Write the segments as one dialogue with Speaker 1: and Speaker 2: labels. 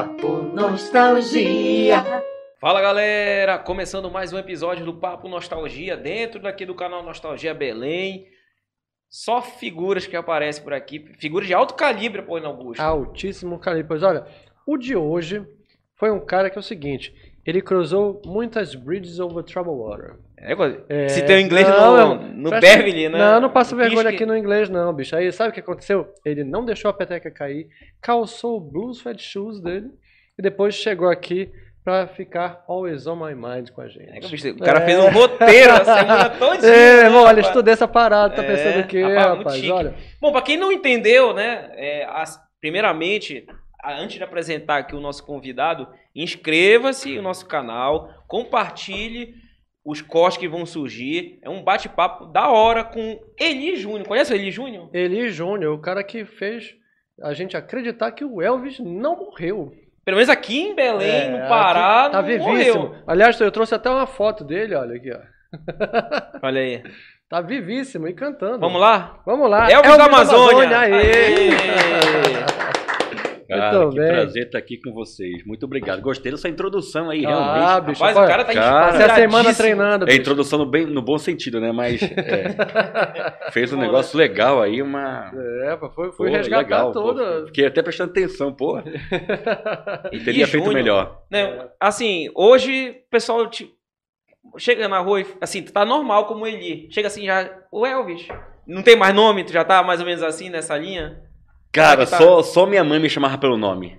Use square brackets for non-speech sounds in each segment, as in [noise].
Speaker 1: Papo Nostalgia. Fala galera, começando mais um episódio do Papo Nostalgia dentro daqui do canal Nostalgia Belém. Só figuras que aparecem por aqui, figuras de alto calibre, pô, Augusto.
Speaker 2: Altíssimo calibre. Pois olha, o de hoje foi um cara que é o seguinte: ele cruzou muitas bridges over troubled water.
Speaker 1: É,
Speaker 2: É,
Speaker 1: se tem inglês
Speaker 2: não,
Speaker 1: no,
Speaker 2: não.
Speaker 1: no
Speaker 2: Presta-
Speaker 1: Beverly, né?
Speaker 2: Não, não passa
Speaker 1: O
Speaker 2: vergonha
Speaker 1: Kiske-
Speaker 2: aqui no inglês, não, bicho. Aí sabe o que aconteceu? Ele não deixou a peteca cair, calçou o blues fat shoes dele e depois chegou aqui pra ficar always on my mind com a gente.
Speaker 1: É, bicho, o cara
Speaker 2: É.
Speaker 1: fez um roteiro a semana [laughs] todinha.
Speaker 2: É,
Speaker 1: né,
Speaker 2: irmão, olha, estudei essa parada, tá
Speaker 1: É,
Speaker 2: pensando o quê,
Speaker 1: rapaz,
Speaker 2: rapaz? Olha.
Speaker 1: Bom, pra quem não entendeu, né, é, as- primeiramente, antes de apresentar aqui o nosso convidado, inscreva-se no nosso canal, compartilhe os cortes que vão surgir. É um bate-papo da hora com Eli Júnior. Conhece o Eli Júnior?
Speaker 2: Eli Júnior, o cara que fez a gente acreditar que o Elvis não morreu.
Speaker 1: Pelo menos aqui em Belém,
Speaker 2: É,
Speaker 1: no Pará,
Speaker 2: tá vivíssimo.
Speaker 1: morreu.
Speaker 2: Aliás, eu trouxe até uma foto dele, olha aqui, ó. [laughs]
Speaker 1: Olha aí.
Speaker 2: Tá vivíssimo e cantando.
Speaker 1: Vamos lá?
Speaker 2: Vamos lá.
Speaker 1: Elvis da Amazônia.
Speaker 2: Aê.
Speaker 1: Aê.
Speaker 3: Cara,
Speaker 2: Muito
Speaker 3: que
Speaker 2: bem.
Speaker 3: prazer estar aqui com vocês. Muito obrigado. Gostei dessa introdução aí,
Speaker 2: Ah,
Speaker 3: realmente.
Speaker 2: bicho,
Speaker 1: Rapaz,
Speaker 2: pô,
Speaker 1: o cara tá
Speaker 3: Cara,
Speaker 2: Passei a semana treinando,
Speaker 3: É
Speaker 2: bicho.
Speaker 3: introdução no, bem, no bom sentido, né? Mas é, [laughs] fez um negócio legal aí, uma.
Speaker 2: É, pô, foi,
Speaker 3: Pô,
Speaker 2: fui resgatar
Speaker 3: legal, pô.
Speaker 2: toda.
Speaker 3: Fiquei até prestando atenção, pô. [laughs]
Speaker 1: Eli
Speaker 3: Teria feito
Speaker 1: Júnior.
Speaker 3: melhor.
Speaker 1: Né, Assim, hoje o pessoal te- chega na rua e assim, tu tá normal como Eli. Chega assim já, o Elvis. Não tem mais nome, tu já tá mais ou menos assim nessa linha?
Speaker 3: Cara,
Speaker 1: tá?
Speaker 3: só, só minha mãe me chamava pelo nome.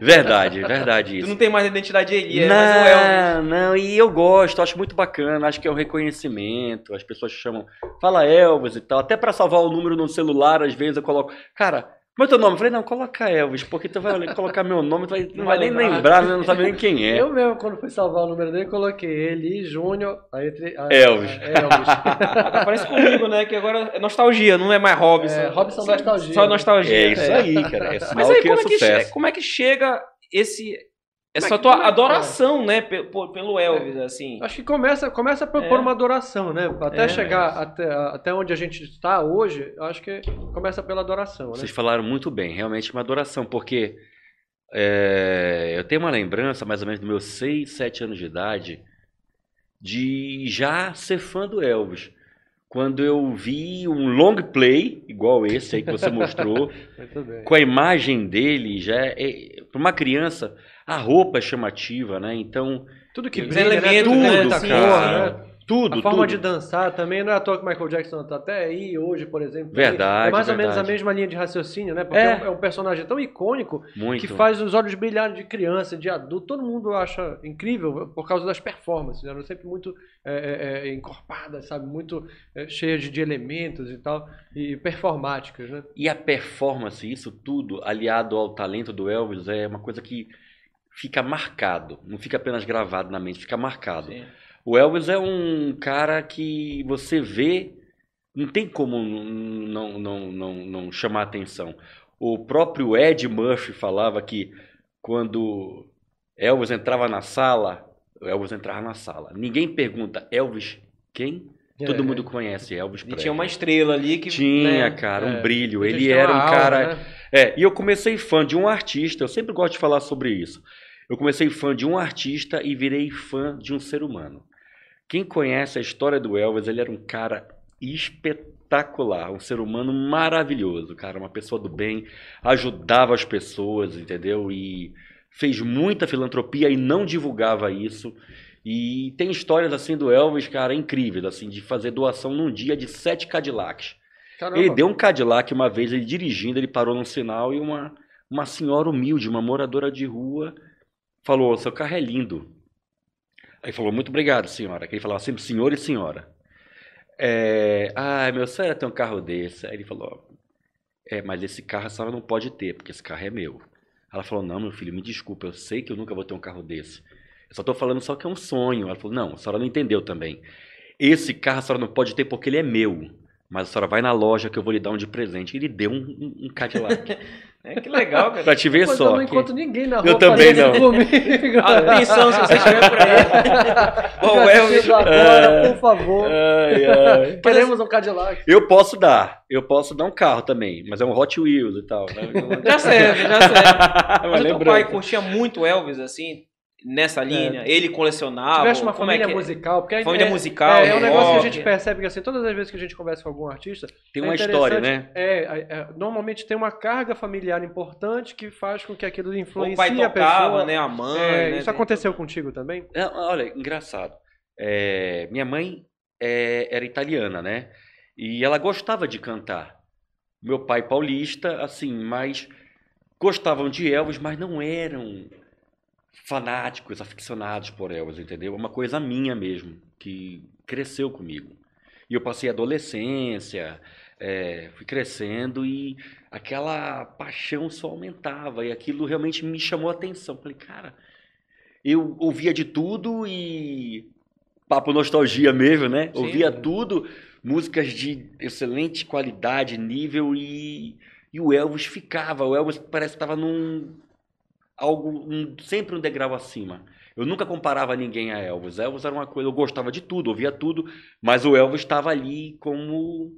Speaker 3: Verdade, verdade [laughs]
Speaker 1: Tu
Speaker 3: isso.
Speaker 1: não tem mais a identidade de Eli, é mais o Elvis.
Speaker 3: Não, não, e eu gosto, acho muito bacana, acho que é um reconhecimento, as pessoas chamam, fala Elvis e tal, até pra salvar o número no celular, às vezes eu coloco, cara, como é teu nome? Eu falei, não, coloca Elvis, porque tu vai colocar meu nome, tu vai, não,
Speaker 1: Não
Speaker 3: vai nem
Speaker 1: lembrar.
Speaker 3: lembrar, né, não sabe nem quem é.
Speaker 2: Eu mesmo, quando fui salvar o número dele, coloquei Eli Júnior. Aí entre.
Speaker 3: Elvis.
Speaker 2: é, Elvis. [laughs]
Speaker 1: Parece comigo, né? Que agora é nostalgia, não é mais Robson.
Speaker 2: É, Robson
Speaker 1: Só-
Speaker 2: Nostalgia.
Speaker 1: Só nostalgia.
Speaker 3: É isso aí, cara, é
Speaker 1: Mas aí
Speaker 3: que é
Speaker 1: como é que, como é que chega esse essa
Speaker 2: é
Speaker 1: tua
Speaker 2: é
Speaker 1: adoração, né, pe- por- pelo Elvis, assim?
Speaker 2: Acho que começa, começa por,
Speaker 1: É.
Speaker 2: por uma adoração, né? Até
Speaker 1: É.
Speaker 2: chegar até, até onde a gente está hoje, acho que começa pela adoração, né?
Speaker 3: Vocês falaram muito bem, realmente uma adoração, porque é, eu tenho uma lembrança, mais ou menos, dos meus 6, 7 anos de idade, de já ser fã do Elvis. Quando eu vi um long play, igual esse aí que você mostrou, [laughs] com a imagem dele, já é, para uma criança, a roupa é chamativa, né? Então,
Speaker 2: Tudo que brilha, né?
Speaker 1: elementos,
Speaker 2: Tudo,
Speaker 1: né?
Speaker 2: cor,
Speaker 3: cara.
Speaker 2: né?
Speaker 3: Tudo,
Speaker 2: A forma
Speaker 3: tudo.
Speaker 2: de dançar também, não é à toa que o Michael Jackson tá até aí hoje, por exemplo.
Speaker 3: Verdade,
Speaker 2: É mais ou menos a
Speaker 3: verdade.
Speaker 2: mesma linha de raciocínio, né? Porque
Speaker 3: É.
Speaker 2: é, um, é um personagem tão icônico
Speaker 3: Muito.
Speaker 2: que faz os olhos brilharem de criança, de adulto. Todo mundo acha incrível por causa das performances. Eram sempre muito é, é, é, encorpadas, sabe? Muito é, cheias de, de elementos e tal. E performáticas, né?
Speaker 3: E a performance, isso tudo, aliado ao talento do Elvis, é uma coisa que fica marcado. Não fica apenas gravado na mente, fica marcado.
Speaker 1: Sim.
Speaker 3: O Elvis é um cara que você vê, não tem como não, não, não, não chamar atenção. O próprio Ed Murphy falava que quando Elvis entrava na sala, Elvis entrava na sala. Ninguém pergunta, Elvis quem? Todo
Speaker 2: É,
Speaker 3: mundo conhece Elvis
Speaker 1: E
Speaker 3: Presley.
Speaker 1: tinha uma estrela ali que
Speaker 3: Tinha,
Speaker 1: né,
Speaker 3: cara, um
Speaker 2: É.
Speaker 3: brilho. Ele era um cara.
Speaker 2: né?
Speaker 3: É, e eu comecei fã de um artista, eu sempre gosto de falar sobre isso. Eu comecei fã de um artista e virei fã de um ser humano. Quem conhece a história do Elvis, ele era um cara espetacular, um ser humano maravilhoso, cara, uma pessoa do bem, ajudava as pessoas, entendeu? E fez muita filantropia e não divulgava isso. E tem histórias assim do Elvis, cara, incríveis, assim, de fazer doação num dia de sete Cadillacs.
Speaker 2: Caramba.
Speaker 3: Ele deu um Cadillac uma vez, ele dirigindo, ele parou num sinal e uma, uma senhora humilde, uma moradora de rua, falou: seu carro é lindo. Aí falou: muito obrigado, senhora. Que ele falava sempre senhor e senhora. É, ah, meu sonho ter um carro desse. Aí ele falou: é, mas esse carro a senhora não pode ter, porque esse carro é meu. Ela falou, não, meu filho, me desculpa, eu sei que eu nunca vou ter um carro desse. Eu só tô falando só que é um sonho. Ela falou, não, a senhora não entendeu também. Esse carro a senhora não pode ter porque ele é meu. Mas a senhora vai na loja que eu vou lhe dar um de presente. E ele deu um, um, um Cadillac. [laughs]
Speaker 1: É, que legal, cara.
Speaker 3: pra te ver
Speaker 2: Mas
Speaker 3: só.
Speaker 2: eu não
Speaker 3: que-
Speaker 2: encontro ninguém na rua
Speaker 3: Eu também não.
Speaker 2: comigo.
Speaker 1: Atenção, se você estiver por aí. [laughs] Ô,
Speaker 2: Já
Speaker 1: Elvis.
Speaker 2: agora, por favor.
Speaker 3: Ai, ai. [laughs]
Speaker 2: Queremos um Cadillac.
Speaker 3: Eu posso dar. Eu posso dar um carro também. Mas é um Hot Wheels e tal. Né?
Speaker 1: Já serve, já serve. [laughs]
Speaker 3: Mas
Speaker 1: Mas o pai curtia muito Elvis, assim, nessa linha? Ele colecionava?
Speaker 2: tivesse uma
Speaker 1: como é
Speaker 2: família
Speaker 1: que é?
Speaker 2: musical, porque a-
Speaker 1: Família
Speaker 2: é,
Speaker 1: musical,
Speaker 2: é, é um negócio que a gente percebe que assim, todas as vezes que a gente conversa com algum artista,
Speaker 3: Tem
Speaker 2: é
Speaker 3: uma história, né?
Speaker 2: É, é, é, normalmente tem uma carga familiar importante que faz com que aquilo
Speaker 1: O
Speaker 2: influencie
Speaker 1: pai
Speaker 2: a
Speaker 1: tocava,
Speaker 2: pessoa.
Speaker 1: né? A mãe,
Speaker 2: É,
Speaker 1: né?
Speaker 2: isso aconteceu contigo também?
Speaker 3: É, olha, engraçado. É, minha mãe é, era italiana, né? E ela gostava de cantar. Meu pai paulista, assim, mas gostavam de Elvis, mas não eram fanáticos, aficionados por Elvis, entendeu? É uma coisa minha mesmo, que cresceu comigo. E eu passei a adolescência, é, fui crescendo e aquela paixão só aumentava e aquilo realmente me chamou a atenção. Falei, cara, eu ouvia de tudo e papo nostalgia mesmo, né?
Speaker 1: Sim.
Speaker 3: Ouvia tudo, músicas de excelente qualidade, nível e, e o Elvis ficava. O Elvis parece que estava num algo um- sempre um degrau acima. Eu nunca comparava ninguém a Elvis. Elvis era uma coisa, eu gostava de tudo, ouvia tudo, mas o Elvis estava ali como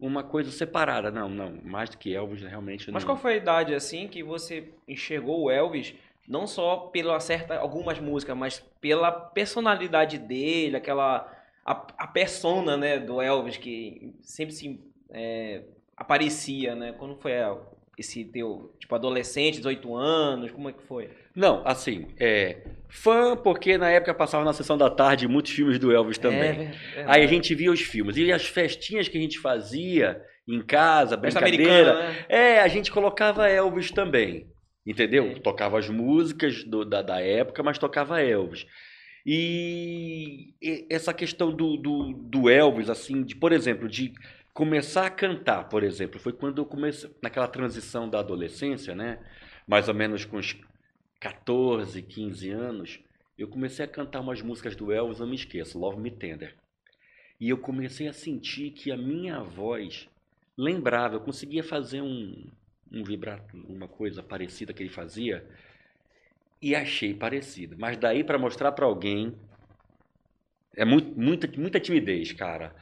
Speaker 3: uma coisa separada. Não, não, mais do que Elvis realmente
Speaker 1: Mas
Speaker 3: não.
Speaker 1: qual foi a idade, assim, que você enxergou o Elvis, não só pela certa, algumas músicas, mas pela personalidade dele, aquela, a, a persona, né, do Elvis, que sempre se é, aparecia, né? Quando foi a- esse teu, tipo, adolescente, 18 anos, como é que foi?
Speaker 3: Não, assim, é fã porque na época passava na sessão da tarde muitos filmes do Elvis também.
Speaker 1: É, verdade.
Speaker 3: Aí a gente via os filmes e as festinhas que a gente fazia em casa, brincadeira.
Speaker 1: né?
Speaker 3: É, a gente colocava Elvis também, entendeu?
Speaker 1: É.
Speaker 3: Tocava as músicas do- da, da época, mas tocava Elvis. E, e essa questão do, do, do Elvis, assim, de, por exemplo, de começar a cantar, por exemplo, foi quando eu comecei, naquela transição da adolescência, né? Mais ou menos com uns 14, 15 anos, eu comecei a cantar umas músicas do Elvis, não me esqueço, Love Me Tender. E eu comecei a sentir que a minha voz lembrava, eu conseguia fazer um, um vibrato, uma coisa parecida que ele fazia, e achei parecido. Mas daí para mostrar para alguém é muito, muita, muita timidez, cara.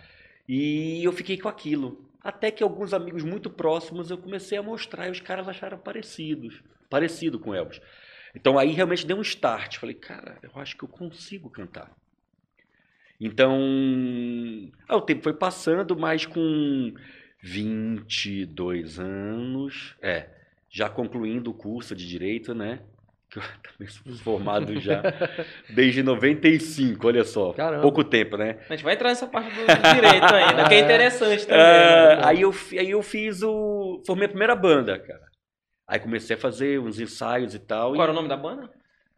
Speaker 3: E eu fiquei com aquilo. Até que alguns amigos muito próximos eu comecei a mostrar e os caras acharam parecidos, parecido com Elvis. Então aí realmente deu um start. Falei, cara, eu acho que eu consigo cantar. Então, ah, o tempo foi passando, mas com 22 anos, é, já concluindo o curso de direito, né? Que [laughs] eu também sou formado já desde 95, olha só.
Speaker 2: Caramba.
Speaker 3: Pouco tempo, né?
Speaker 1: A gente vai entrar nessa parte do, direito ainda, que é [laughs] interessante também.
Speaker 3: É,
Speaker 1: né?
Speaker 3: aí, eu, aí eu fiz o. Formei a primeira banda, cara. Aí comecei a fazer uns ensaios e tal. e-
Speaker 1: Qual era o nome da banda?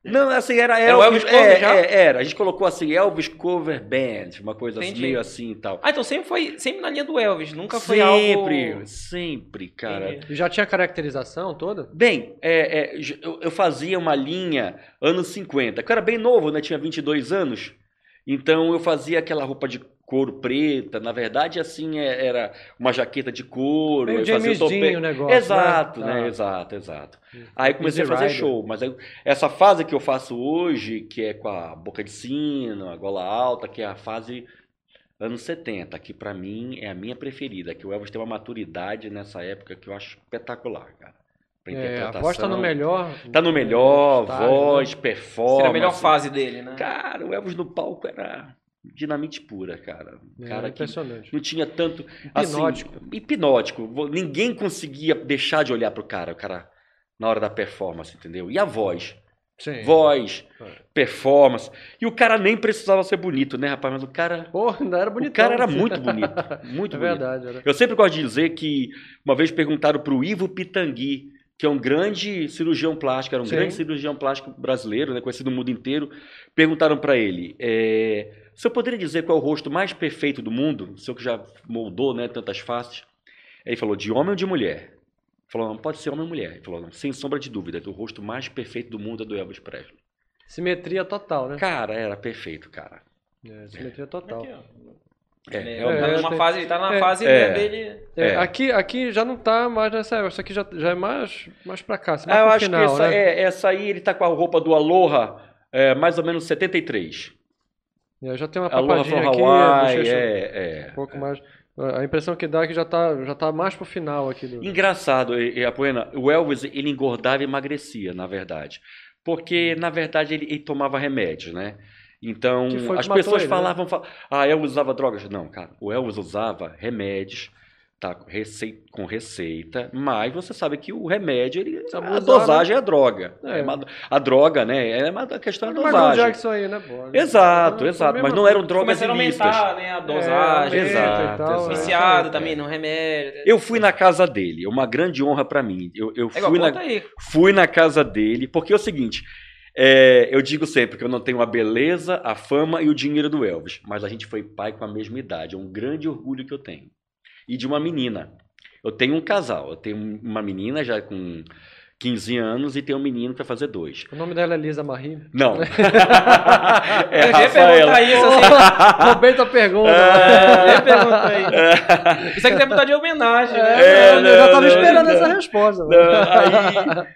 Speaker 3: Não, assim, era
Speaker 1: Era o
Speaker 3: Elvis.
Speaker 1: Cover
Speaker 3: é,
Speaker 1: já?
Speaker 3: é, era. A gente colocou assim, Elvis Cover Band, uma coisa assim, meio assim e tal.
Speaker 1: Ah, então sempre foi sempre na linha do Elvis, nunca foi
Speaker 3: sempre,
Speaker 1: algo...
Speaker 3: sempre, cara.
Speaker 1: Entendi.
Speaker 2: Já tinha caracterização toda?
Speaker 3: Bem, é, é, eu, eu fazia uma linha anos 50, que eu era bem novo, né? Tinha 22 anos. Então eu fazia aquela roupa de couro preta. Na verdade, assim, é- era uma jaqueta de couro.
Speaker 2: Meio
Speaker 3: eu fazia
Speaker 2: James
Speaker 3: tope-
Speaker 2: o negócio,
Speaker 3: Exato,
Speaker 2: né?
Speaker 3: né? Exato, exato. Aí comecei a fazer show. Mas aí, essa fase que eu faço hoje, que é com a boca de sino, a gola alta, que é a fase anos 70, que pra mim é a minha preferida, que o Elvis tem uma maturidade nessa época que eu acho espetacular, cara. Pra
Speaker 2: É, a voz tá no melhor.
Speaker 3: Tá no melhor,
Speaker 2: estágio,
Speaker 3: voz,
Speaker 2: né?
Speaker 3: performance.
Speaker 1: Seria a melhor fase dele, né?
Speaker 3: Cara, o Elvis no palco era dinamite pura, cara.
Speaker 2: É,
Speaker 3: Cara que
Speaker 2: impressionante.
Speaker 3: não tinha tanto.
Speaker 2: Hipnótico.
Speaker 3: Assim, hipnótico. Ninguém conseguia deixar de olhar pro cara, o cara na hora da performance, entendeu? E a voz.
Speaker 2: Sim.
Speaker 3: Voz,
Speaker 2: É.
Speaker 3: performance. E o cara nem precisava ser bonito, né, rapaz? Mas o cara.
Speaker 2: Pô, ainda era bonitão.
Speaker 3: O cara era muito bonito. Muito [laughs]
Speaker 2: É
Speaker 3: bonito.
Speaker 2: verdade. Era.
Speaker 3: Eu sempre gosto de dizer que uma vez perguntaram para o Ivo Pitangui, que é um grande cirurgião plástico, era um
Speaker 2: Sim.
Speaker 3: grande cirurgião plástico brasileiro, né, conhecido no mundo inteiro. Perguntaram para ele: é, o senhor poderia dizer qual é o rosto mais perfeito do mundo? O senhor que já moldou né, tantas faces. Aí Ele falou: de homem ou de mulher? Falou, não, pode ser homem ou mulher. Ele falou, não, sem sombra de dúvida, o rosto mais perfeito do mundo é do Elvis Presley.
Speaker 2: Simetria total, né?
Speaker 3: Cara, era perfeito, cara.
Speaker 2: É, simetria total.
Speaker 1: Aqui,
Speaker 3: É,
Speaker 1: É,
Speaker 3: realmente.
Speaker 1: tá
Speaker 2: é,
Speaker 1: numa
Speaker 2: tem-
Speaker 1: fase, ele tá na
Speaker 2: é,
Speaker 1: fase
Speaker 3: é.
Speaker 1: dele.
Speaker 2: É,
Speaker 3: É.
Speaker 2: Aqui, aqui já não tá mais nessa época. Isso aqui já, já é mais, mais pra cá. mais
Speaker 3: Ah, eu acho
Speaker 2: final,
Speaker 3: que essa,
Speaker 2: né?
Speaker 3: é, essa aí, ele tá com a roupa do Aloha, é, mais ou menos 73.
Speaker 2: É, já tem uma
Speaker 3: Aloha
Speaker 2: papadinha
Speaker 3: from
Speaker 2: aqui,
Speaker 3: Hawaii, é, é.
Speaker 2: um pouco mais. A impressão que dá é que já tá, já tá mais pro final aqui. Do...
Speaker 3: Engraçado, e, e, Apoena, o Elvis, ele engordava e emagrecia, na verdade. Porque, na verdade, ele, ele tomava remédios, né? Então, as pessoas
Speaker 2: ele, né?
Speaker 3: falavam, fal- ah, Elvis usava drogas. Não, cara, o Elvis usava remédios, tá, com receita, com receita, mas você sabe que o remédio, ele,
Speaker 2: Se
Speaker 3: a
Speaker 2: abusar,
Speaker 3: dosagem é a droga.
Speaker 2: É.
Speaker 3: É uma- a droga, né, é uma a questão da
Speaker 2: Michael
Speaker 3: dosagem.
Speaker 2: Jackson aí, né? pô?
Speaker 3: Exato,
Speaker 2: a
Speaker 3: exato, mas
Speaker 2: mesma
Speaker 3: não eram drogas
Speaker 1: Começaram a
Speaker 3: ilícitas.
Speaker 1: aumentar né, a dosagem.
Speaker 2: É,
Speaker 3: Exato,
Speaker 2: e tal,
Speaker 3: exato.
Speaker 2: é.
Speaker 1: Viciado
Speaker 2: É.
Speaker 1: também no remédio.
Speaker 3: Eu fui na casa dele, é uma grande honra pra mim. Eu, eu
Speaker 1: É igual,
Speaker 3: fui na,
Speaker 1: conta aí.
Speaker 3: fui na casa dele, porque é o seguinte, é, eu digo sempre que eu não tenho a beleza, a fama e o dinheiro do Elvis, mas a gente foi pai com a mesma idade, é um grande orgulho que eu tenho. E de uma menina. Eu tenho um casal, eu tenho uma menina já com 15 anos e tenho um menino que vai fazer dois.
Speaker 2: O nome dela é Lisa Marie.
Speaker 3: Não. [laughs] [laughs] é
Speaker 1: Eu ia
Speaker 3: Rafaela.
Speaker 1: isso assim. [laughs]
Speaker 2: Roubei tua pergunta.
Speaker 1: Eu ia perguntar aí. Isso aqui deve estar de homenagem, né?
Speaker 2: É, eu
Speaker 3: não,
Speaker 2: já tava
Speaker 3: não,
Speaker 2: esperando
Speaker 3: não.
Speaker 2: essa resposta.
Speaker 3: Não, aí,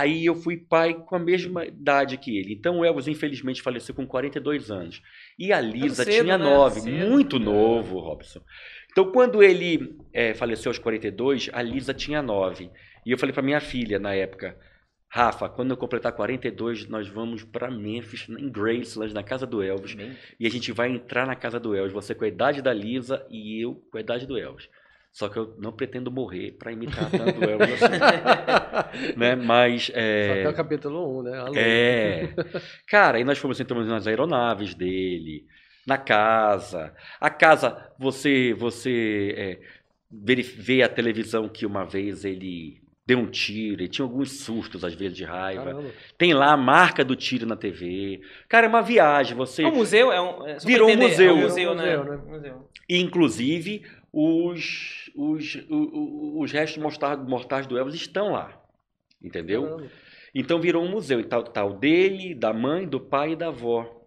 Speaker 3: aí eu fui pai com a mesma idade que ele. Então o Elvis, infelizmente, faleceu com 42 anos. E a Lisa
Speaker 1: cedo,
Speaker 3: tinha
Speaker 1: né?
Speaker 3: 9,
Speaker 1: Cedo.
Speaker 3: muito novo, Robson. Então quando ele é, faleceu aos 42, a Lisa tinha 9. E eu falei para minha filha na época, Rafa, quando eu completar 42, nós vamos para Memphis, em Graceland, na casa do Elvis. E a gente vai entrar na casa do Elvis. Você com a idade da Lisa e eu com a idade do Elvis. Só que eu não pretendo morrer para imitar tanto o Elvis assim. [laughs] né? Mas.
Speaker 2: Só
Speaker 3: É,
Speaker 2: até o capítulo 1, né? Alô.
Speaker 3: é. Cara, aí nós fomos entramos nas aeronaves dele, na casa. A casa, você você é, vê a televisão que uma vez ele deu um tiro, ele tinha alguns sustos às vezes de raiva.
Speaker 2: Caramba.
Speaker 3: Tem lá a marca do tiro na TV. Cara, é uma viagem. Você
Speaker 1: É um museu? É um, é, só
Speaker 3: Virou um museu.
Speaker 1: É um museu, né?
Speaker 2: museu, né?
Speaker 1: Museu.
Speaker 3: E, inclusive, os, os, os restos mortais, mortais do Elvis estão lá. Entendeu?
Speaker 2: Caramba.
Speaker 3: Então virou um museu. E tal, tal dele, da mãe, do pai e da avó.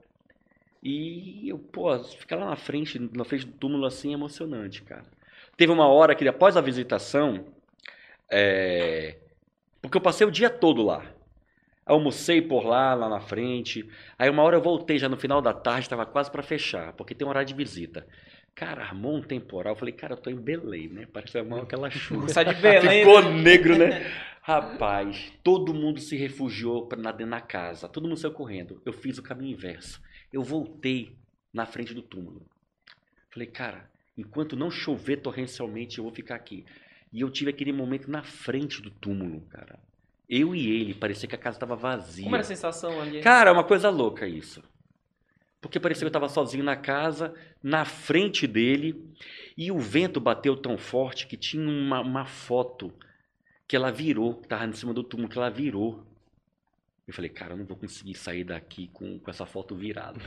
Speaker 3: E eu, pô, ficar lá na frente, na frente do túmulo assim é emocionante, cara. Teve uma hora que após a visitação, é, porque eu passei o dia todo lá. Almocei por lá, lá na frente. Aí uma hora eu voltei já no final da tarde, estava quase para fechar, porque tem um horário de visita. Cara, armou um temporal. Eu falei, cara, eu tô em Belém, né? Parece armar aquela [laughs] chuva.
Speaker 1: Sai de Belém.
Speaker 3: Ficou
Speaker 1: né?
Speaker 3: negro, né? [laughs] Rapaz, todo mundo se refugiou pra- na, na casa. Todo mundo saiu correndo. Eu fiz o caminho inverso. Eu voltei na frente do túmulo. Falei, cara, enquanto não chover torrencialmente, eu vou ficar aqui. E eu tive aquele momento na frente do túmulo, cara. Eu e ele, parecia que a casa estava vazia.
Speaker 1: Como era a sensação ali?
Speaker 3: Cara, é uma coisa louca isso. Porque parecia que eu estava sozinho na casa, na frente dele, e o vento bateu tão forte que tinha uma, uma foto que ela virou, que estava em cima do túmulo, que ela virou. Eu falei, cara, eu não vou conseguir sair daqui com, com essa foto virada.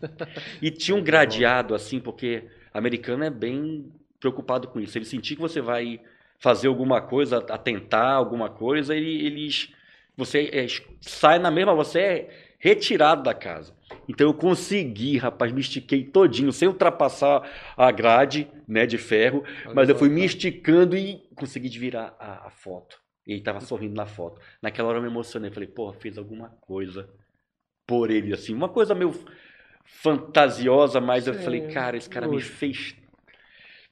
Speaker 3: [laughs] e tinha um gradeado assim, porque americano é bem preocupado com isso. Ele sentir que você vai fazer alguma coisa, atentar alguma coisa, ele- eles você é, sai na mesma, você é retirado da casa. Então eu consegui, rapaz, me estiquei todinho, sem ultrapassar a grade né, de ferro, mas eu fui me esticando e consegui virar a, a foto. E ele tava sorrindo na foto. Naquela hora eu me emocionei, falei, porra, fiz alguma coisa por ele, assim, uma coisa meio fantasiosa, mas eu falei, cara, esse cara me fez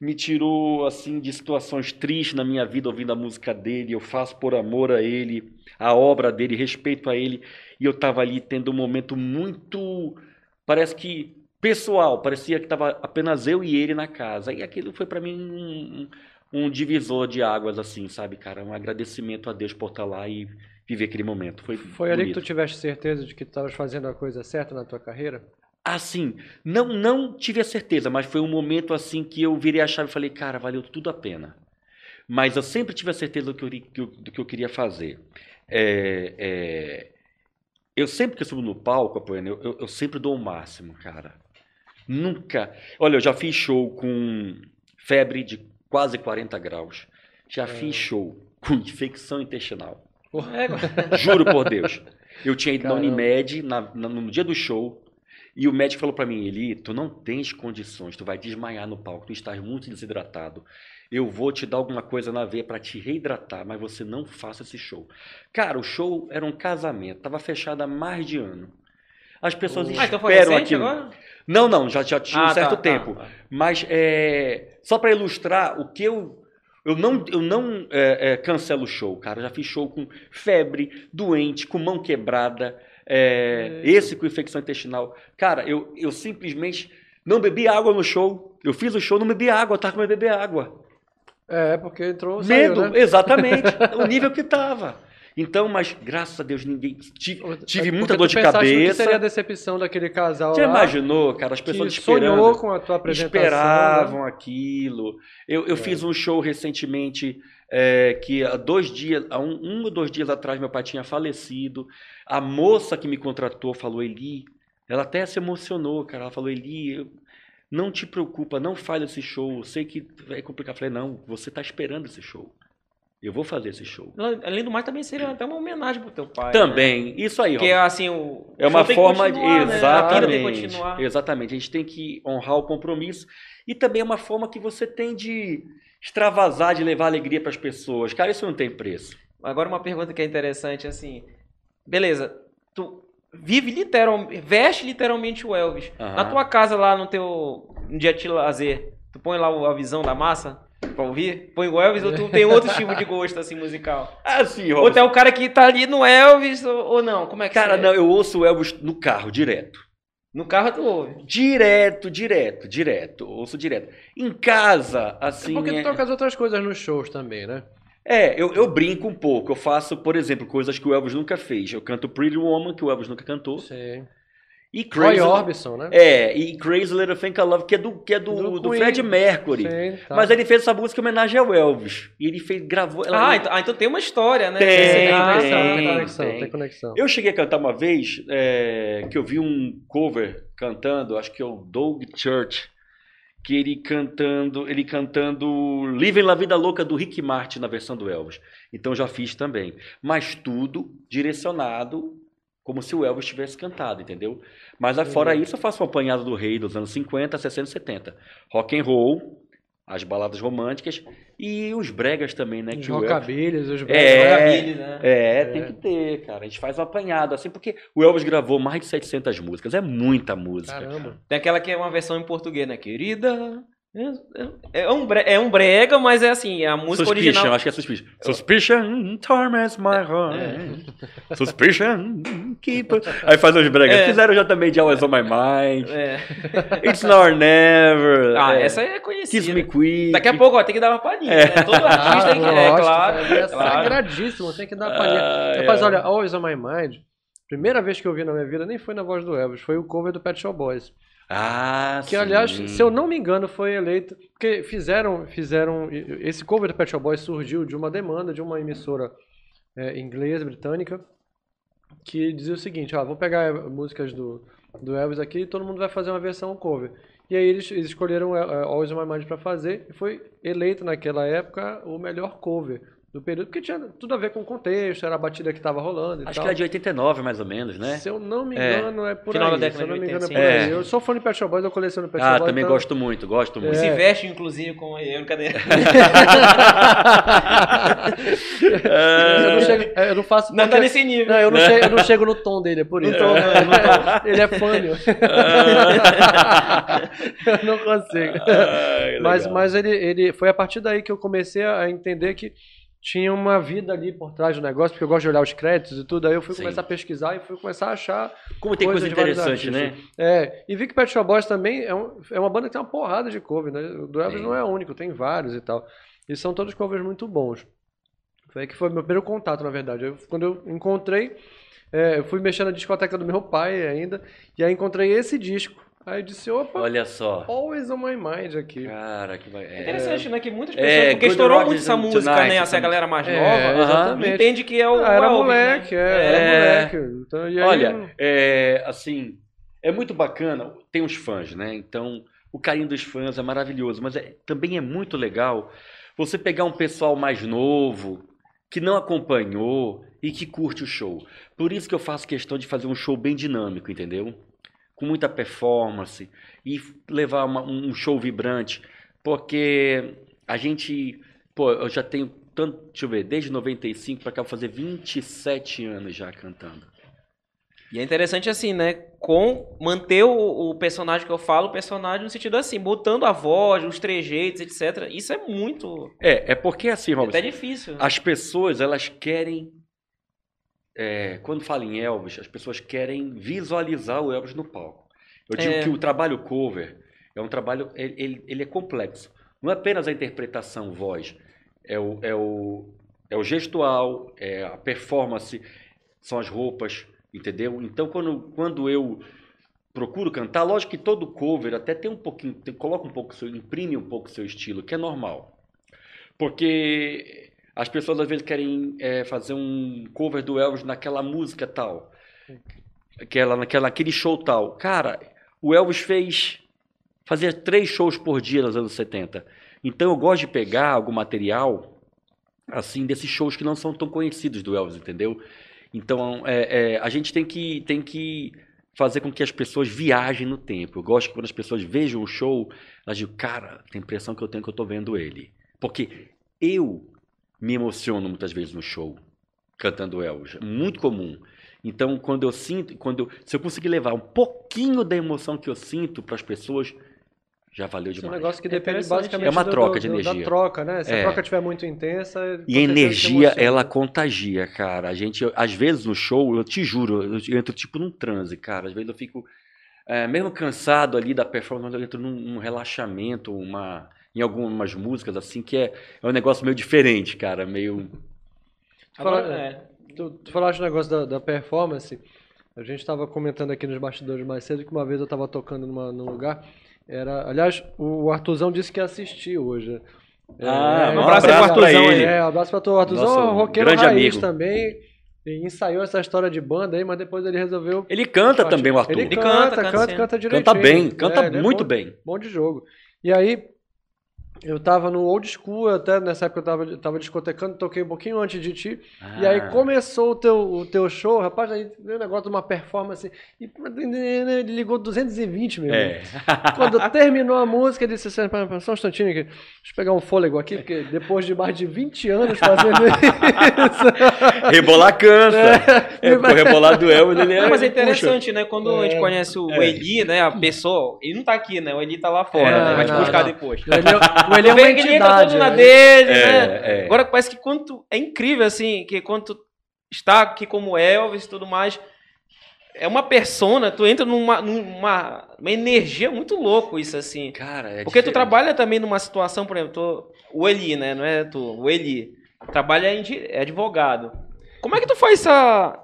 Speaker 3: me tirou assim de situações tristes na minha vida ouvindo a música dele. Eu faço por amor a ele, a obra dele, respeito a ele. E eu estava ali tendo um momento muito, parece que pessoal, parecia que estava apenas eu e ele na casa. E aquilo foi para mim um, um divisor de águas assim, sabe, cara, um agradecimento a Deus por estar lá e viver aquele momento. Foi
Speaker 2: Foi ali que tu tiveste certeza de que tu estavas fazendo a coisa certa na tua carreira?
Speaker 3: Assim, não, não tive a certeza, mas foi um momento assim que eu virei a chave e falei, cara, valeu tudo a pena. Mas eu sempre tive a certeza do que eu, que eu- do que eu queria fazer. É, é, eu sempre que eu subo no palco, apoiando, eu, eu, eu sempre dou o máximo, cara. Nunca. Olha, eu já fiz show com febre de quase 40 graus. Já fiz show com infecção intestinal.
Speaker 1: É, [laughs]
Speaker 3: Juro por Deus. Eu tinha ido
Speaker 2: Caramba.
Speaker 3: na Unimed na- na- no dia do show e o médico falou pra mim, Eli, tu não tens condições, tu vai desmaiar no palco, tu estás muito desidratado. Eu vou te dar alguma coisa na veia pra te reidratar, mas você não faça esse show. Cara, o show era um casamento, tava fechado há mais de ano. As pessoas
Speaker 1: Ah, então foi
Speaker 3: esperam
Speaker 1: recente
Speaker 3: aquilo.
Speaker 1: agora?
Speaker 3: Não, não, já, já tinha um
Speaker 1: Ah,
Speaker 3: certo
Speaker 1: tá,
Speaker 3: tempo.
Speaker 1: tá, tá.
Speaker 3: Mas é, só para ilustrar o que eu. Eu não, eu não é, é, cancelo show, cara. Eu já fiz show com febre, doente, com mão quebrada, é, esse com infecção intestinal. Cara, eu, eu simplesmente não bebi água no show. Eu fiz o show, não bebi água, eu tava com beber água.
Speaker 2: É, porque entrou. saiu,
Speaker 3: Medo,
Speaker 2: né?
Speaker 3: exatamente. [laughs] o nível que tava. Então, mas graças a Deus, ninguém. Tive, tive
Speaker 2: É
Speaker 3: muita dor de
Speaker 2: no que
Speaker 3: cabeça.
Speaker 2: seria a decepção daquele casal
Speaker 3: Você
Speaker 2: lá,
Speaker 3: imaginou, cara, as pessoas esperando
Speaker 2: sonhou com a tua apresentação.
Speaker 3: esperavam
Speaker 2: né?
Speaker 3: aquilo. Eu, eu
Speaker 2: É.
Speaker 3: fiz um show recentemente é, que há dois dias, há um, um ou dois dias atrás, meu pai tinha falecido. A moça que me contratou falou, Eli, ela até se emocionou, cara. Ela falou, Eli, eu- não te preocupa, não faz esse show. Eu sei que vai complicar. Eu falei, não, você está esperando esse show. Eu vou fazer esse show.
Speaker 1: Além do mais, também seria até uma homenagem pro teu pai. né?
Speaker 3: Também, isso aí,
Speaker 1: Porque
Speaker 3: ó.
Speaker 1: assim, o.
Speaker 3: É uma forma de.
Speaker 1: continuar, né?
Speaker 3: Exatamente.
Speaker 1: continuar.
Speaker 3: Exatamente. A gente tem que honrar o compromisso. E também é uma forma que você tem de extravasar, de levar alegria para as pessoas. Cara, isso não tem preço.
Speaker 1: Agora uma pergunta que é interessante, assim. Beleza, vive literalmente, veste literalmente o Elvis.
Speaker 3: Aham.
Speaker 1: Na tua casa lá no teu no dia de lazer, tu põe lá o- a visão da massa pra ouvir? Põe o Elvis ou tu tem outro [laughs] tipo de gosto assim musical?
Speaker 3: Ah, sim,
Speaker 1: Ou tu é o cara que tá ali no Elvis ou, ou não? Como é que
Speaker 3: Cara,
Speaker 1: você-
Speaker 3: não, eu ouço o Elvis no carro, direto.
Speaker 1: No carro tu ouve.
Speaker 3: Direto, direto, direto. Ouço direto. Em casa,
Speaker 2: É
Speaker 3: assim.
Speaker 2: porque
Speaker 3: é-
Speaker 2: tu toca as outras coisas nos shows também, né?
Speaker 3: É, eu, eu brinco um pouco. Eu faço, por exemplo, coisas que o Elvis nunca fez. Eu canto Pretty Woman, que o Elvis nunca cantou.
Speaker 2: Sim.
Speaker 3: E
Speaker 2: Roy
Speaker 3: Crazy.
Speaker 2: Orbison, né?
Speaker 3: É, e Crazy Little Thing I Love, que é do, que é do,
Speaker 2: Do
Speaker 3: do. Fred Mercury.
Speaker 2: Sim, tá.
Speaker 3: Mas ele fez essa música em homenagem ao Elvis. E ele fez, gravou. ela-
Speaker 1: Ah, então, ah, então tem uma história, né?
Speaker 3: Tem,
Speaker 2: tem, conexão,
Speaker 3: tem,
Speaker 2: tem conexão,
Speaker 3: tem.
Speaker 2: tem conexão.
Speaker 3: Eu cheguei a cantar uma vez é, que eu vi um cover cantando, acho que é o Doug Church, que ele cantando, ele cantando Living La Vida Louca do Rick Martin na versão do Elvis. Então já fiz também. Mas tudo direcionado como se o Elvis tivesse cantado, entendeu? Mas ah, fora isso, eu faço um apanhado do rei dos anos 50, 60 e 70. Rock and roll, as baladas românticas e os bregas também, né?
Speaker 2: Os
Speaker 3: que o Elvis-
Speaker 2: os
Speaker 3: É,
Speaker 1: Rockabilly, né?
Speaker 3: é,
Speaker 2: É.
Speaker 3: tem que ter, cara. A gente faz um apanhado, assim, porque o Elvis gravou mais de 700 músicas. É muita música.
Speaker 2: Caramba.
Speaker 1: Tem aquela que é uma versão em português, né? Querida. É, é um, bre- é um brega, mas é assim, a música
Speaker 3: Suspicion,
Speaker 1: original.
Speaker 3: acho que é Suspicion. Suspicion torments my heart. Suspicion, keep... Aí faz os bregas.
Speaker 1: É.
Speaker 3: Fizeram já também de Always on My Mind.
Speaker 1: É. [laughs]
Speaker 3: It's Now or Never.
Speaker 1: Ah,
Speaker 3: é.
Speaker 1: essa aí é conhecida.
Speaker 3: Kiss Me Quick.
Speaker 1: Daqui a pouco, ó, tem que dar uma palhinha.
Speaker 3: É.
Speaker 1: Né? Todo [laughs] artista tem que. É,
Speaker 2: lógico,
Speaker 1: claro.
Speaker 2: É
Speaker 1: claro.
Speaker 2: sagradíssimo, tem que dar a palhinha.
Speaker 3: Ai,
Speaker 2: Rapaz, olha, Always on My Mind, primeira vez que eu vi na minha vida nem foi na voz do Elvis, foi o cover do Pet Shop Boys.
Speaker 3: Ah,
Speaker 2: Que, aliás,
Speaker 3: sim.
Speaker 2: se eu não me engano, foi eleito. Porque fizeram. fizeram esse cover do Pet Shop Boys surgiu de uma demanda de uma emissora é, inglesa, britânica, que dizia o seguinte: ó, vou pegar músicas do, do Elvis aqui e todo mundo vai fazer uma versão cover. E aí eles, eles escolheram é, Always My Mind pra fazer e foi eleito naquela época o melhor cover do período, porque tinha tudo a ver com o contexto, era a batida que estava rolando e
Speaker 3: Acho
Speaker 2: tal.
Speaker 3: que era de 89, mais ou menos, né?
Speaker 2: Se eu não me
Speaker 3: É.
Speaker 2: engano, é, por
Speaker 1: Final da
Speaker 2: aí.
Speaker 1: década
Speaker 2: Se eu não
Speaker 1: de
Speaker 2: me engano, é
Speaker 1: 80,
Speaker 2: por
Speaker 3: sim.
Speaker 2: aí.
Speaker 3: É.
Speaker 2: Eu sou fã de Pet Shop Boys, eu coleciono Pet Shop
Speaker 3: Ah,
Speaker 2: Boys.
Speaker 3: também
Speaker 2: então-
Speaker 3: gosto muito, gosto muito.
Speaker 2: É.
Speaker 1: Se veste, inclusive, com eu, cadê? [laughs]
Speaker 2: eu, não chego, é, eu não faço.
Speaker 1: Não tá nesse nível.
Speaker 2: Não, eu não, chego, eu não [laughs] chego no tom dele, é por isso.
Speaker 1: tom? No tom.
Speaker 2: Ele é fã, meu. [laughs] eu não consigo.
Speaker 3: Ai,
Speaker 2: mas mas ele, ele foi a partir daí que eu comecei a entender que tinha uma vida ali por trás do negócio, porque eu gosto de olhar os créditos e tudo. Aí eu fui
Speaker 3: Sim.
Speaker 2: começar a pesquisar e fui começar a achar.
Speaker 3: Como tem coisa interessante, né?
Speaker 2: É, e vi que Pet Shop Boys também é, um- é uma banda que tem uma porrada de cover, né? O
Speaker 3: Tem.
Speaker 2: não é único, tem vários e tal. E são todos covers muito bons. Foi aí que foi meu primeiro contato, na verdade. Eu- quando eu encontrei, é, eu fui mexer na discoteca do meu pai ainda, e aí encontrei esse disco. Aí eu disse, opa,
Speaker 3: Olha só.
Speaker 2: Always on my mind aqui.
Speaker 3: Cara, que vai.
Speaker 1: É
Speaker 3: É.
Speaker 1: interessante, né? Que muitas
Speaker 3: É,
Speaker 1: pessoas. porque
Speaker 3: Good
Speaker 1: estourou muito essa
Speaker 3: Tonight,
Speaker 1: música, né?
Speaker 3: essa
Speaker 1: Essa galera mais
Speaker 2: É,
Speaker 1: nova.
Speaker 2: exatamente.
Speaker 1: Entende que é o.
Speaker 2: Ah, era
Speaker 1: o Elvis,
Speaker 2: moleque,
Speaker 1: né?
Speaker 2: é, era
Speaker 3: É.
Speaker 2: moleque. Então, e aí,
Speaker 3: Olha, é, assim, é muito bacana. Tem os fãs, né? Então, o carinho dos fãs é maravilhoso, mas é- também é muito legal você pegar um pessoal mais novo que não acompanhou e que curte o show. Por isso que eu faço questão de fazer um show bem dinâmico, entendeu? Com muita performance e levar uma- um show vibrante, porque a gente, pô, eu já tenho tanto, deixa eu ver, desde 95 pra cá, vou fazer 27 anos já cantando.
Speaker 1: E é interessante assim, né? Com manter o, o personagem que eu falo, o personagem no sentido assim, botando a voz, os trejeitos, etc. Isso é muito.
Speaker 3: É, é porque assim,
Speaker 1: É
Speaker 3: Robson,
Speaker 1: até difícil.
Speaker 3: As pessoas, elas querem. É, quando fala em Elvis, as pessoas querem visualizar o Elvis no palco. Eu digo
Speaker 1: É.
Speaker 3: que o trabalho cover é um trabalho. Ele, ele- ele é complexo. Não é apenas a interpretação voz, é o, é o, é o gestual, é a performance, são as roupas, entendeu? Então, quando, quando eu procuro cantar, lógico que todo cover até tem um pouquinho, tem- coloca um pouco, seu, imprime um pouco o seu estilo, que é normal. Porque as pessoas às vezes querem é, fazer um cover do Elvis naquela música tal, aquela, naquela, naquele show tal. Cara, o Elvis fez fazia três shows por dia nos anos 70. Então eu gosto de pegar algum material assim desses shows que não são tão conhecidos do Elvis, entendeu? Então é, é, a gente tem que tem que fazer com que as pessoas viajem no tempo. Eu gosto que quando as pessoas vejam o show, elas digam, cara, tem a impressão que eu tenho que eu estou vendo ele. Porque eu me emociono muitas vezes no show, cantando Elvis. É muito comum. Então, quando eu sinto, quando eu- se eu conseguir levar um pouquinho da emoção que eu sinto para as pessoas, já valeu
Speaker 2: Isso é um
Speaker 3: demais.
Speaker 2: negócio que
Speaker 1: É
Speaker 2: depende
Speaker 1: interessante.
Speaker 2: basicamente
Speaker 3: É uma
Speaker 2: do-
Speaker 3: troca
Speaker 2: do-
Speaker 3: de energia.
Speaker 2: Da troca, né? Se
Speaker 3: É.
Speaker 2: a troca estiver muito intensa.
Speaker 3: E a energia, ela contagia, cara. A gente, eu- às vezes no show, eu te juro, eu entro tipo num transe, cara. Às vezes eu fico, é, mesmo cansado ali da performance, eu entro num, num relaxamento, uma, em algumas músicas, assim, que é, é um negócio meio diferente, cara. Meio.
Speaker 1: Agora,
Speaker 2: Fala-
Speaker 1: é.
Speaker 2: Tu, tu falaste o negócio da, da performance. A gente estava comentando aqui nos bastidores mais cedo que uma vez eu estava tocando numa, num lugar. Era, aliás, o Artuzão disse que ia assistir hoje.
Speaker 3: Ah,
Speaker 1: um abraço aí pro
Speaker 3: pra
Speaker 1: Artuzão aí.
Speaker 2: É, um abraço pra tu. O Artuzão
Speaker 3: Nosso
Speaker 2: é um roqueiro
Speaker 3: grande
Speaker 2: raiz
Speaker 3: amigo.
Speaker 2: também. E ensaiou essa história de banda aí, mas depois ele resolveu.
Speaker 3: Ele canta também, o Arthur.
Speaker 2: Ele
Speaker 1: Ele
Speaker 2: canta,
Speaker 1: canta,
Speaker 2: canta,
Speaker 1: canta
Speaker 2: canta, direitinho.
Speaker 3: Canta bem, canta
Speaker 2: É, ele é
Speaker 3: muito
Speaker 2: bom-
Speaker 3: bem.
Speaker 2: Bom de jogo. E aí, eu tava no old school, até nessa época eu tava, tava discotecando, toquei um pouquinho antes de ti. E aí
Speaker 3: Ah.
Speaker 2: começou o teu, o teu show, rapaz, aí veio o negócio de uma performance. E ele ligou 220, meu irmão.
Speaker 3: É.
Speaker 2: Quando terminou a música, ele disse assim: "Pera, pera, só um instantinho aqui, deixa eu pegar um fôlego aqui, porque depois de mais de 20 anos fazendo isso. [laughs]
Speaker 3: Rebolar cansa. É, porque o rebolar do Elvis, ele é.
Speaker 1: Não, mas é
Speaker 3: puxa.
Speaker 1: interessante, né? Quando a gente conhece o
Speaker 3: É.
Speaker 1: Eli, né? A pessoa. Ele não tá aqui, né? O Eli tá lá fora,
Speaker 2: É,
Speaker 1: né? Vai te buscar
Speaker 2: não.
Speaker 1: depois.
Speaker 2: O Eli é- o Eli uma
Speaker 1: Vê que ele entra
Speaker 2: entidade.
Speaker 1: todo na
Speaker 2: né?
Speaker 1: dele,
Speaker 3: É,
Speaker 1: né?
Speaker 3: é.
Speaker 1: Agora parece que quando tu- é incrível assim, que quando tu está aqui como Elvis e tudo mais, é uma persona, tu entra numa, numa uma energia muito louco isso assim.
Speaker 3: Cara, é
Speaker 1: Porque tu
Speaker 3: diferente.
Speaker 1: trabalha também numa situação, por exemplo, tu- o Eli, né? Não é tu, o Eli trabalha em, é advogado. Como é que tu faz essa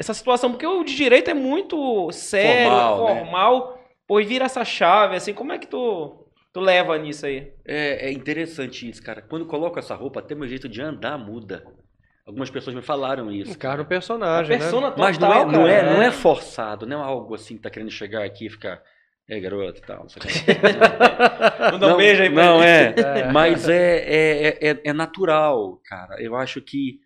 Speaker 1: essa situação? Porque o de direito é muito sério,
Speaker 3: Formal, né?
Speaker 1: formal, pô, e vira essa chave assim. Como é que tu tu leva nisso aí?
Speaker 3: É, é interessante isso, cara. Quando eu coloco essa roupa, até meu jeito de andar muda. Algumas pessoas me falaram isso.
Speaker 2: Encara o
Speaker 1: A
Speaker 2: personagem,
Speaker 1: persona
Speaker 2: né?
Speaker 3: Mas não é,
Speaker 1: total,
Speaker 3: não, é,
Speaker 1: cara,
Speaker 3: não
Speaker 1: né?
Speaker 3: é forçado, não é algo assim que tá querendo chegar aqui e ficar. É, garoto e tal. Não, sei o que. [laughs]
Speaker 1: Não um beijo aí pra
Speaker 3: Não, é. [laughs]
Speaker 2: É.
Speaker 3: Mas é, é, é, é natural, cara. Eu acho que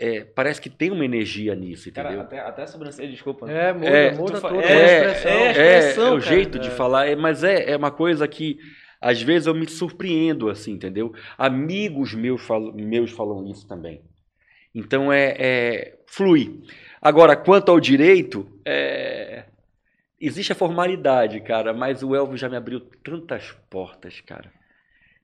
Speaker 3: é, parece que tem uma energia nisso, entendeu?
Speaker 1: Cara, até, até a sobrancelha, desculpa.
Speaker 2: É, muda,
Speaker 3: É,
Speaker 2: muda
Speaker 1: tu fa-
Speaker 2: tudo.
Speaker 1: é,
Speaker 2: a expressão.
Speaker 1: é,
Speaker 3: É,
Speaker 1: expressão,
Speaker 3: é o
Speaker 1: cara.
Speaker 3: jeito de
Speaker 2: É.
Speaker 3: falar, é, mas é, é uma coisa que às vezes eu me surpreendo, assim, entendeu? Amigos meus falam, meus falam isso também. Então é, é flui. Agora, quanto ao direito, é, existe a formalidade, cara, mas o Elvis já me abriu tantas portas, cara.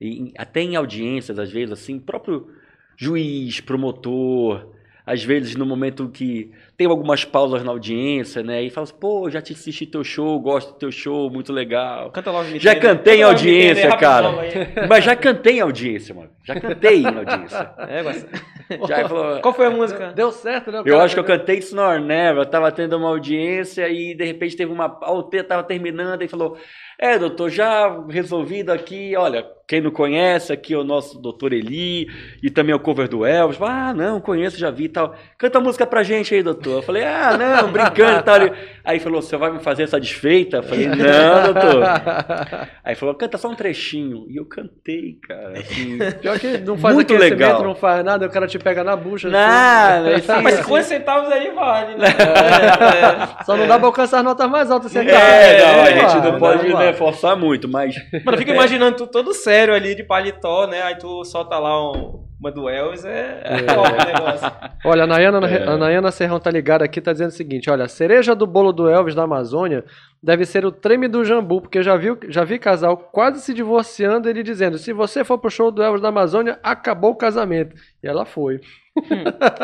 Speaker 3: E, até em audiências, às vezes, assim, próprio juiz, promotor, às vezes no momento que tem algumas pausas na audiência, né? E fala assim, pô, já te assisti teu show, gosto do teu show, muito legal.
Speaker 1: Canta logo me
Speaker 3: Já cantei em
Speaker 1: me
Speaker 3: audiência, cara. [laughs] Mas já cantei em audiência, mano. Já cantei em audiência.
Speaker 1: É, mas- [laughs]
Speaker 3: Já falou,
Speaker 1: Qual foi a música?
Speaker 2: Deu certo, né?
Speaker 3: Eu acho que eu cantei Snore Never, eu tava tendo uma audiência e de repente teve uma. Eu tava terminando e falou: É, doutor, já resolvido aqui, olha, quem não conhece, aqui é o nosso doutor Eli, e também é o cover do Elvis. Ah, não, conheço, já vi e tal. Canta a música pra gente aí, doutor. Eu falei, ah, não, brincando e tal. Aí falou, você vai me fazer essa desfeita? Eu falei, não, doutor. Aí falou, canta só um trechinho. E eu cantei, cara, assim.
Speaker 2: Pior que não faz
Speaker 3: Muito legal.
Speaker 2: não faz nada, o cara te pega na bucha.
Speaker 3: Nada, [laughs]
Speaker 2: assim.
Speaker 3: assim,
Speaker 1: Mas
Speaker 3: assim.
Speaker 1: 50 centavos aí vale, né?
Speaker 2: Só não dá pra alcançar as notas mais altas. Você
Speaker 3: É,
Speaker 2: tá-
Speaker 3: não, a
Speaker 2: É,
Speaker 3: gente não
Speaker 2: vai,
Speaker 3: pode
Speaker 2: vai.
Speaker 3: Né, forçar muito, mas [laughs]
Speaker 1: Mano, eu fico imaginando tu todo sério ali de paletó, né? Aí tu solta lá um- uma do Elvis, é, é. negócio.
Speaker 2: Olha, a Nayana,
Speaker 3: É.
Speaker 2: a Nayana Serrão tá ligada aqui, tá dizendo o seguinte: olha, a cereja do bolo do Elvis da Amazônia deve ser o treme do jambu, porque já, viu, já vi casal quase se divorciando, ele dizendo: se você for pro show do Elvis da Amazônia, acabou o casamento. E ela foi.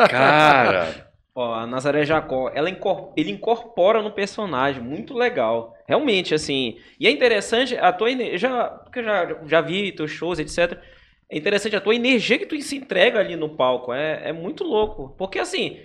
Speaker 3: cara,
Speaker 1: Ó, a Nazaré Jacó, ela ele incorpora no personagem, muito legal. Realmente, assim. E é interessante, a tua energia. Porque eu já, já vi teus shows, etc. É interessante a tua energia que tu se entrega ali no palco. É, é muito louco. Porque, assim,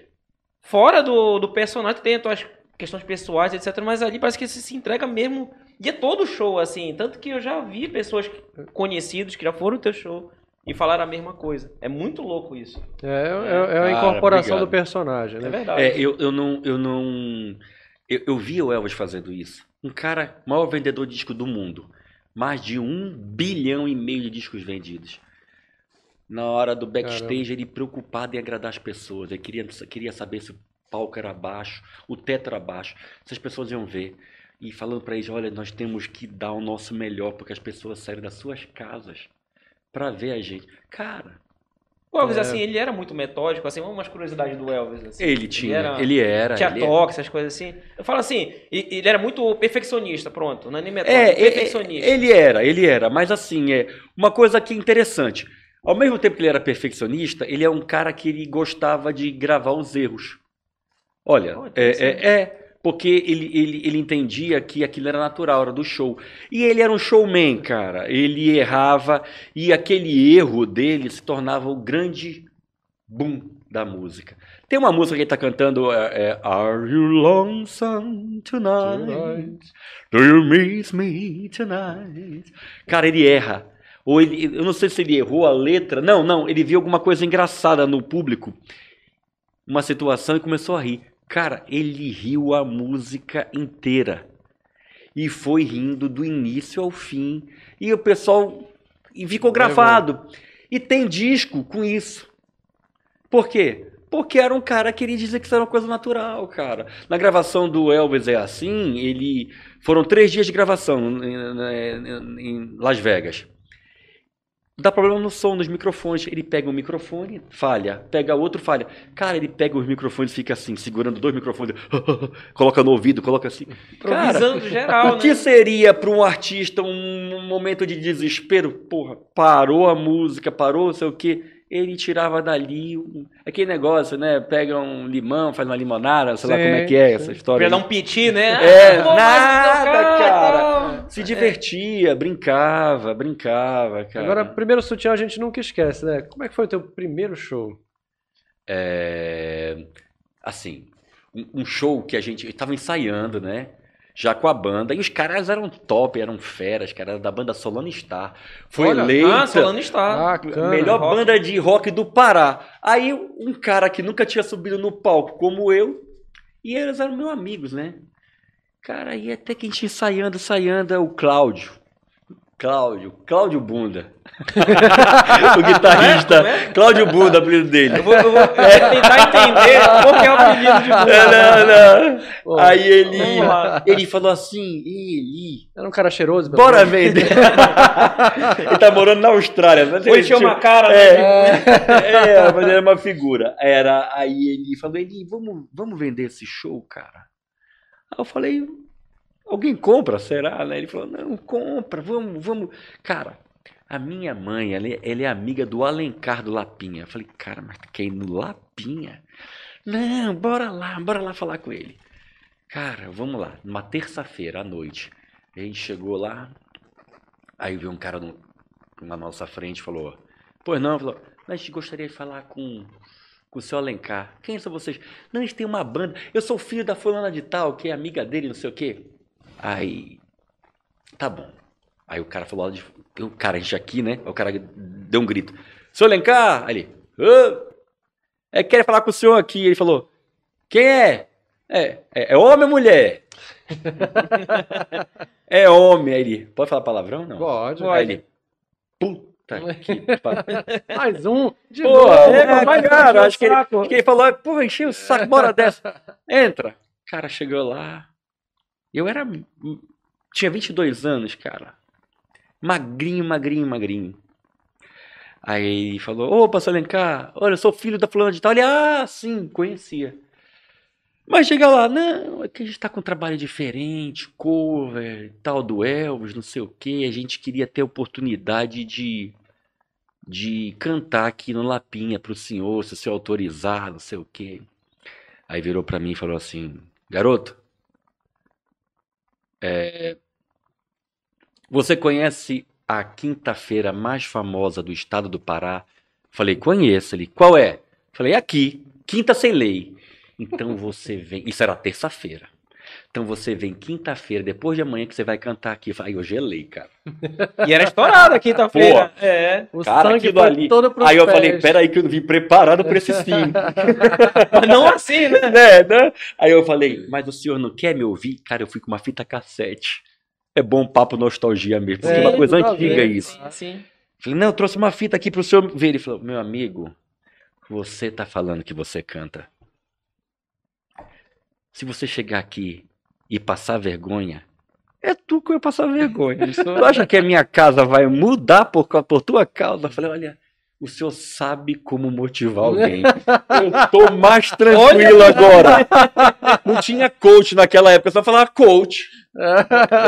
Speaker 1: fora do, do personagem, tem as tuas questões pessoais, etc. Mas ali parece que você se entrega mesmo. E é todo show, assim. Tanto que eu já vi pessoas conhecidos que já foram no teu show e falaram a mesma coisa. É muito louco isso.
Speaker 2: É, é, é a
Speaker 3: Cara,
Speaker 2: incorporação
Speaker 3: obrigado.
Speaker 2: do personagem,
Speaker 1: É
Speaker 2: né?
Speaker 1: verdade.
Speaker 3: é, eu, eu não. Eu, não eu, eu vi o Elvis fazendo isso. Um cara, maior vendedor de disco do mundo. Mais de um bilhão e meio de discos vendidos. Na hora do backstage, ele preocupado em agradar as pessoas. Ele queria, queria saber se o palco era baixo, o teto era baixo, se as pessoas iam ver. E falando pra eles, olha, nós temos que dar o nosso melhor, porque as pessoas saíram das suas casas pra ver a gente. Cara,
Speaker 1: O Elvis,
Speaker 2: É.
Speaker 1: assim, ele era muito metódico, assim, umas curiosidades do Elvis, assim.
Speaker 3: ele tinha,
Speaker 1: era-
Speaker 3: ele era.
Speaker 1: Tinha
Speaker 3: ele
Speaker 1: toque, essas coisas assim. Eu falo assim, ele era muito perfeccionista, pronto, não é nem metódico,
Speaker 3: É,
Speaker 1: perfeccionista.
Speaker 3: ele era, ele era, mas assim, é uma coisa que é interessante. Ao mesmo tempo que ele era perfeccionista, ele é um cara que ele gostava de gravar os erros. Olha,
Speaker 1: Oh,
Speaker 3: é, é, é, porque ele, ele, ele entendia que aquilo era natural, era do show. E ele era um showman, cara. Ele errava e aquele erro dele se tornava o grande boom da música. Tem uma música que ele tá cantando, é, é, Are you lonesome tonight? Do you miss me tonight? Cara, ele erra. Ou ele, eu não sei se ele errou a letra. Não, não, ele viu alguma coisa engraçada no público. Uma situação e começou a rir. Cara, ele riu a música inteira. E foi rindo do início ao fim. E o pessoal e ficou gravado. E tem disco com isso. Por quê? Porque era um cara que queria dizer que isso era uma coisa natural, cara. Na gravação do Elvis é assim, ele foram três dias de gravação em, em- em Las Vegas. Dá problema no som, nos microfones. Ele pega um microfone, falha. Pega outro, falha. Cara, ele pega os microfones e fica assim, segurando dois microfones. [laughs] coloca no ouvido, coloca assim. Cara,
Speaker 1: Improvisando geral,
Speaker 3: o que
Speaker 1: né?
Speaker 3: seria para um artista um momento de desespero? Porra, parou a música, parou não sei o quê. Ele tirava dali um- aquele negócio, né? Pega um limão, faz uma limonada, sei lá
Speaker 2: Sim,
Speaker 3: como é que é essa
Speaker 2: sim.
Speaker 3: história.
Speaker 1: Pra um piti, né?
Speaker 3: É,
Speaker 1: Ah,
Speaker 3: nada, cara. Se divertia, brincava, brincava, cara.
Speaker 2: Agora, primeiro sutiã a gente nunca esquece, né? Como é que foi o teu primeiro show?
Speaker 3: É, assim, um, show que a gente estava ensaiando, né? Já com a banda, e os caras eram top, eram feras, cara, da banda Solano Star. Foi
Speaker 2: Olha,
Speaker 3: eleita
Speaker 1: Ah, Solano está.
Speaker 2: Bacana.
Speaker 3: melhor
Speaker 1: rock.
Speaker 3: banda de rock do Pará. Aí um cara que nunca tinha subido no palco como eu, e eles eram meus amigos, né? Cara, aí até que a gente ensaiando, ensaiando, é o Cláudio. Cláudio, Cláudio Bunda. [laughs] o guitarrista.
Speaker 1: Como é?
Speaker 3: Cláudio Bunda, apelido dele.
Speaker 1: Eu vou, eu vou tentar entender qual que é o apelido de Buda.
Speaker 3: É, não, não. Aí ele, ele falou assim, ele,
Speaker 2: Era um cara cheiroso?
Speaker 3: bora vender. [laughs] ele tá morando na Austrália. Mas
Speaker 1: Ou
Speaker 3: ele
Speaker 1: tinha uma cara,
Speaker 3: É.
Speaker 1: né?
Speaker 3: É, mas era uma figura. Era, aí ele falou, ele, vamos, vamos vender esse show, cara? Aí eu falei, alguém compra, será? né? Ele falou, não, compra, vamos, vamos. Cara, a minha mãe, ela, é- ela é amiga do Alencar do Lapinha. Eu falei, cara, mas tu quer ir no Lapinha? Não, bora lá, bora lá falar com ele. Cara, vamos lá, numa terça-feira à noite. A gente chegou lá, aí veio um cara no- na nossa frente falou, pois não, falou, a gente gostaria de falar com, com o seu Alencar. Quem são vocês? Não, eles têm uma banda. Eu sou filho da fulana de tal, que é amiga dele, não sei o quê. Aí Tá bom. Aí o cara falou. O cara, a gente aqui, né? O cara deu um grito. Seu Lencar! Aí ele. "Ô, É, quer falar com o senhor aqui. Ele falou. Quem é? É, é, é homem ou mulher? [laughs] é homem. Aí ele. Pode falar palavrão? Não.
Speaker 2: Pode.
Speaker 3: Aí ele. Puta que pariu. [laughs]
Speaker 2: Mais um. De
Speaker 3: Porra,
Speaker 2: novo.
Speaker 3: é, mas, cara, acho que ele, que ele falou, pô, encheu o saco, bora dessa. [laughs] Entra. O cara chegou lá. Eu era. Tinha 22 anos, cara. Magrinho, magrinho, magrinho. Aí ele falou: Ô, pastor Alencar, olha, eu sou filho da fulana de tal. Ele, ah, sim, conhecia. Mas chega lá, não, é que a gente tá com um trabalho diferente, cover, tal do Elvis, não sei o quê. A gente queria ter oportunidade de de cantar aqui no Lapinha pro senhor, se o senhor autorizar, não sei o quê. Aí virou pra mim e falou assim: Garoto, é, você conhece a quinta-feira mais famosa do estado do Pará? Falei: Conheço. Ele: Qual é? Falei: Aqui, Quinta Sem Lei. Então você vem. Isso era terça-feira. Então você vem quinta-feira, depois de amanhã, que você vai cantar aqui. Aí eu gelei, cara.
Speaker 1: E era estourada quinta-feira. É.
Speaker 2: O
Speaker 3: Cara,
Speaker 2: sangue
Speaker 3: aquilo
Speaker 2: foi
Speaker 3: ali.
Speaker 2: todo pros
Speaker 3: Aí eu
Speaker 2: pés.
Speaker 3: falei: Peraí, que eu não vim preparado pra esse sim. [laughs]
Speaker 1: Mas não assim, né? [laughs]
Speaker 3: né, né? Aí eu falei, mas o senhor não quer me ouvir? Cara, eu fui com uma fita cassete. É bom papo nostalgia mesmo, porque é uma
Speaker 2: É,
Speaker 3: coisa antiga
Speaker 2: ver.
Speaker 3: isso.
Speaker 1: Sim.
Speaker 3: Falei, não, eu trouxe uma fita aqui pro senhor ver. Ele falou, meu amigo, você tá falando que você canta. Se você chegar aqui e passar vergonha, é tu que vai passar vergonha. [laughs] Tu acha que a minha casa vai mudar por, por tua causa? Eu falei, olha, o senhor sabe como motivar alguém. Eu tô mais [laughs] tranquilo agora. [laughs] Não tinha coach naquela época, só falava coach.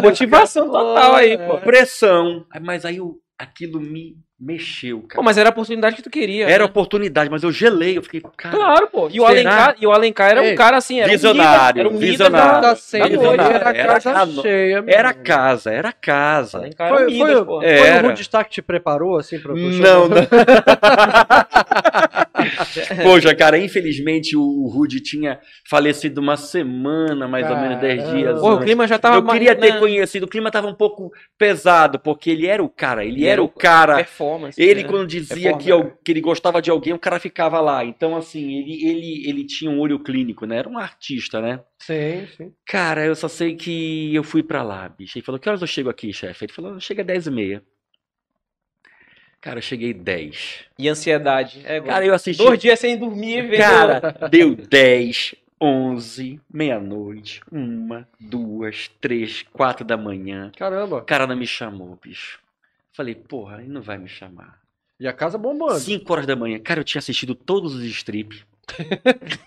Speaker 1: Motivação total aí, pô.
Speaker 3: Pressão. Mas aí eu- aquilo me mexeu,
Speaker 1: Pô,
Speaker 3: cara.
Speaker 1: mas era a oportunidade que tu queria.
Speaker 3: Era
Speaker 1: né?
Speaker 3: oportunidade, mas eu gelei. Eu fiquei, cara.
Speaker 1: Claro, pô. E o? Alencar, e o Alencar era um cara assim, era
Speaker 3: visionário,
Speaker 1: um líder, era um líder
Speaker 3: visionário.
Speaker 1: da-
Speaker 2: Da
Speaker 3: Visionário.
Speaker 2: era
Speaker 3: Era
Speaker 2: casa
Speaker 3: casa-
Speaker 2: cheia. meu
Speaker 3: Era casa, era casa.
Speaker 1: Alencar era
Speaker 2: Foi,
Speaker 1: um líder,
Speaker 2: foi,
Speaker 1: pô.
Speaker 3: É.
Speaker 2: foi
Speaker 3: Era.
Speaker 2: o Woodstock que te preparou, assim, show?
Speaker 3: Não, não. [laughs] Poxa, cara, infelizmente o, Rudy tinha falecido uma semana, mais ou menos, dez
Speaker 2: Caramba.
Speaker 3: dias.
Speaker 1: Pô, o clima já tava
Speaker 3: Eu queria ter
Speaker 1: na
Speaker 3: conhecido, o clima tava um pouco pesado, porque ele era o cara, ele
Speaker 1: Ele
Speaker 3: era
Speaker 1: era
Speaker 3: o
Speaker 1: o
Speaker 3: cara.
Speaker 1: performance.
Speaker 3: Ele,
Speaker 1: né?
Speaker 3: quando dizia
Speaker 1: Reforma,
Speaker 3: que, al- que ele gostava de alguém, o cara ficava lá. Então, assim, ele, ele, ele tinha um olho clínico, né? Era um artista, né?
Speaker 2: Sim, sim.
Speaker 3: Cara, eu só sei que eu fui pra lá, bicho. Ele falou, que horas eu chego aqui, chefe? Ele falou, chega às 10 e meia. Cara, eu cheguei 10.
Speaker 1: E ansiedade. É,
Speaker 3: Cara, eu assisti...
Speaker 1: dois dias sem dormir.
Speaker 3: Cara, deu 10, 11, meia-noite, uma, duas, três, quatro da manhã.
Speaker 2: Caramba.
Speaker 3: O cara não me chamou, bicho. Falei, porra, ele não vai me chamar.
Speaker 2: E a casa bombando.
Speaker 3: 5 horas da manhã. Cara, eu tinha assistido todos os strips.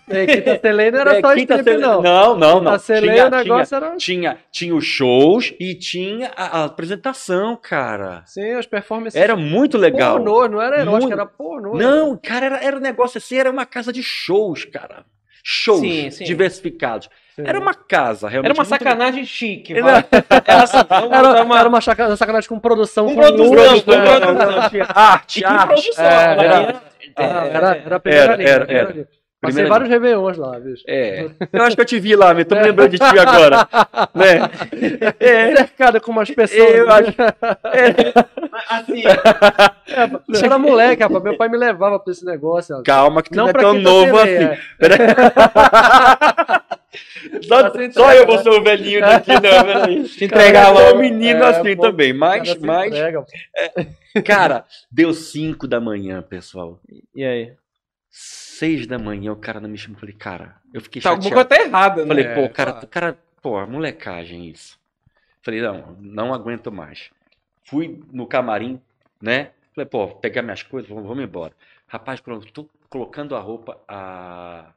Speaker 2: E Quinta Selene era
Speaker 3: É,
Speaker 2: só
Speaker 3: Quinta
Speaker 2: strip,
Speaker 3: Cele-
Speaker 2: não.
Speaker 3: Não, não, não.
Speaker 2: Quinta Selene
Speaker 3: Tinha,
Speaker 2: o negócio era...
Speaker 3: tinha, tinha os shows e tinha a, a apresentação, cara.
Speaker 2: Sim, as performances...
Speaker 3: Era muito legal.
Speaker 2: Pornô, não era erótico,
Speaker 3: Muito.
Speaker 2: era pornô.
Speaker 3: Não, cara, era, era um negócio assim, era uma casa de shows, cara. Shows
Speaker 1: Sim, sim.
Speaker 3: diversificados.
Speaker 2: Sim.
Speaker 3: Era uma casa, realmente.
Speaker 1: Era uma
Speaker 3: muito-
Speaker 1: sacanagem chique.
Speaker 3: Era-.
Speaker 1: Era assim, [laughs]
Speaker 2: Era,
Speaker 1: uma...
Speaker 2: era uma sacanagem com produção.
Speaker 1: Com
Speaker 2: com
Speaker 1: produção, com
Speaker 2: né?
Speaker 1: produção.
Speaker 3: Arte, arte.
Speaker 1: produção.
Speaker 2: É, era- Ah,
Speaker 1: é,
Speaker 2: era,
Speaker 1: é.
Speaker 2: era a primeira
Speaker 3: Era,
Speaker 2: linha,
Speaker 3: era,
Speaker 2: primeira. Passei
Speaker 3: Primeira
Speaker 2: vários Réveillons lá, bicho.
Speaker 3: É. Eu acho que eu te vi lá, me tô me lembrando de ti agora. né? [laughs] É.
Speaker 2: Cercada com umas pessoas.
Speaker 3: Eu acho- [laughs]
Speaker 1: Assim,
Speaker 2: Eu era moleque, rapaz. Meu pai me levava pra esse negócio. ó.
Speaker 3: Calma, que tu não,
Speaker 2: Não
Speaker 3: é tão
Speaker 2: tá
Speaker 3: novo assim.
Speaker 2: é.
Speaker 3: Peraí. [laughs] só,
Speaker 2: Tá
Speaker 3: só eu vou
Speaker 2: né?
Speaker 3: ser o velhinho daqui, não. Peraí.
Speaker 1: te entregar
Speaker 3: Eu sou
Speaker 1: logo.
Speaker 3: um menino
Speaker 2: É,
Speaker 3: assim
Speaker 2: pô,
Speaker 3: também. Mas,
Speaker 2: cara
Speaker 3: mas,
Speaker 2: entrega.
Speaker 3: cara, deu 5 da manhã, pessoal.
Speaker 1: E aí?
Speaker 3: 6 da manhã o cara não me chamou. Falei, cara, eu fiquei
Speaker 1: Tá alguma
Speaker 3: chateado.
Speaker 1: coisa tá errada, né?
Speaker 3: Falei, pô, cara,
Speaker 2: claro.
Speaker 3: cara, pô, molecagem isso. Falei, não, não aguento mais. Fui no camarim, né? Falei, pô, pegar minhas coisas, vamos, vamos embora. Rapaz, eu tô colocando a roupa, a,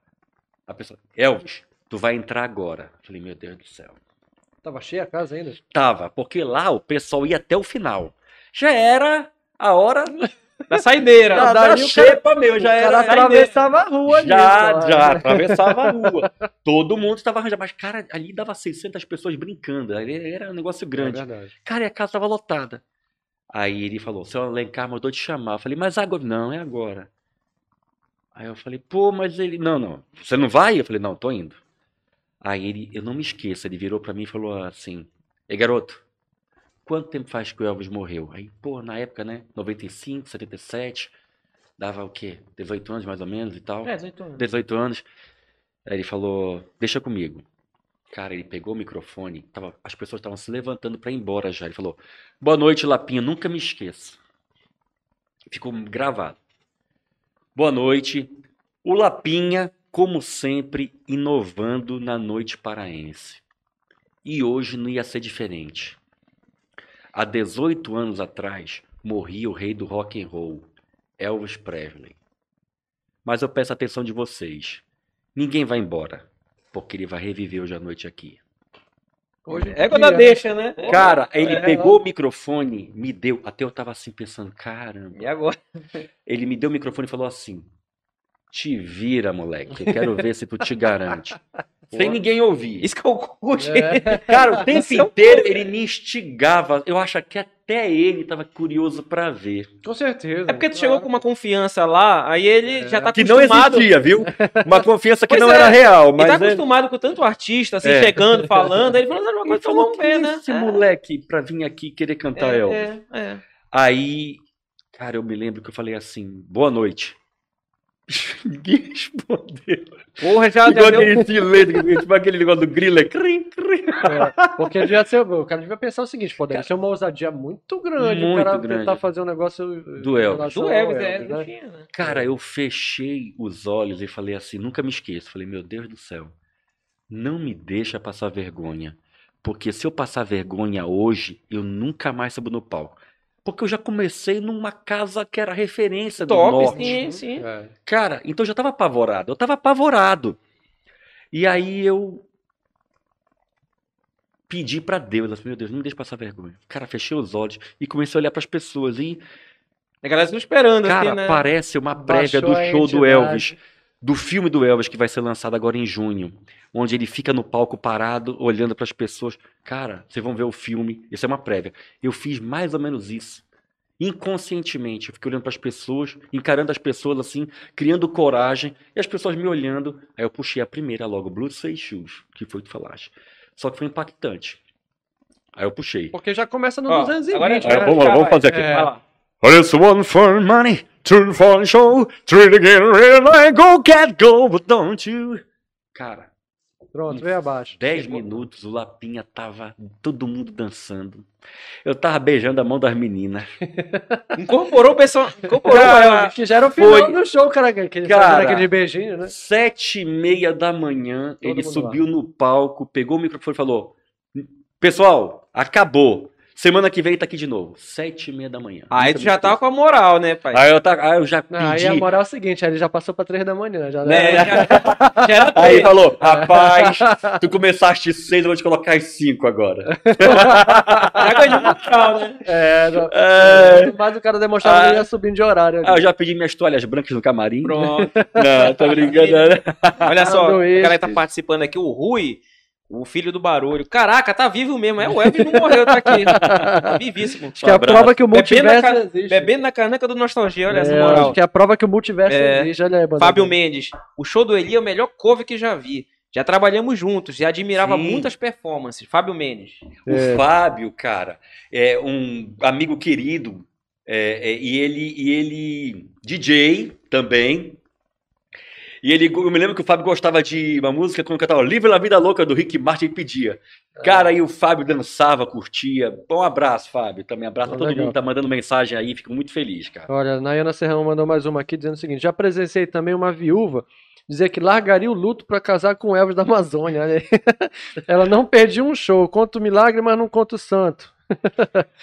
Speaker 3: a pessoa, Elvis, tu vai entrar agora. Falei, meu Deus do céu.
Speaker 2: Tava cheia a casa ainda.
Speaker 3: Tava, porque lá o pessoal ia até o final. Já era a hora
Speaker 1: Da saideira.
Speaker 2: Não,
Speaker 3: da,
Speaker 2: cara-
Speaker 3: xepa, meu. Já era
Speaker 2: cara
Speaker 3: a saideira.
Speaker 2: atravessava a rua ali.
Speaker 3: Já, já, atravessava a rua. Todo mundo estava arranjado. Mas, cara, ali dava 600 pessoas brincando. Ali Era um negócio
Speaker 2: É
Speaker 3: grande.
Speaker 2: verdade.
Speaker 3: Cara, e a casa estava lotada. Aí ele falou, seu Alencar mandou te chamar. Eu falei, mas agora? Não, é agora. Aí eu falei, pô, mas ele... Não, não. Você não vai? Eu falei, não, tô indo. Aí ele, eu não me esqueço, ele virou pra mim e falou assim, Ei, garoto, quanto tempo faz que o Elvis morreu? Aí, pô, na época, né? 95, 77, dava o quê? 18 anos mais ou menos e tal.
Speaker 1: É, 18 anos.
Speaker 3: 18 anos. Aí ele falou, deixa comigo. Cara, ele pegou o microfone, tava, as pessoas estavam se levantando pra ir embora já. Ele falou, boa noite, Lapinha, nunca me esqueça. Ficou gravado. Boa noite. O Lapinha, como sempre, inovando na noite paraense. E hoje não ia ser diferente. Há 18 anos atrás, morria o rei do rock and roll, Elvis Presley. Mas eu peço a atenção de vocês. Ninguém vai embora, porque ele vai reviver hoje à noite aqui.
Speaker 2: Hoje
Speaker 1: É quando a
Speaker 2: dia,
Speaker 1: deixa, né?
Speaker 3: Cara, ele
Speaker 2: É,
Speaker 3: pegou o microfone, me deu. Até eu tava assim pensando, caramba.
Speaker 1: E agora?
Speaker 3: Ele me deu o microfone e falou assim: Te vira, moleque. Eu quero ver se tu te garante. [laughs] Sem ninguém ouvir.
Speaker 1: Isso que eu curto.
Speaker 2: É. [laughs]
Speaker 3: Cara, o tempo inteiro ele me instigava. Eu acho que até ele tava curioso pra ver.
Speaker 2: Com certeza.
Speaker 1: É porque tu chegou com uma confiança lá, aí ele já tá
Speaker 3: Que não
Speaker 1: acostumado.
Speaker 3: existia, viu? Uma confiança que
Speaker 1: Pois
Speaker 3: não
Speaker 1: é,
Speaker 3: era real.
Speaker 1: Ele
Speaker 3: Mas
Speaker 1: tá
Speaker 3: é-
Speaker 1: acostumado com tanto artista, assim,
Speaker 3: É.
Speaker 1: chegando, [laughs] falando. Aí ele falou, não, uma
Speaker 3: Ele
Speaker 1: coisa, então
Speaker 3: falou
Speaker 1: vamos ver, né?
Speaker 3: esse
Speaker 1: É,
Speaker 3: moleque pra vir aqui querer cantar
Speaker 1: é,
Speaker 3: Elvis.
Speaker 1: é, é.
Speaker 3: Aí, cara, eu me lembro que eu falei assim, boa noite. [laughs] Ninguém respondeu.
Speaker 1: Porra, já,
Speaker 3: Igual
Speaker 1: já deu...
Speaker 3: aquele silêncio, tipo aquele negócio do grilo, é crim, crim.
Speaker 2: É, porque devia ser, o cara devia pensar o seguinte, pô, deve ser uma ousadia muito grande o
Speaker 3: Muito
Speaker 2: cara
Speaker 3: grande.
Speaker 2: tentar fazer um negócio
Speaker 3: Do Elvis.
Speaker 2: relação
Speaker 1: Do Elvis, é,
Speaker 2: Elvis, né?
Speaker 1: tinha, né?
Speaker 3: Cara, eu fechei os olhos e falei assim, nunca me esqueço. Falei, meu Deus do céu, não me deixa passar vergonha. Porque se eu passar vergonha hoje, eu nunca mais subo no palco. Porque eu já comecei numa casa que era referência do
Speaker 1: Top,
Speaker 3: norte.
Speaker 1: sim, sim.
Speaker 2: É.
Speaker 3: Cara, então eu já tava apavorado. Eu tava apavorado. E aí eu pedi pra Deus, assim, meu Deus, não me deixe passar vergonha. Cara, fechei os olhos e comecei a olhar pras pessoas e,
Speaker 1: A galera ficou esperando,
Speaker 3: cara,
Speaker 1: assim, né?
Speaker 3: parece uma prévia
Speaker 2: Baixou
Speaker 3: do show do. Elvis, do filme do Elvis que vai ser lançado agora em junho, onde ele fica no palco parado, olhando pras pessoas. Cara, vocês vão ver o filme, isso é uma prévia. Eu fiz mais ou menos isso. Inconscientemente, eu fiquei olhando pras pessoas, encarando as pessoas assim, criando coragem, e as pessoas me olhando. Aí eu puxei a primeira logo, Blue Say Shoes, que foi o que tu falaste. Só que foi impactante. Aí eu puxei.
Speaker 2: Porque já começa no
Speaker 1: Ó,
Speaker 2: 220,
Speaker 1: agora-
Speaker 2: né?
Speaker 3: Aí, vamos
Speaker 1: já
Speaker 3: vamos fazer aqui.
Speaker 2: É.
Speaker 1: Lá.
Speaker 3: It's one for money, two for show, three to get ready, like go, cat, go, but don't you. Cara,
Speaker 2: Pronto, veio abaixo.
Speaker 3: 10 minutos, o Lapinha tava todo mundo dançando. Eu tava beijando a mão das meninas. [laughs]
Speaker 1: Incorporou o pessoal. Incorporou
Speaker 3: Cara.
Speaker 2: Que já era o final
Speaker 3: Foi.
Speaker 2: do show, cara. Que ele
Speaker 3: Cara.
Speaker 2: aquele beijinho, né?
Speaker 3: Sete e meia da manhã,
Speaker 2: Todo
Speaker 3: ele subiu no palco, pegou o microfone e falou: Pessoal, acabou. Semana que vem tá aqui de novo. Sete e meia da manhã.
Speaker 1: Aí
Speaker 3: Nunca
Speaker 1: tu já tava
Speaker 3: esqueço.
Speaker 1: com a moral, né, pai?
Speaker 3: Aí eu, tá, aí eu já
Speaker 2: Não, aí
Speaker 3: pedi.
Speaker 2: a moral é o seguinte, aí ele já passou pra três da manhã. Já,
Speaker 1: Né, já, [laughs] já era
Speaker 3: Aí falou, rapaz, tu começaste seis, eu vou te colocar às cinco agora. [laughs]
Speaker 1: Já ganhou moral, né?
Speaker 2: É, não,
Speaker 3: É.
Speaker 2: mas o cara demonstrava que
Speaker 3: Ah.
Speaker 2: ele ia subindo de horário. ali.
Speaker 3: Ah, eu já pedi minhas toalhas brancas no camarim.
Speaker 1: Pronto. [laughs]
Speaker 3: Não, tô brincando. né?
Speaker 1: Olha só, o cara que tá participando aqui, o Rui, o filho do barulho. Caraca, tá vivo mesmo. É o Elvis não morreu, tá aqui. Tá vivíssimo.
Speaker 2: Acho que é a prova que o
Speaker 1: Bebendo na,
Speaker 2: multiverso existe.
Speaker 1: bebendo na caneca do Nostalgia, olha essa
Speaker 2: É,
Speaker 1: moral.
Speaker 2: acho que é a prova que o multiverso
Speaker 1: É.
Speaker 2: existe. Olha aí.
Speaker 1: Fábio Mendes, o show do Eli é o melhor cover que já vi. Já trabalhamos juntos e admirava
Speaker 3: Sim.
Speaker 1: muitas performances. Fábio Mendes.
Speaker 2: É.
Speaker 3: O Fábio, cara, é um amigo querido. é, é, e ele, e ele, DJ também. E ele, eu me lembro que o Fábio gostava de uma música quando cantava Livre a Vida Louca do Rick Martin, ele pedia. Cara, aí o Fábio dançava, curtia. Bom abraço, Fábio. Também abraço pra todo
Speaker 2: Legal.
Speaker 3: mundo que tá mandando mensagem aí, fico muito feliz, cara.
Speaker 2: Olha, Nayana Serrão mandou mais uma aqui dizendo o seguinte: já presenciei também uma viúva dizer que largaria o luto pra casar com o Elvis da Amazônia. [laughs] Ela não perdia um show, conta o milagre, mas não conta o santo.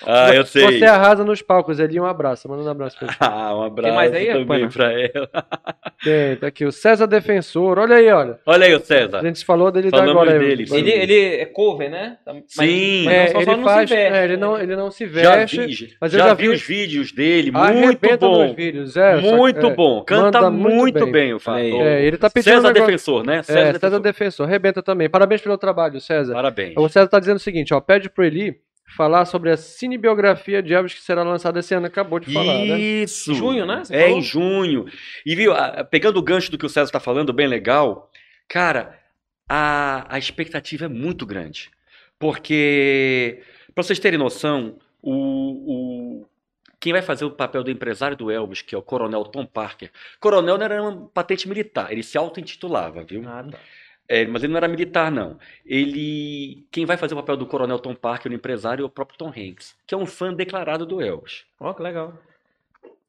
Speaker 3: Ah, eu sei.
Speaker 2: Você arrasa nos palcos, Eli, um abraço. Manda um abraço pra ele. [laughs]
Speaker 3: Ah, um abraço
Speaker 1: mais aí,
Speaker 3: também
Speaker 1: Pana?
Speaker 3: pra ela. [laughs]
Speaker 2: Tem, tá aqui o César Defensor, olha aí, olha.
Speaker 3: Olha aí o
Speaker 2: A
Speaker 3: César.
Speaker 2: gente falou dele da
Speaker 3: Falamos
Speaker 2: agora.
Speaker 3: dele.
Speaker 1: Ele, ele é cover, né? Mas-
Speaker 3: Sim.
Speaker 1: mas
Speaker 2: É,
Speaker 1: não, só- só
Speaker 2: ele
Speaker 1: não
Speaker 2: faz,
Speaker 1: se veste,
Speaker 2: é, ele não, ele não se
Speaker 3: Já
Speaker 2: veste.
Speaker 3: vi,
Speaker 2: mas eu
Speaker 3: já
Speaker 2: já
Speaker 3: vi
Speaker 2: vi-
Speaker 3: os vídeos dele, muito
Speaker 2: arrebenta
Speaker 3: bom.
Speaker 2: vídeos, é, só
Speaker 3: muito
Speaker 2: é,
Speaker 3: bom. Canta muito,
Speaker 2: muito
Speaker 3: bem.
Speaker 2: bem.
Speaker 3: o Fábio.
Speaker 1: É,
Speaker 2: ele tá pedindo
Speaker 3: César
Speaker 2: um negócio-
Speaker 3: Defensor, né?
Speaker 2: É, César Defensor. Arrebenta também. Parabéns pelo trabalho, César.
Speaker 3: Parabéns.
Speaker 2: O César tá dizendo o seguinte, ó, pede pro Eli falar sobre a cinebiografia de Elvis que será lançada esse ano. Acabou de falar, né?
Speaker 3: Isso.
Speaker 1: Junho, né? Você
Speaker 3: É
Speaker 1: falou?
Speaker 3: em junho. E viu, pegando o gancho do que o César está falando, bem legal, cara, a, a expectativa é muito grande. Porque, Pra vocês terem noção, o, o- quem vai fazer o papel do empresário do Elvis, que é o coronel Tom Parker. Coronel não era uma patente militar, ele se auto-intitulava, viu?
Speaker 1: Ah, tá.
Speaker 3: É, mas ele não era militar, não. Ele. Quem vai fazer o papel do coronel Tom Parker, o empresário, é o próprio Tom Hanks, que é um fã declarado do Elvis.
Speaker 1: Ó, que legal.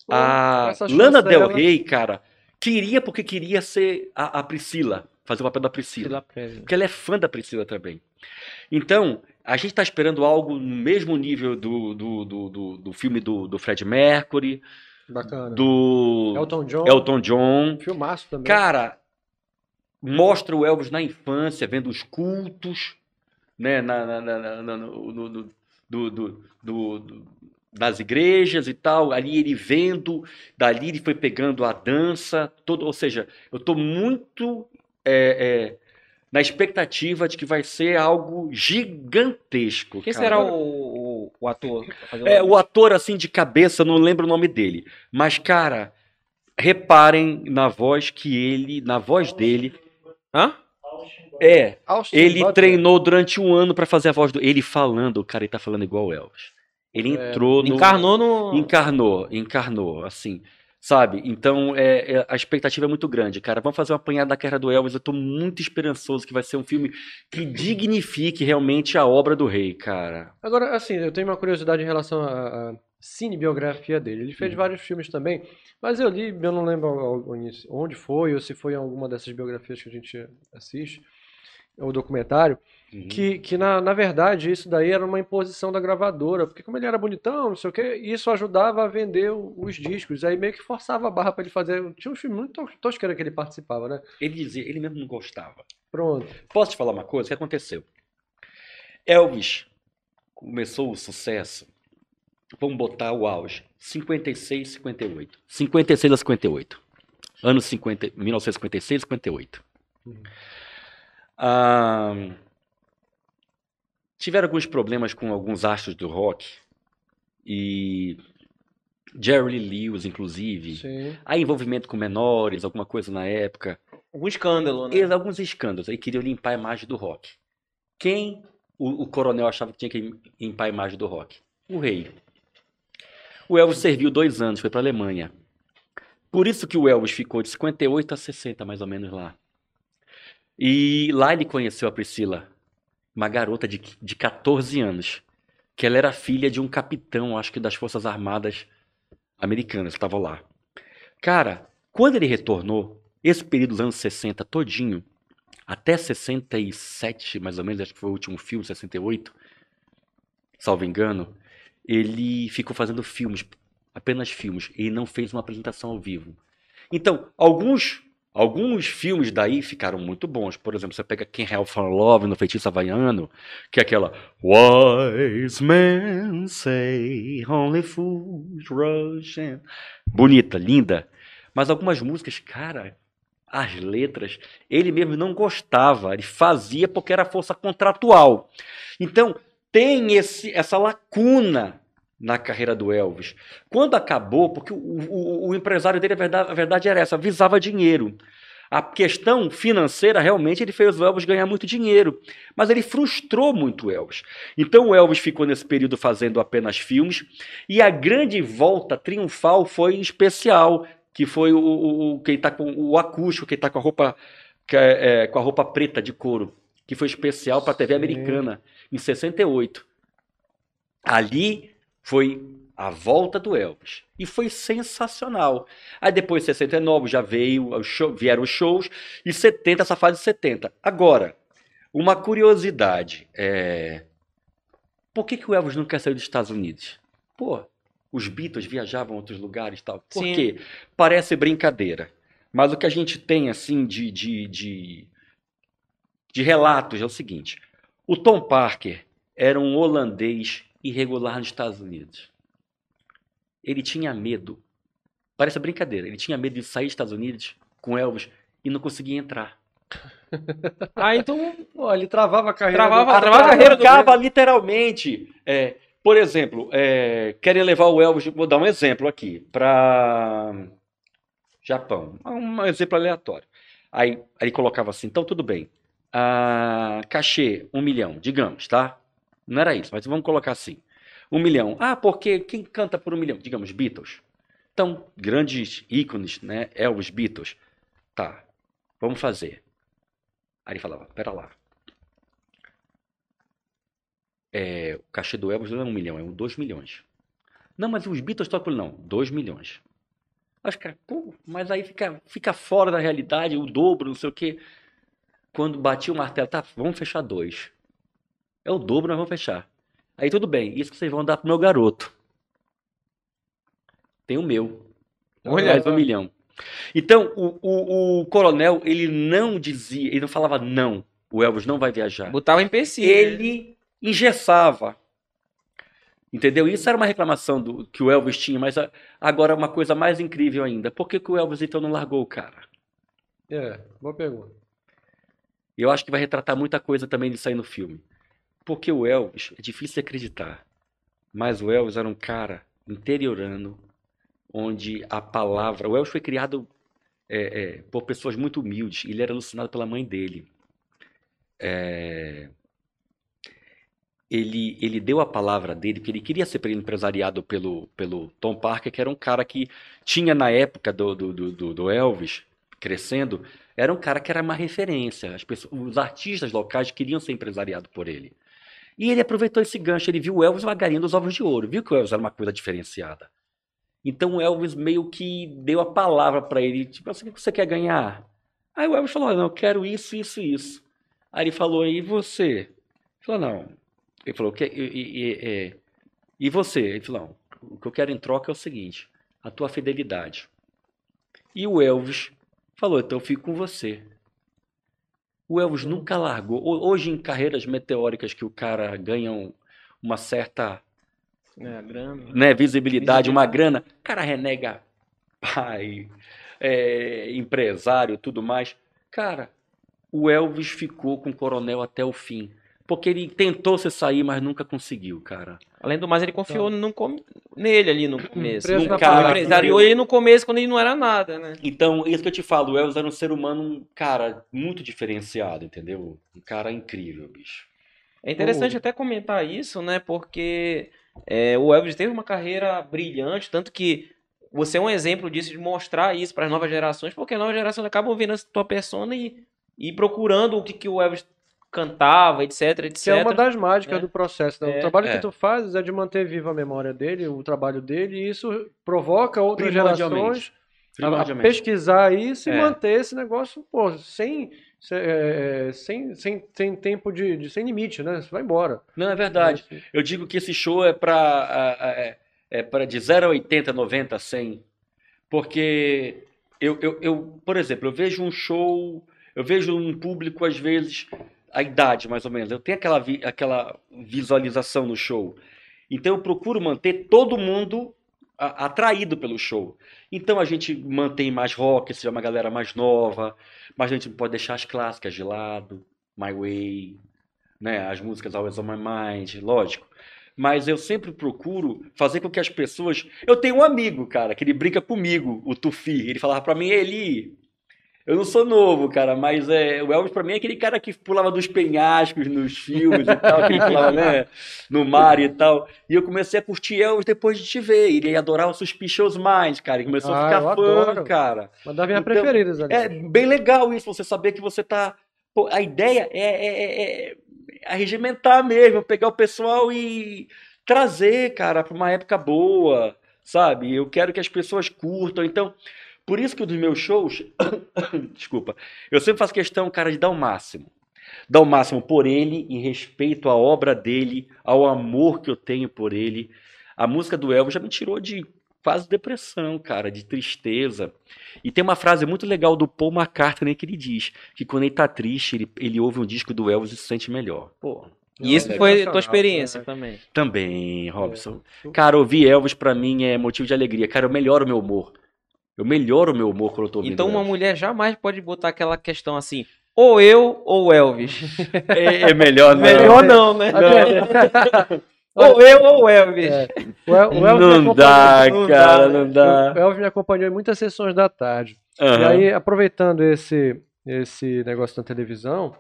Speaker 2: Pô,
Speaker 3: A Lana Del Rey, cara, queria porque queria ser a, a Priscila, fazer o papel da Priscila. Porque ela é fã da Priscila também. Então, a gente está esperando algo no mesmo nível do, do, do, do, do filme do, do Fred Mercury,
Speaker 2: Bacana.
Speaker 3: do
Speaker 2: Elton John.
Speaker 3: Elton John.
Speaker 2: Filmaço também.
Speaker 3: Cara, mostra o Elvis na infância, vendo os cultos, né, na, na- na- no- no- do, do- do- das igrejas e tal, ali ele vendo, dali ele foi pegando a dança, todo, ou seja, eu estou muito é, é, na expectativa de que vai ser algo gigantesco.
Speaker 1: Quem
Speaker 3: cara.
Speaker 1: será o, o, o ator?
Speaker 3: É, o ator, assim, de cabeça, não lembro o nome dele. Mas, cara, reparem na voz que ele, na voz dele.
Speaker 1: Hã?
Speaker 3: É,
Speaker 2: Austin
Speaker 3: ele
Speaker 2: Butler.
Speaker 3: treinou durante um ano pra fazer a voz do. Ele falando, cara, ele tá falando igual o Elvis. Ele
Speaker 2: É,
Speaker 3: entrou no.
Speaker 1: Encarnou no.
Speaker 3: Encarnou, encarnou, assim. Sabe? Então, é, é- a expectativa é muito grande, cara. Vamos fazer uma apanhada da carreira do Elvis. Eu tô muito esperançoso que vai ser um filme que dignifique realmente a obra do rei, cara.
Speaker 2: Agora, assim, eu tenho uma curiosidade em relação à, à cinebiografia dele. Ele fez
Speaker 3: Uhum.
Speaker 2: vários filmes também, mas eu li, eu não lembro onde foi, ou se foi em alguma dessas biografias que a gente assiste, ou documentário,
Speaker 3: Uhum.
Speaker 2: que, que na, na verdade isso daí era uma imposição da gravadora, porque como ele era bonitão, não sei o quê, isso ajudava a vender o- os discos, aí meio que forçava a barra pra ele fazer. Tinha um filme muito tos- tosqueira que ele participava, né?
Speaker 3: Ele dizia, ele mesmo não gostava.
Speaker 2: Pronto.
Speaker 3: Posso te falar uma coisa? O que aconteceu? Elvis começou o sucesso. Vamos botar o auge. 56, 58. 56 a 58. Anos 50, 1956, 58.
Speaker 2: Uhum.
Speaker 3: Ah, tiveram alguns problemas com alguns astros do rock. E Jerry Lewis, inclusive.
Speaker 2: Sim.
Speaker 3: Há envolvimento com menores, alguma coisa na época.
Speaker 1: Algum escândalo, né?
Speaker 3: Eles, alguns escândalos. Aí queriam limpar a imagem do rock. Quem o, o coronel achava que tinha que limpar a imagem do rock? O rei. O Elvis serviu dois anos, foi para a Alemanha. Por isso que o Elvis ficou de 58 a 60, mais ou menos, lá. E lá ele conheceu a Priscila, uma garota de, de 14 anos, que ela era filha de um capitão, acho que das Forças Armadas Americanas, que estavam lá. Cara, quando ele retornou, esse período dos anos 60 todinho, até 67, mais ou menos, acho que foi o último filme, 68, salvo engano, ele ficou fazendo filmes, apenas filmes, e não fez uma apresentação ao vivo. Então, alguns alguns filmes daí ficaram muito bons. Por exemplo, você pega Quem Hell for Love no Feitiço Havaiano, que é aquela Wise men say only fools rush in. Bonita, linda. Mas algumas músicas, cara, as letras, ele mesmo não gostava, ele fazia porque era força contratual. Então, tem esse, essa lacuna na carreira do Elvis. Quando acabou, porque o, o, o empresário dele, a verdade, a verdade era essa, visava dinheiro. A questão financeira, realmente, ele fez o Elvis ganhar muito dinheiro. Mas ele frustrou muito o Elvis. Então o Elvis ficou nesse período fazendo apenas filmes. E a grande volta triunfal foi especial, que foi o, o, quem tá com o acústico, quem tá com a roupa é, é, com a roupa preta de couro, que foi especial para a TV americana em 68. Ali foi a volta do Elvis e foi sensacional. Aí depois 69 já veio, vieram os shows e 70 essa fase de 70. Agora, uma curiosidade é por que, que o Elvis não quer sair dos Estados Unidos? Pô, os Beatles viajavam a outros lugares e tal. Por
Speaker 1: Sim.
Speaker 3: quê? Parece brincadeira. Mas o que a gente tem assim de, de, de, de relatos é o seguinte: o Tom Parker era um holandês irregular nos Estados Unidos. Ele tinha medo. Parece brincadeira. Ele tinha medo de sair dos Estados Unidos com Elvis e não conseguia entrar. [laughs]
Speaker 1: Ah, então.
Speaker 2: Pô, ele travava a carreira.
Speaker 1: Travava-
Speaker 2: do-
Speaker 1: travava a carreira
Speaker 3: Acaba literalmente. É, por exemplo, é, querem levar o Elvis, vou dar um exemplo aqui, para Japão. Um exemplo aleatório. Aí, aí ele colocava assim, então tudo bem. Ah, cachê, um milhão, digamos, tá? Não era isso, mas vamos colocar assim. Um milhão. Ah, porque quem canta por um milhão? Digamos, Beatles. Então, grandes ícones, né? Elvis, Beatles. Tá, vamos fazer. Aí ele falava, pera lá. É, o cachê do Elvis não é um milhão, é um dois milhões. Não, mas os Beatles tocam não, dois milhões. Acho que, pô, mas aí fica, fica fora da realidade, o dobro, não sei o quê. Quando bati o martelo, tá, vamos fechar dois. É o dobro, nós vamos fechar. Aí tudo bem, isso que vocês vão dar pro meu garoto. Tem o meu.
Speaker 1: Olha
Speaker 3: um milhão. Então, o, o, o coronel, ele não dizia, ele não falava não, o Elvis não vai viajar.
Speaker 1: Botava em empecilho.
Speaker 3: Ele engessava. Entendeu? Isso era uma reclamação do, que o Elvis tinha, mas a- agora uma coisa mais incrível ainda. Por que, que o Elvis então não largou o cara?
Speaker 2: É, boa pergunta.
Speaker 3: Eu acho que vai retratar muita coisa também disso aí no filme. Porque o Elvis, é difícil de acreditar, mas o Elvis era um cara interiorano, onde a palavra. O Elvis foi criado é, é, por pessoas muito humildes, ele era alucinado pela mãe dele. É, ele, ele deu a palavra dele, que ele queria ser empresariado pelo, pelo Tom Parker, que era um cara que tinha na época do, do, do, do- do Elvis, crescendo, era um cara que era uma referência. As pessoas, os artistas locais queriam ser empresariados por ele. E ele aproveitou esse gancho, ele viu o Elvis uma galinha dos ovos de ouro, viu que o Elvis era uma coisa diferenciada. Então o Elvis meio que deu a palavra para ele, tipo assim, o que você quer ganhar? Aí o Elvis falou, "Ah, não, eu quero isso, isso, isso. Aí ele falou, e você? Ele falou, não. Ele falou, "Que- e, e- e- é, e você? Ele falou, não, o que eu quero em troca é o seguinte, a tua fidelidade. E o Elvis falou, então eu fico com você. O Elvis nunca largou. Ho- Hoje, em carreiras meteóricas que o cara ganha um- uma certa
Speaker 1: É, grana.
Speaker 3: né, visibilidade, uma
Speaker 1: Visibilidade.
Speaker 3: grana, o cara renega pai, é, empresário, tudo mais. Cara, o Elvis ficou com o coronel até o fim. Porque ele tentou se sair, mas nunca conseguiu, cara.
Speaker 1: Além do mais, ele confiou no com- nele ali no começo.
Speaker 2: Preso
Speaker 1: No cara, empresariou ele no começo, quando ele não era nada, né?
Speaker 3: Então, isso que eu te falo, o Elvis era um ser humano, cara, muito diferenciado, entendeu? Um cara incrível, bicho.
Speaker 1: É interessante até comentar isso, né? Porque é, o Elvis teve uma carreira brilhante, tanto que você é um exemplo disso, de mostrar isso para as novas gerações, porque as novas gerações acabam vendo a tua persona e, e procurando o que, que o Elvis cantava, etc, etc.
Speaker 2: Que é uma das mágicas
Speaker 1: É.
Speaker 2: do processo. né?
Speaker 1: É.
Speaker 2: O trabalho
Speaker 3: É.
Speaker 2: que tu fazes é de manter viva a memória dele, o trabalho dele, e isso provoca outras gerações a- pesquisar isso e
Speaker 1: É.
Speaker 2: manter esse negócio, pô, sem, sem, é, sem, sem, sem tempo de, de- sem limite, né? Você vai embora.
Speaker 3: Não, é verdade. Eu digo que esse show é para é, é para de 0 a 80, 90, 100. Porque eu, eu, eu, por exemplo, eu vejo um show, eu vejo um público às vezes a idade mais ou menos. Eu tenho aquela vi- aquela visualização no show. Então eu procuro manter todo mundo a- atraído pelo show. Então a gente mantém mais rock, se é uma galera mais nova, mas a gente pode deixar as clássicas de lado, My Way, né, as músicas Always on My Mind, lógico. Mas eu sempre procuro fazer com que as pessoas. Eu tenho um amigo, cara, que ele brinca comigo, o Tufi. Ele falava pra mim, Eli, eu não sou novo, cara, mas é, o Elvis pra mim é aquele cara que pulava dos penhascos nos filmes e tal, que ele pulava, né, no mar e tal. E eu comecei a curtir Elvis depois de te ver. Ele adorava Suspicious Minds, cara. Ele começou a
Speaker 2: Ah,
Speaker 3: ficar
Speaker 2: eu
Speaker 3: fã,
Speaker 2: adoro.
Speaker 3: cara.
Speaker 2: Uma das minhas
Speaker 3: Então,
Speaker 2: preferidas ali.
Speaker 3: É bem legal isso, você saber que você tá. Pô, a ideia é, é, é- é arregimentar mesmo, pegar o pessoal e trazer, cara, para uma época boa, sabe? Eu quero que as pessoas curtam. Então, por isso que dos meus shows, [coughs] desculpa, eu sempre faço questão, cara, de dar o máximo. Dar o máximo por ele, em respeito à obra dele, ao amor que eu tenho por ele. A música do Elvis já me tirou de quase depressão, cara, de tristeza. E tem uma frase muito legal do Paul McCartney que ele diz que quando ele tá triste, ele, ele ouve um disco do Elvis e se sente melhor.
Speaker 1: Pô. E isso
Speaker 2: é
Speaker 1: foi tua experiência
Speaker 2: né?
Speaker 1: também.
Speaker 3: Também, Robson.
Speaker 2: É.
Speaker 3: Cara, ouvir Elvis pra mim é motivo de alegria. Cara, eu melhoro o meu humor. Eu melhoro o meu humor quando eu tô ouvindo
Speaker 1: Então uma
Speaker 3: Elvis.
Speaker 1: mulher jamais pode botar aquela questão assim, ou eu ou Elvis. [laughs]
Speaker 3: É, é melhor, não.
Speaker 1: Melhor não, né? [laughs] Ou eu ou Elvis.
Speaker 2: É. O El- o Elvis
Speaker 3: Não dá,
Speaker 2: acompanhou-
Speaker 1: não
Speaker 3: cara,
Speaker 1: dá.
Speaker 3: não
Speaker 2: O
Speaker 3: dá.
Speaker 2: Elvis me acompanhou em muitas sessões da tarde. E
Speaker 3: Aham.
Speaker 2: aí, aproveitando esse, esse negócio da televisão,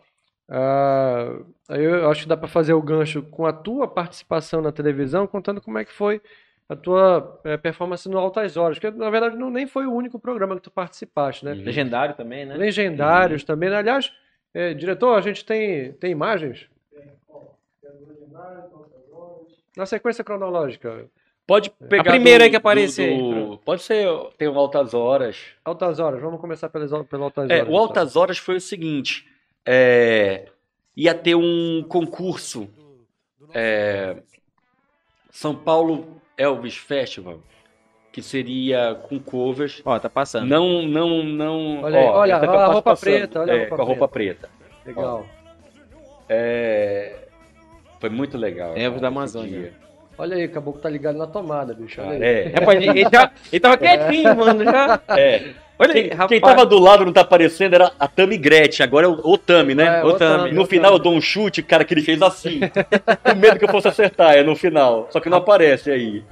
Speaker 2: Aí eu acho que dá para fazer o gancho com a tua participação na televisão, contando como é que foi a tua é, performance no Altas Horas, que na verdade não, nem foi o único programa que tu participaste, né?
Speaker 3: Uhum.
Speaker 1: Legendário também, né?
Speaker 2: Legendários também. né? Aliás, é, diretor, a gente tem, tem imagens? Na sequência cronológica.
Speaker 3: Pode pegar.
Speaker 1: primeira
Speaker 3: do-
Speaker 1: aí que aparecer.
Speaker 3: do- do- Pode ser, tem o Altas Horas.
Speaker 2: Altas Horas, vamos começar pelas, pelo Altas
Speaker 3: É,
Speaker 2: Horas.
Speaker 3: o Altas Horas foi o seguinte: é, ia ter um concurso. é, São Paulo Elvis Festival, que seria com covers.
Speaker 1: Ó, tá passando.
Speaker 3: Não, não, não.
Speaker 2: Olha
Speaker 3: ó,
Speaker 2: olha,
Speaker 3: que
Speaker 2: olha a roupa
Speaker 3: passando.
Speaker 2: preta, olha a
Speaker 3: É,
Speaker 2: roupa
Speaker 3: com a roupa preta.
Speaker 2: Legal.
Speaker 3: É, foi muito legal.
Speaker 1: Elvis
Speaker 3: cara,
Speaker 1: da Amazônia.
Speaker 2: Olha aí, o caboclo tá ligado na tomada, bicho. Olha aí.
Speaker 3: É,
Speaker 1: Rapaz, ele, ele já, ele tava [laughs] quietinho, mano. Já.
Speaker 3: é.
Speaker 1: Olha aí,
Speaker 3: Quem,
Speaker 1: rapaz.
Speaker 3: quem tava do lado não tá aparecendo era a Tami Gretchen, agora é o, o Tami, né?
Speaker 2: É,
Speaker 1: o Tami.
Speaker 3: No final eu dou um chute, cara, que ele fez assim. [laughs] Com medo que eu fosse acertar, é no final. Só que não aparece aí.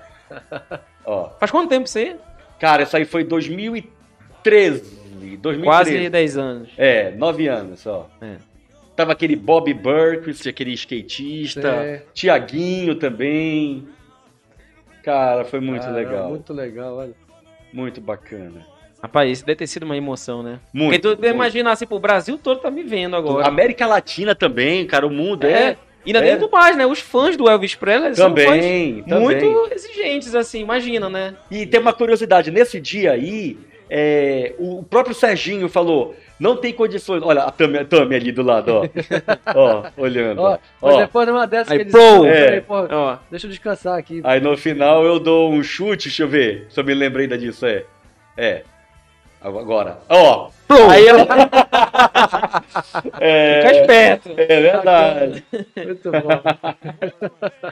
Speaker 3: Ó.
Speaker 1: Faz quanto tempo isso aí?
Speaker 3: Cara, isso aí foi 2013. 2013.
Speaker 1: Quase 10 anos.
Speaker 3: É, nove anos só.
Speaker 1: É.
Speaker 3: Tava aquele Bob Burks, aquele skatista.
Speaker 2: É.
Speaker 3: Tiaguinho também. Cara, foi muito
Speaker 2: Caramba,
Speaker 3: legal. Muito...
Speaker 2: Muito legal, olha.
Speaker 3: bacana.
Speaker 1: Rapaz, isso deve ter sido uma emoção, né?
Speaker 3: Muito.
Speaker 1: Porque tu
Speaker 3: muito.
Speaker 1: imagina assim, pô, o Brasil todo tá me vendo agora.
Speaker 3: América Latina também, cara, o mundo é.
Speaker 1: É. E ainda
Speaker 3: É.
Speaker 1: muito mais, né? Os fãs do Elvis Presley são fãs
Speaker 3: Também, também.
Speaker 1: muito exigentes, assim, imagina, né?
Speaker 3: E tem uma curiosidade, nesse dia aí, é, o próprio Serginho falou, não tem condições. Olha, a Tami, a Tami ali do lado, ó. [laughs] ó, olhando.
Speaker 2: Ó,
Speaker 3: Ó,
Speaker 2: mas depois de uma dessas
Speaker 1: Aí,
Speaker 2: que eles...
Speaker 1: pro!
Speaker 2: Peraí,
Speaker 3: É.
Speaker 2: pô,
Speaker 1: Ó,
Speaker 2: Deixa eu descansar aqui.
Speaker 3: Aí no final eu dou um chute, deixa eu ver se eu me lembro ainda disso, é. É. Agora. Ó.
Speaker 1: Pro!
Speaker 3: Aí ela. [laughs] é,
Speaker 1: fica esperto.
Speaker 3: é verdade.
Speaker 2: Muito bom. [laughs]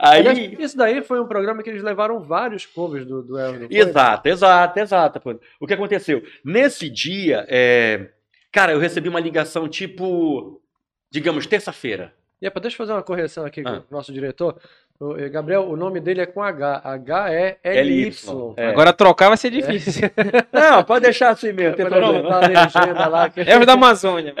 Speaker 3: Aí.
Speaker 2: Isso daí foi um programa que eles levaram vários covers do, do Elvis.
Speaker 3: Exato, exato, exato. O que aconteceu? Nesse dia, é, cara, eu recebi uma ligação tipo, digamos, terça-feira.
Speaker 2: E epa, deixa eu fazer uma correção aqui com
Speaker 3: Ah.
Speaker 2: o nosso diretor. O, eh, Gabriel, o nome dele é com H. H-E-L-Y.
Speaker 3: É.
Speaker 1: Agora trocar vai ser difícil.
Speaker 3: Não, pode deixar assim mesmo, tem problema.
Speaker 2: botar a legenda lá. que- [laughs]
Speaker 1: Elvis da Amazônia.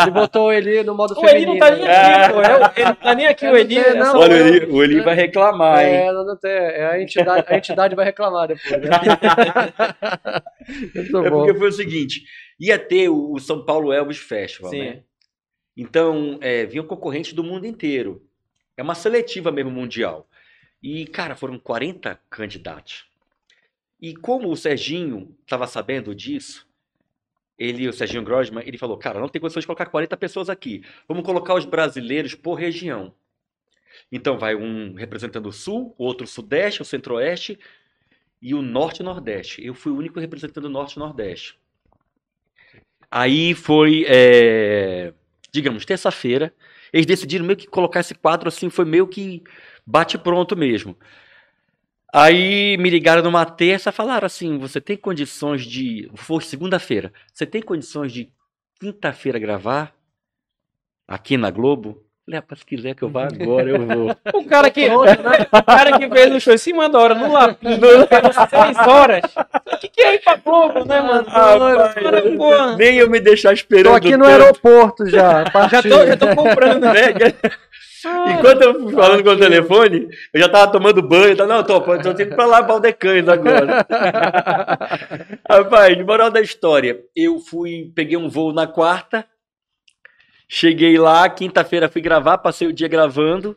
Speaker 2: Ele botou ele no modo
Speaker 1: O Eli
Speaker 2: feminino.
Speaker 1: não tá nem
Speaker 2: né?
Speaker 1: aqui, pô. É o- Ele não tá nem aqui, o Eli.
Speaker 2: sei,
Speaker 1: é
Speaker 2: não.
Speaker 3: Olha, o Eli, o Eli vai reclamar, hein?
Speaker 2: É, não, não tem, é a entidade, a entidade vai reclamar depois. Né? [laughs]
Speaker 3: É
Speaker 2: bom.
Speaker 3: porque foi o seguinte, ia ter o o São Paulo Elvis Festival,
Speaker 1: Sim.
Speaker 3: né? Então, é, vinham concorrentes do mundo inteiro. É uma seletiva mesmo mundial. E, cara, foram 40 candidatos. E como o Serginho estava sabendo disso, ele, o Serginho Grosman, ele falou, cara, não tem condições de colocar 40 pessoas aqui. Vamos colocar os brasileiros por região. Então vai um representando o Sul, outro o Sudeste, o Centro-Oeste e o Norte e Nordeste. Eu fui o único representando o Norte e Nordeste. Aí foi, é, digamos, terça-feira. Eles decidiram meio que colocar esse quadro assim, foi meio que bate pronto mesmo. Aí me ligaram numa terça e falaram assim: você tem condições de. Foi segunda-feira. Você tem condições de quinta-feira gravar? Aqui na Globo? Falei, rapaz, se quiser que eu vá [laughs] agora, eu vou.
Speaker 1: O cara que, o cara que fez o show em cima da hora, no Lapinho, seis horas. O que, que é ir pra Globo, né, mano?
Speaker 3: Rapaz,
Speaker 1: Cara.
Speaker 3: Nem eu me deixar esperando.
Speaker 2: Tô aqui no
Speaker 3: tanto,
Speaker 2: aeroporto já. [laughs]
Speaker 1: Já tô, já tô comprando, né?
Speaker 3: né? Enquanto eu fui falando com o telefone, eu já tava tomando banho. Tá, não, tô, tô indo pra lá, Baldecães agora. [laughs] Rapaz, de moral da história, eu fui, peguei um voo na quarta, cheguei lá, quinta-feira fui gravar, passei o dia gravando.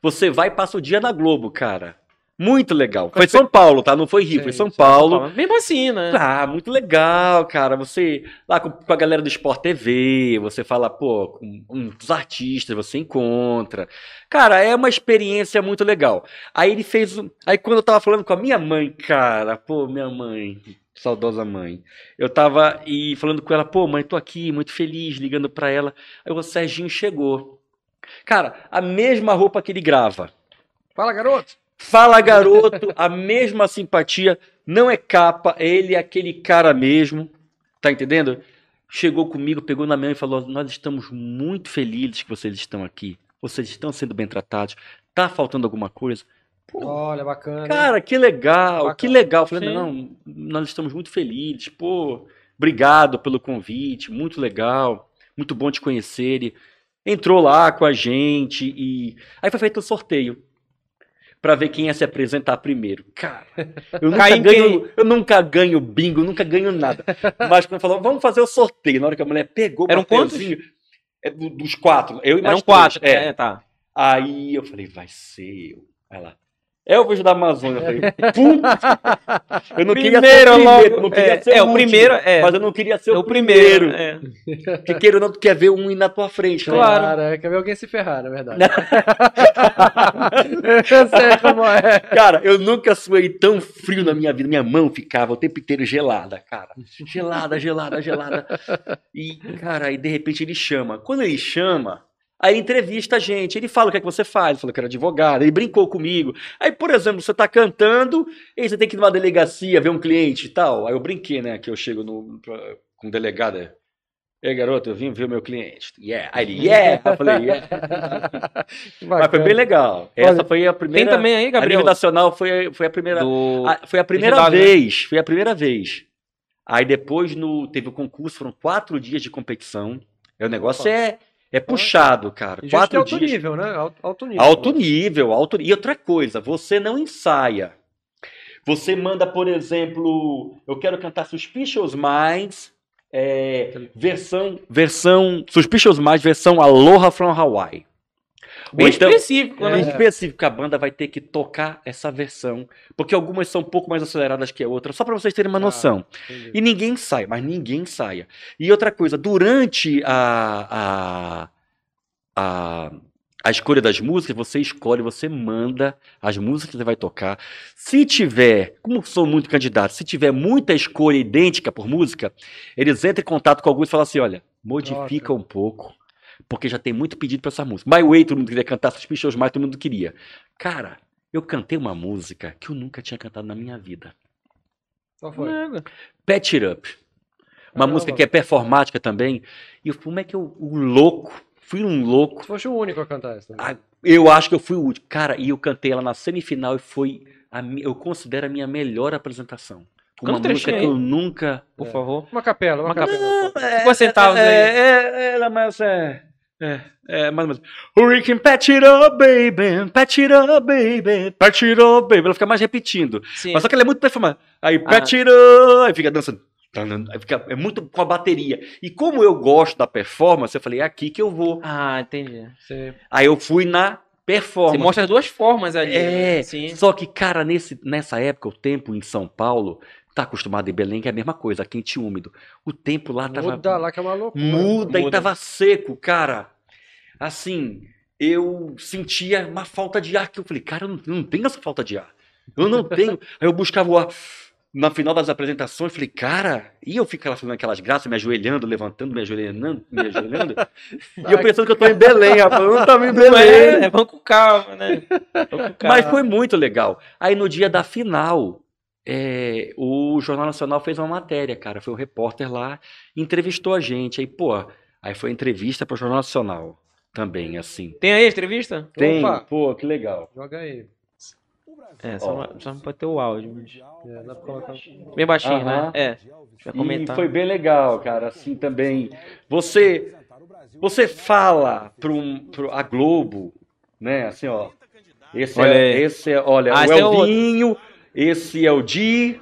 Speaker 3: Você vai e passa o dia na Globo, cara. Muito legal. Foi São Paulo, tá? Não foi Rio,
Speaker 2: Sim,
Speaker 3: foi São
Speaker 2: sim,
Speaker 3: Paulo.
Speaker 1: Mesmo assim, né?
Speaker 3: Ah, muito legal, cara. Você lá com, com a galera do Sport TV, você fala, pô, com uns artistas, você encontra. Cara, é uma experiência muito legal. Aí ele fez. Aí quando eu tava falando com a minha mãe, cara, pô, minha mãe, saudosa mãe, eu tava e falando com ela, pô, mãe, tô aqui, muito feliz, ligando pra ela. Aí o Serginho chegou. Cara, a mesma roupa que ele grava.
Speaker 2: Fala, garoto.
Speaker 3: Fala garoto, a mesma simpatia, não é capa, ele é aquele cara mesmo, tá entendendo? Chegou comigo, pegou na mão e falou: Nós estamos muito felizes que vocês estão aqui, vocês estão sendo bem tratados, tá faltando alguma coisa? Pô,
Speaker 2: Olha, bacana.
Speaker 3: cara, que legal,
Speaker 2: Bacana.
Speaker 3: que legal. Eu Falei:
Speaker 1: Sim.
Speaker 3: Não, nós estamos muito felizes, pô, obrigado pelo convite, muito legal, muito bom te conhecer. Ele, entrou lá com a gente e aí foi feito o sorteio pra ver quem ia se apresentar primeiro. Cara, eu [laughs] nunca ganho, eu nunca ganho bingo, nunca ganho nada. Mas quando falou, vamos fazer o sorteio, na hora que a mulher pegou
Speaker 1: Eram quantos?
Speaker 3: é, do- dos quatro, eu e mais
Speaker 1: Eram quatro.
Speaker 3: é.
Speaker 1: É, tá.
Speaker 3: Aí eu falei, vai ser eu. Aí lá. Elvis da Amazônia. Eu falei, puta. Eu não queria ser o
Speaker 1: Primeiro,
Speaker 3: primeiro,
Speaker 1: logo.
Speaker 3: não queria
Speaker 1: É,
Speaker 3: ser
Speaker 1: é,
Speaker 3: o
Speaker 1: primeiro, é.
Speaker 3: Mas eu não queria ser
Speaker 1: É
Speaker 3: o,
Speaker 1: o primeiro.
Speaker 3: primeiro.
Speaker 1: é.
Speaker 3: Porque queira ou não, tu quer ver um ir na tua frente. né?
Speaker 1: Claro.
Speaker 2: Cara, quer ver alguém se ferrar, na verdade. [laughs] eu sei como é.
Speaker 3: Cara, eu nunca suei tão frio na minha vida. Minha mão ficava o tempo inteiro gelada, cara. Gelada, gelada, gelada. E, cara, aí de repente ele chama. Quando ele chama, aí entrevista a gente. Ele fala o que é que você faz. Ele falou que era advogado. Ele brincou comigo. Aí, por exemplo, você tá cantando e você tem que ir numa delegacia ver um cliente e tal. Aí eu brinquei, né? Que eu chego no, pra- com um delegado. é, Ei, garoto, eu vim ver o meu cliente. Yeah. Aí ele, yeah! Eu falei, yeah. [laughs] Mas foi bem legal. Essa
Speaker 2: Olha,
Speaker 3: foi a
Speaker 1: Tem
Speaker 3: primeira.
Speaker 1: também aí,
Speaker 3: A
Speaker 1: Gabriel?
Speaker 3: nível nacional foi, foi a primeira.
Speaker 1: Do...
Speaker 3: a- foi a primeira
Speaker 1: Legendário, né?
Speaker 3: vez. Foi a primeira vez. Aí depois no, teve o concurso, foram quatro dias de competição. É, o negócio é, é puxado, cara.
Speaker 2: E de
Speaker 3: Quatro
Speaker 2: alto
Speaker 3: dias.
Speaker 2: nível, né? Alto, alto nível.
Speaker 3: Alto nível, alto E outra coisa, você não ensaia. Você manda, por exemplo, eu quero cantar Suspicious Minds, é, versão, versão, Suspicious Minds, versão Aloha from Hawaii.
Speaker 1: Bem
Speaker 3: então-
Speaker 1: específico, né?
Speaker 3: específico, a banda vai ter que tocar essa versão, porque algumas são um pouco mais aceleradas que a outra, só para vocês terem uma
Speaker 2: Ah.
Speaker 3: noção. E ninguém sai, mas ninguém saia. E outra coisa, durante a, a, a, a escolha das músicas, você escolhe, você manda as músicas que você vai tocar. Se tiver, como são muito candidatos, se tiver muita escolha idêntica por música, eles entram em contato com alguns e falam assim: olha, modifica
Speaker 2: Troca.
Speaker 3: um pouco, porque já tem muito pedido para essa música. My Way, todo mundo queria cantar, Suspicious Mais, todo mundo queria. Cara, eu cantei uma música que eu nunca tinha cantado na minha vida.
Speaker 2: Qual foi?
Speaker 3: Patch It Up. Uma
Speaker 2: Caramba.
Speaker 3: música que é performática também. E eu, como é que eu, o louco, fui um louco.
Speaker 2: Se fosse o único a cantar essa também.
Speaker 3: Ah, Eu acho que eu fui o último. Cara, e eu cantei ela na semifinal e foi, a, eu considero a minha melhor apresentação. Uma
Speaker 1: Canta um
Speaker 3: música que eu nunca...
Speaker 1: Por favor.
Speaker 2: Uma capela, uma,
Speaker 1: Uma
Speaker 2: capela.
Speaker 1: Cinco centavos
Speaker 3: é,
Speaker 1: aí.
Speaker 3: É, é, é, mas é... É, é, mais ou menos. We can patch it up, baby. Patch it up, baby. Patch it up, baby. Ela fica mais repetindo.
Speaker 1: Sim.
Speaker 3: Mas só que ela é muito performada. Aí,
Speaker 1: Ah.
Speaker 3: patch it up, aí fica dançando. Aí fica, é muito com a bateria. E como eu gosto da performance, eu falei, é aqui que eu vou.
Speaker 1: Ah, entendi.
Speaker 2: Sim.
Speaker 3: Aí eu fui na
Speaker 1: Você
Speaker 3: performance.
Speaker 1: mostra as duas formas ali.
Speaker 3: É,
Speaker 1: né? Sim.
Speaker 3: só que, cara, nesse, nessa época, o tempo em São Paulo, tá acostumado em Belém, que é a mesma coisa, quente e úmido. O tempo lá tava.
Speaker 2: Muda lá que é uma loucura.
Speaker 3: Muda, e
Speaker 1: Muda.
Speaker 3: tava seco, cara. Assim, eu sentia uma falta de ar, que eu falei, cara, eu não, eu não tenho essa falta de ar. Eu não [laughs] tenho. Aí eu buscava o ar. Na final das apresentações, eu falei, cara, e eu ficava fazendo aquelas graças, me ajoelhando, levantando, me ajoelhando, me ajoelhando. e eu pensando que eu tô em Belém, rapaz, eu não tava em [laughs] Belém.
Speaker 1: é, é, vamos com calma, né? Com calma.
Speaker 3: Mas foi muito legal. Aí no dia da final, é, o Jornal Nacional fez uma matéria, cara. Foi um repórter lá, entrevistou a gente. Aí, pô, aí foi entrevista para o Jornal Nacional também, assim.
Speaker 1: Tem aí a entrevista?
Speaker 3: Tem,
Speaker 2: Opa.
Speaker 3: pô, que legal.
Speaker 2: Joga aí.
Speaker 1: É, só,
Speaker 3: Ó.
Speaker 1: não- só não pode ter o áudio. mas-
Speaker 2: É, dá pra colocar.
Speaker 1: Bem baixinho,
Speaker 3: Aham.
Speaker 1: né? É. Vai
Speaker 3: E
Speaker 1: comentar.
Speaker 3: foi bem legal, cara. Assim também. Você, você fala para a Globo, né? Assim, ó. Esse
Speaker 1: Olha
Speaker 3: é,
Speaker 1: aí.
Speaker 3: esse é, olha,
Speaker 1: Ah,
Speaker 3: o
Speaker 1: é.
Speaker 3: Elvinho, esse é o Di,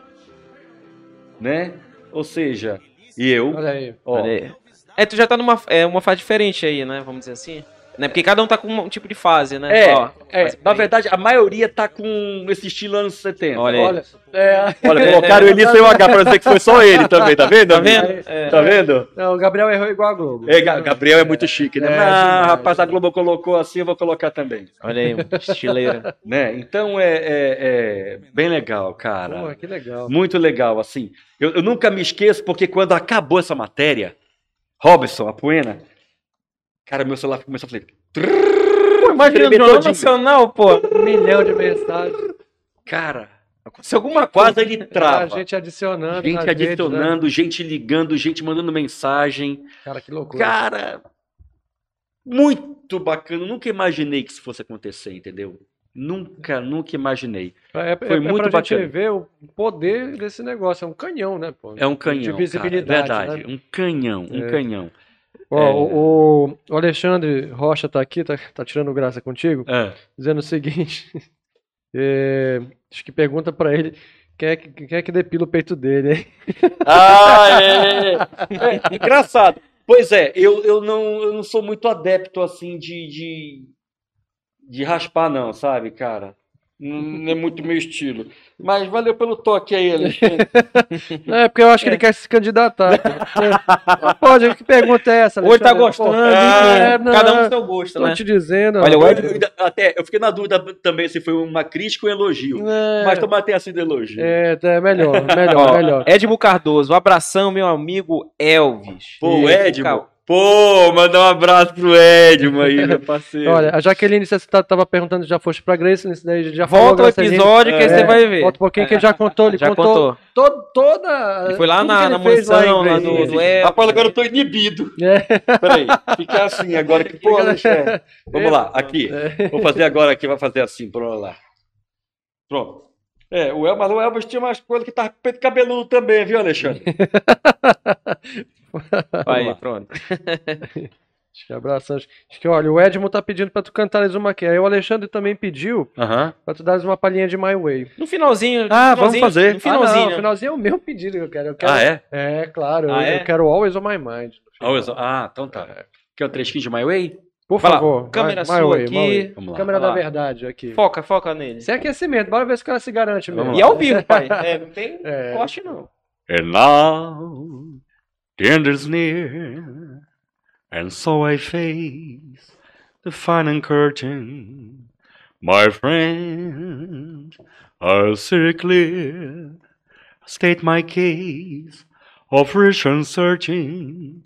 Speaker 3: né? Ou seja, e eu,
Speaker 2: Olha aí.
Speaker 3: ó,
Speaker 1: Olha aí. É, tu já tá numa é, uma fase diferente aí, né? Vamos dizer assim. Né? Porque cada um tá com um tipo de fase, né?
Speaker 3: É,
Speaker 1: Ó,
Speaker 3: É, na verdade, a maioria tá com esse estilo anos 70.
Speaker 1: Olha.
Speaker 2: Olha. É,
Speaker 3: Olha, colocaram o Eli sem o H pra dizer que foi só ele também, tá vendo?
Speaker 1: Tá vendo? É.
Speaker 3: Tá vendo?
Speaker 2: não, o Gabriel errou igual a Globo.
Speaker 3: É, Ga- Gabriel é muito chique, né?
Speaker 2: É,
Speaker 3: ah,
Speaker 2: demais,
Speaker 3: rapaz, a? Globo colocou assim, eu vou colocar também.
Speaker 1: Olha aí, estileira. [laughs]
Speaker 3: Né? Então é, é- é bem legal, cara.
Speaker 2: Pô, que legal.
Speaker 3: Muito legal, assim. Eu, eu nunca me esqueço, porque quando acabou essa matéria, Robson, a Poena, cara, meu celular começou a fazer.
Speaker 1: Pô, imagina
Speaker 3: Tremer
Speaker 1: Jornal. Nacional, pô.
Speaker 2: Um milhão de mensagens.
Speaker 3: Cara,
Speaker 1: Aconteceu alguma coisa.
Speaker 3: quase ele
Speaker 2: A
Speaker 3: trava.
Speaker 2: gente adicionando.
Speaker 3: Gente
Speaker 2: né?
Speaker 3: adicionando, gente ligando, gente mandando mensagem.
Speaker 2: Cara, que loucura.
Speaker 3: Cara, muito bacana. Nunca imaginei que isso fosse acontecer, entendeu? Nunca, nunca imaginei.
Speaker 2: É, é,
Speaker 3: Foi
Speaker 2: é
Speaker 3: muito
Speaker 2: pra gente
Speaker 3: bacana.
Speaker 2: ver o poder desse negócio. É um canhão, né, pô?
Speaker 3: É um canhão.
Speaker 2: De visibilidade.
Speaker 3: cara, verdade.
Speaker 2: né?
Speaker 3: Um canhão, um
Speaker 2: É.
Speaker 3: canhão.
Speaker 2: Ó,
Speaker 3: É.
Speaker 2: o, o Alexandre Rocha tá aqui, tá, tá tirando graça contigo,
Speaker 3: Ah.
Speaker 2: dizendo o seguinte. [laughs] é, acho que pergunta pra ele quem é, que, quem é que depila o peito dele, hein?
Speaker 3: Ah, é. É, [laughs] engraçado. Pois é, eu, eu, não, eu não sou muito adepto assim de, de, de raspar, não, sabe, cara? Não é muito meu estilo. Mas valeu pelo toque aí, Alexandre. [laughs]
Speaker 2: É, porque eu acho que ele quer se candidatar. É, Pode, que pergunta é essa?
Speaker 1: Hoje tá
Speaker 2: Alexandre?
Speaker 1: gostando,
Speaker 2: Pô,
Speaker 1: hein?
Speaker 2: é, não,
Speaker 1: Cada um com seu gosto,
Speaker 2: Tô
Speaker 1: né?
Speaker 2: te dizendo.
Speaker 1: Olha,
Speaker 3: Eu até, eu fiquei na dúvida também se foi uma crítica ou um elogio.
Speaker 2: É,
Speaker 3: Mas tomara tenha sido elogio.
Speaker 2: é, é melhor, melhor,
Speaker 1: Ó,
Speaker 2: melhor.
Speaker 1: Edmo Cardoso, um abração, meu amigo Elvis.
Speaker 3: Pô, Edmo.
Speaker 1: Cal-
Speaker 3: Pô, mandar um abraço pro Edmo aí, meu parceiro.
Speaker 2: Olha, a Jaqueline, você tá- tava perguntando se já foste pra Grace, isso daí já falou,
Speaker 1: Volta o episódio que aí
Speaker 3: É,
Speaker 1: você vai ver.
Speaker 2: Volta um pouquinho que ele já contou, ele
Speaker 1: Já
Speaker 2: contou,
Speaker 1: contou.
Speaker 2: to- toda.
Speaker 1: Ele foi lá na- na
Speaker 2: lá
Speaker 1: mansão, lá
Speaker 2: Grace.
Speaker 1: do- do.
Speaker 3: Rapaz, agora eu tô inibido.
Speaker 2: É.
Speaker 3: Peraí, fica assim agora que pô, Alexandre. Vamos lá, aqui. Vou fazer agora aqui, vai fazer assim, pronto lá. Pronto. É, o Elmas, o Elmas tinha umas coisas que tava com peito cabeludo também, viu, Alexandre? [laughs] [laughs]
Speaker 1: Aí,
Speaker 3: lá.
Speaker 1: pronto. [laughs]
Speaker 2: Acho que abraço. Acho acho que, olha, o Edmo tá pedindo pra tu cantares uma aqui. Aí o Alexandre também pediu
Speaker 3: Aham.
Speaker 2: pra tu dares uma palhinha de My Way.
Speaker 1: No finalzinho.
Speaker 3: Ah, vamos
Speaker 1: finalzinho-
Speaker 3: fazer.
Speaker 1: No finalzinho.
Speaker 2: Ah, não, o finalzinho é o meu pedido que eu quero. Eu quero
Speaker 3: Ah, é?
Speaker 2: É, claro.
Speaker 1: Ah,
Speaker 2: eu,
Speaker 1: é?
Speaker 2: eu quero Always on My Mind.
Speaker 3: Always- Ah, então tá. Quer o trechinho de My Way?
Speaker 2: Por
Speaker 1: Vai lá,
Speaker 2: favor.
Speaker 1: câmera
Speaker 2: My-
Speaker 1: sua
Speaker 2: My Way,
Speaker 1: aqui.
Speaker 2: My Way.
Speaker 3: Vamos lá.
Speaker 2: Câmera
Speaker 1: vai
Speaker 2: da
Speaker 1: lá.
Speaker 2: verdade aqui.
Speaker 1: Foca, foca nele.
Speaker 2: Sem aquecimento, bora ver se o cara se garante mesmo.
Speaker 3: Vamos
Speaker 1: E ao vivo, pai. É, não tem [laughs]
Speaker 2: É.
Speaker 1: corte, não.
Speaker 3: And now the end is near, and so I face the final curtain. My friend, I'll see clear, state my case of vision searching.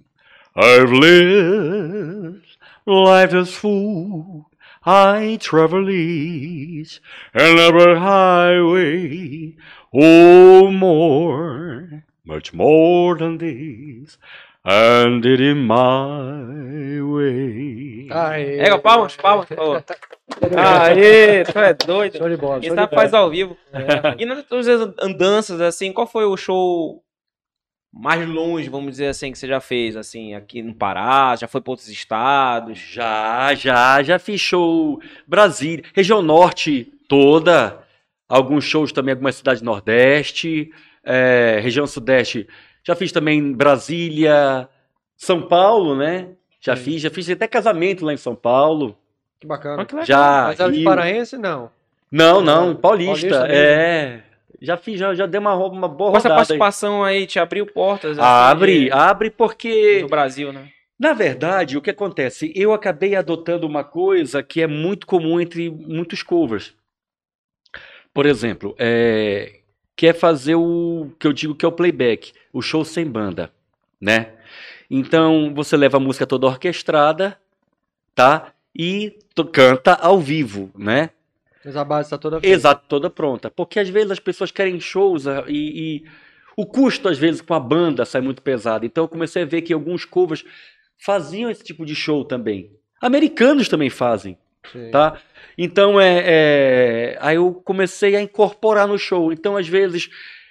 Speaker 3: I've lived life as full. I travel each and every highway Oh, more, much more than this, and it my way.
Speaker 2: Aê.
Speaker 1: Pega palmas, [laughs] palmas, por favor. Aê, tu é doido.
Speaker 2: Show de bola.
Speaker 1: Quem
Speaker 2: Show de
Speaker 1: sabe
Speaker 2: bola.
Speaker 1: faz ao vivo. E nas tuas andanças, assim, qual foi o show mais longe, vamos dizer assim, que você já fez, assim, aqui no Pará? Já foi para outros estados?
Speaker 3: Já, já, já fiz show Brasília, região norte toda, alguns shows também algumas cidades nordeste, é, região sudeste. Já fiz também Brasília, São Paulo, né? Já
Speaker 2: Sim.
Speaker 3: fiz, já fiz até casamento lá em São Paulo.
Speaker 2: Que bacana.
Speaker 1: Legal.
Speaker 3: Já.
Speaker 2: Mas era de paraense, não.
Speaker 3: Não, não, paulista.
Speaker 2: Paulista mesmo.
Speaker 3: é. Já fiz, já, já dei uma, uma boa
Speaker 1: Com essa
Speaker 3: rodada aí.
Speaker 1: participação aí, te abriu portas? assim,
Speaker 3: Abre,
Speaker 1: de-
Speaker 3: abre porque
Speaker 1: No Brasil, né?
Speaker 3: Na verdade, o que acontece? Eu acabei adotando uma coisa que é muito comum entre muitos covers. Por exemplo, é, que é fazer o que eu digo que é o playback, o show sem banda, né? Então você leva a música toda orquestrada, tá? E canta ao vivo, né?
Speaker 2: Mas a base tá toda feita.
Speaker 3: Exato, toda pronta. Porque às vezes as pessoas querem shows ah, e, e o custo, às vezes, com a banda sai muito pesado. Então eu comecei a ver que alguns covers faziam esse tipo de show também. Americanos também fazem, Tá? Então é, é- aí eu comecei a incorporar no show. Então às vezes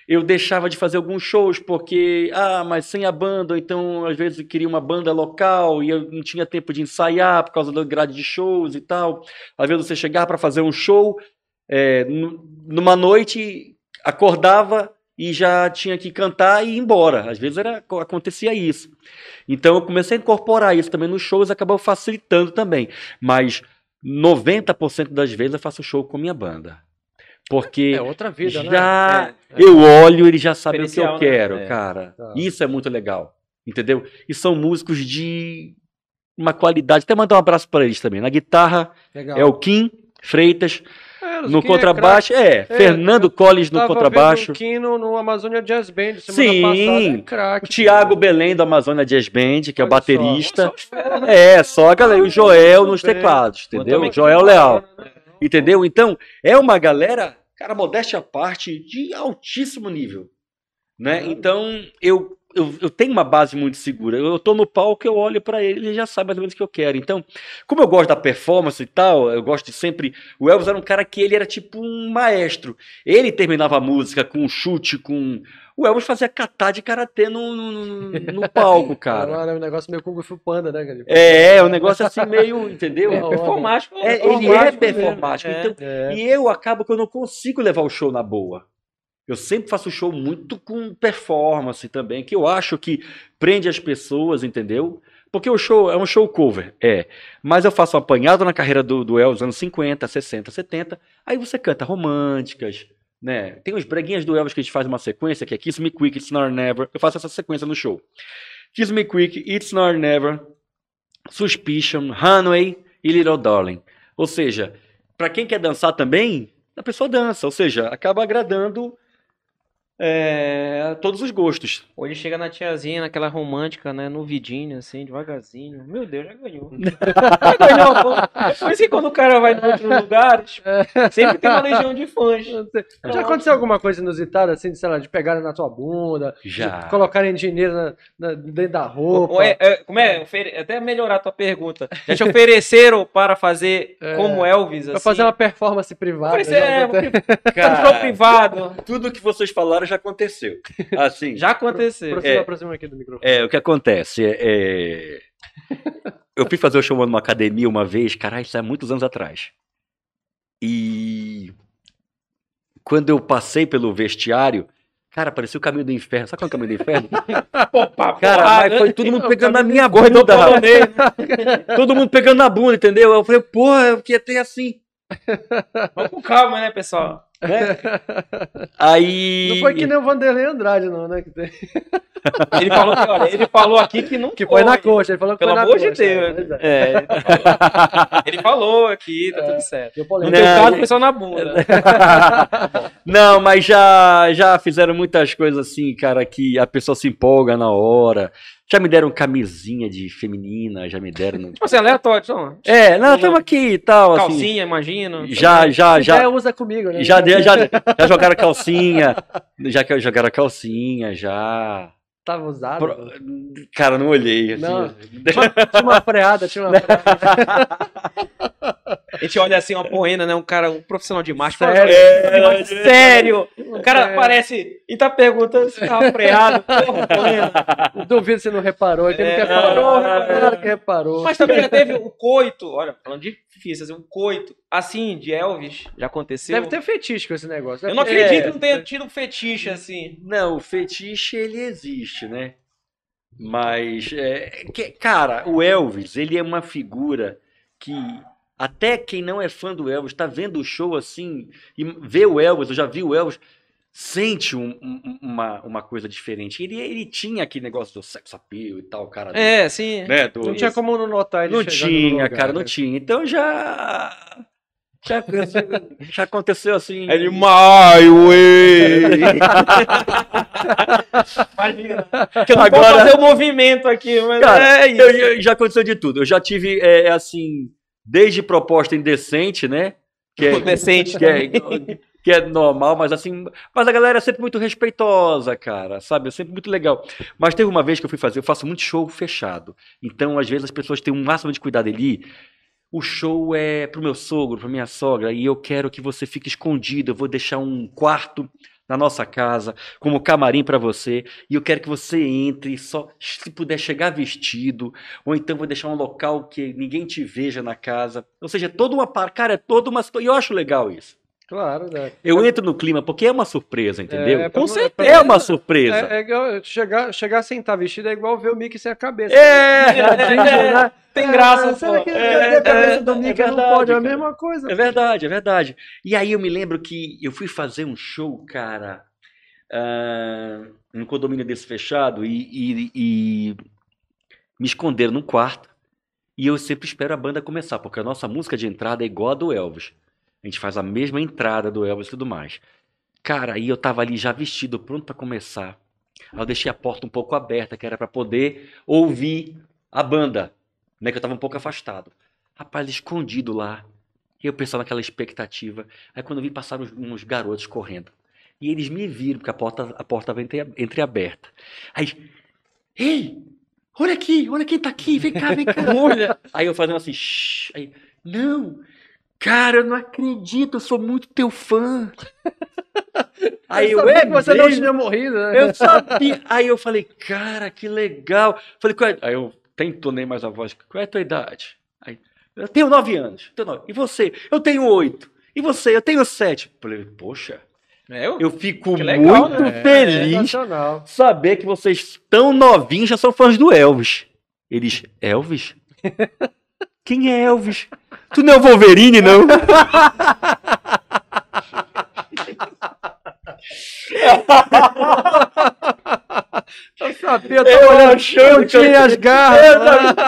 Speaker 3: eu deixava de fazer alguns shows porque ah, mas sem a banda, então às vezes eu queria uma banda local e eu não tinha tempo de ensaiar por causa da grade de shows e tal. Às vezes você chegava para fazer um show é, nu- numa noite, acordava e já tinha que cantar e ir embora. Às vezes era, acontecia isso. Então eu comecei a incorporar isso também nos shows, acabou facilitando também. Mas 90% das vezes eu faço show com minha banda. Porque
Speaker 2: É outra vida, né?
Speaker 3: já
Speaker 1: É,
Speaker 3: eu olho, ele já sabe o que eu
Speaker 1: né?
Speaker 3: quero,
Speaker 1: É.
Speaker 3: cara.
Speaker 2: Tá.
Speaker 3: Isso é muito legal. Entendeu? E são músicos de uma qualidade. Até mandar um abraço para eles também. Na guitarra
Speaker 2: Legal.
Speaker 3: é o Kim Freitas,
Speaker 2: É,
Speaker 3: no
Speaker 2: Kim é
Speaker 3: contrabaixo é, Fernando Collins no contrabaixo.
Speaker 2: vendo o Kim no, Amazônia Jazz Band semana
Speaker 3: Sim.
Speaker 2: passada. É craque.
Speaker 3: O Thiago Belém do Amazônia Jazz Band, que é o
Speaker 2: Olha só.
Speaker 3: baterista.
Speaker 2: Só fera, né?
Speaker 3: É, só a galera. O Joel nos
Speaker 2: Bem.
Speaker 3: teclados, entendeu?
Speaker 1: também
Speaker 3: Joel Leal.
Speaker 1: né?
Speaker 3: Entendeu? Então, é uma galera, cara, modéstia à parte, de altíssimo nível. Né? Então, eu eu, eu tenho uma base muito segura. Eu tô no palco, eu olho pra ele, ele já sabe mais ou menos o que eu quero. Então, como eu gosto da performance e tal, eu gosto de sempre. O Elvis era um cara que ele era tipo um maestro. Ele terminava a música com um chute, com. O Elvis fazia catar de karatê no, no, no- [laughs] palco, cara.
Speaker 2: Era um negócio meio Kung Fu Panda, né, cara?
Speaker 3: É, é um negócio assim meio, entendeu?
Speaker 2: É,
Speaker 1: Performático.
Speaker 3: É, ele é
Speaker 1: performático. É.
Speaker 3: Então,
Speaker 2: É.
Speaker 3: E eu acabo que eu não consigo levar o show na boa. Eu sempre faço show muito com performance também, que eu acho que prende as pessoas, entendeu? Porque o show é um show cover, é. Mas eu faço um apanhado na carreira do, do Elvis, anos 50, 60, 70. Aí você canta românticas, né? Tem os breguinhas do Elvis que a gente faz uma sequência, que é Kiss Me Quick, It's Not Never. Eu faço essa sequência no show. Kiss Me Quick, It's Not Never, Suspicion, Runway e Little Darling. Ou seja, para quem quer dançar também, a pessoa dança. Ou seja, acaba agradando é, todos os gostos.
Speaker 1: Ele chega na tiazinha, naquela romântica, né? No vidinho, assim, devagarzinho. Meu Deus, já ganhou. [laughs] já ganhou. Por isso que quando o cara vai em outros lugares, sempre tem uma legião de fãs.
Speaker 2: Já aconteceu alguma coisa inusitada, assim, de, sei lá, de pegarem na tua bunda,
Speaker 3: Já.
Speaker 2: de colocarem dinheiro na- na- dentro da roupa?
Speaker 1: Ou é- é, como é? Até melhorar a tua pergunta. Já te ofereceram para fazer
Speaker 2: É.
Speaker 1: como Elvis,
Speaker 2: Pra
Speaker 1: assim?
Speaker 2: fazer uma performance privada.
Speaker 1: Oferecer, é, um show privado.
Speaker 3: tudo que vocês falaram já aconteceu. Assim, [laughs]
Speaker 1: Já aconteceu.
Speaker 2: Aproxima,
Speaker 3: É.
Speaker 2: aproxima aqui do microfone.
Speaker 3: É, o que acontece é, é- Eu fui fazer o show numa academia uma vez, caralho, isso é muitos anos atrás. E quando eu passei pelo vestiário, cara, parecia o caminho do inferno. Sabe qual é o caminho do inferno? [laughs]
Speaker 1: Pô, pá,
Speaker 3: Cara,
Speaker 1: porra,
Speaker 3: mas foi todo mundo pegando na minha bunda. Todo mundo pegando na bunda, entendeu? Eu falei, porra, eu queria ter assim.
Speaker 1: Vamos com calma, né, pessoal?
Speaker 3: Né? Aí.
Speaker 2: Não foi que nem o Vanderlei Andrade, não, né?
Speaker 1: Ele falou, que, olha, ele falou aqui que não
Speaker 2: que foi na coxa, ele falou que
Speaker 1: Pelo
Speaker 2: foi na
Speaker 1: amor de. Deus.
Speaker 2: Pois é.
Speaker 1: É, ele falou, ele falou aqui, tá tudo certo. No
Speaker 2: polêmica.
Speaker 1: teu
Speaker 3: Não,
Speaker 1: caso, foi só na bunda. [laughs]
Speaker 3: Não, mas já, já fizeram muitas coisas assim, cara, que a pessoa se empolga na hora. Já me deram camisinha de feminina, já me deram. [laughs]
Speaker 1: Tipo assim, aleatório, só.
Speaker 3: É, não, estamos aqui e tal. Assim,
Speaker 1: Calcinha, imagino.
Speaker 3: já, já,
Speaker 2: Se der,
Speaker 3: já.
Speaker 2: usa comigo, né?
Speaker 3: Já, já, [laughs] já jogaram calcinha. Já que jogaram calcinha, já.
Speaker 2: Tava usado.
Speaker 3: Pro- Cara, não olhei. Assim,
Speaker 2: Não. Tinha uma freada, tinha uma [laughs] freada.
Speaker 1: A gente olha assim, uma poena, né? Um cara, um profissional de marcha.
Speaker 2: Sério?
Speaker 1: fala, "É, sério? O cara
Speaker 2: É.
Speaker 1: aparece e tá perguntando se tava freado. [laughs] Porra, poena.
Speaker 2: Duvido se não reparou. Quem
Speaker 1: É,
Speaker 2: não reparou,
Speaker 1: é,
Speaker 2: claro que reparou.
Speaker 1: Mas também já teve o coito, olha, falando de difícil, um coito, assim, de Elvis, já aconteceu?
Speaker 2: Deve ter fetiche com esse negócio.
Speaker 1: Eu não acredito
Speaker 3: É.
Speaker 1: que não tenha tido um fetiche, assim.
Speaker 3: Não, o fetiche ele existe, né? Mas, é, que- cara, o Elvis, ele é uma figura que até quem não é fã do Elvis tá vendo o show assim e vê o Elvis, eu já vi o Elvis, sente um- um- uma, uma coisa diferente. Ele, ele tinha aquele negócio do sex appeal e tal, cara. do-
Speaker 1: É, sim.
Speaker 3: né, do-
Speaker 2: Não tinha como não notar ele
Speaker 3: não tinha,
Speaker 2: lugar,
Speaker 3: cara, não
Speaker 2: né?
Speaker 3: tinha. Então já. Já, já aconteceu assim.
Speaker 1: Ele, my way. Imagina. [laughs] Que eu não
Speaker 3: Agora-
Speaker 1: fazer o movimento aqui, mas
Speaker 3: Cara,
Speaker 1: é isso.
Speaker 3: eu- eu- já aconteceu de tudo. Eu já tive, é, é assim, desde proposta indecente, né? Que é, [laughs]
Speaker 1: Decente.
Speaker 3: que é, que é normal, mas assim. Mas a galera é sempre muito respeitosa, cara, sabe? É sempre muito legal. Mas teve uma vez que eu fui fazer, eu faço muito show fechado. Então, às vezes, as pessoas têm um máximo de cuidado ali. O show é pro meu sogro, pra minha sogra, e eu quero que você fique escondido. Eu vou deixar um quarto na nossa casa, como camarim pra você, e eu quero que você entre, só se puder chegar vestido, ou então vou deixar um local que ninguém te veja na casa. Ou seja, toda uma cara, é toda uma. E eu acho legal isso.
Speaker 2: Claro, né?
Speaker 3: Eu entro no clima porque é uma surpresa, entendeu?
Speaker 2: É,
Speaker 1: Com
Speaker 2: pra-
Speaker 1: certeza.
Speaker 3: É uma surpresa.
Speaker 2: É, é chegar, chegar sem estar vestido é igual ver o Mickey sem a cabeça.
Speaker 3: É,
Speaker 2: né?
Speaker 1: Tem graça,
Speaker 2: Ah, será que
Speaker 3: É,
Speaker 2: a cabeça
Speaker 3: é,
Speaker 2: do
Speaker 3: é
Speaker 2: Mickey não
Speaker 3: verdade,
Speaker 2: pode? É a mesma coisa.
Speaker 3: É verdade, é verdade. E aí eu me lembro que eu fui fazer um show, cara, ah, num condomínio desse fechado e, e- e me esconderam num quarto. E eu sempre espero a banda começar, porque a nossa música de entrada é igual a do Elvis. A gente faz a mesma entrada do Elvis e tudo mais. Cara, aí eu tava ali já vestido, pronto pra começar. Aí eu deixei a porta um pouco aberta, que era pra poder ouvir a banda, né? Que eu tava um pouco afastado. Rapaz, escondido lá. E eu pensava naquela expectativa. Aí quando eu vi passaram uns, uns garotos correndo. E eles me viram, porque a porta a porta estava entre, entreaberta. Aí Ei, olha aqui, olha quem tá aqui, vem cá, vem [laughs] cá.
Speaker 1: Olha.
Speaker 3: Aí eu fazendo assim, shh, aí, não, cara, eu não acredito, eu sou muito teu fã. [laughs] Aí eu,
Speaker 2: sabia
Speaker 3: é
Speaker 2: que você não
Speaker 3: mesmo?"
Speaker 2: tinha morrido, né?
Speaker 3: Eu sabia. Aí eu falei, cara, que legal. Falei, qual é? Aí eu tentonei mais a voz. Qual é a tua idade? Aí, eu tenho nove anos. Tenho nove. E você? Eu tenho oito. E você? Eu tenho sete. Falei, poxa,
Speaker 1: É, eu...
Speaker 3: eu fico
Speaker 1: legal,
Speaker 3: muito
Speaker 1: né?
Speaker 3: feliz
Speaker 2: Sensacional.
Speaker 3: saber que vocês tão novinhos já são fãs do Elvis. Eles, Elvis? [laughs] Quem é Elvis? Tu não é o Wolverine, não?
Speaker 2: Eu sabia, eu
Speaker 3: Eu
Speaker 2: olhando.
Speaker 3: achando
Speaker 2: Eu tinha as garras.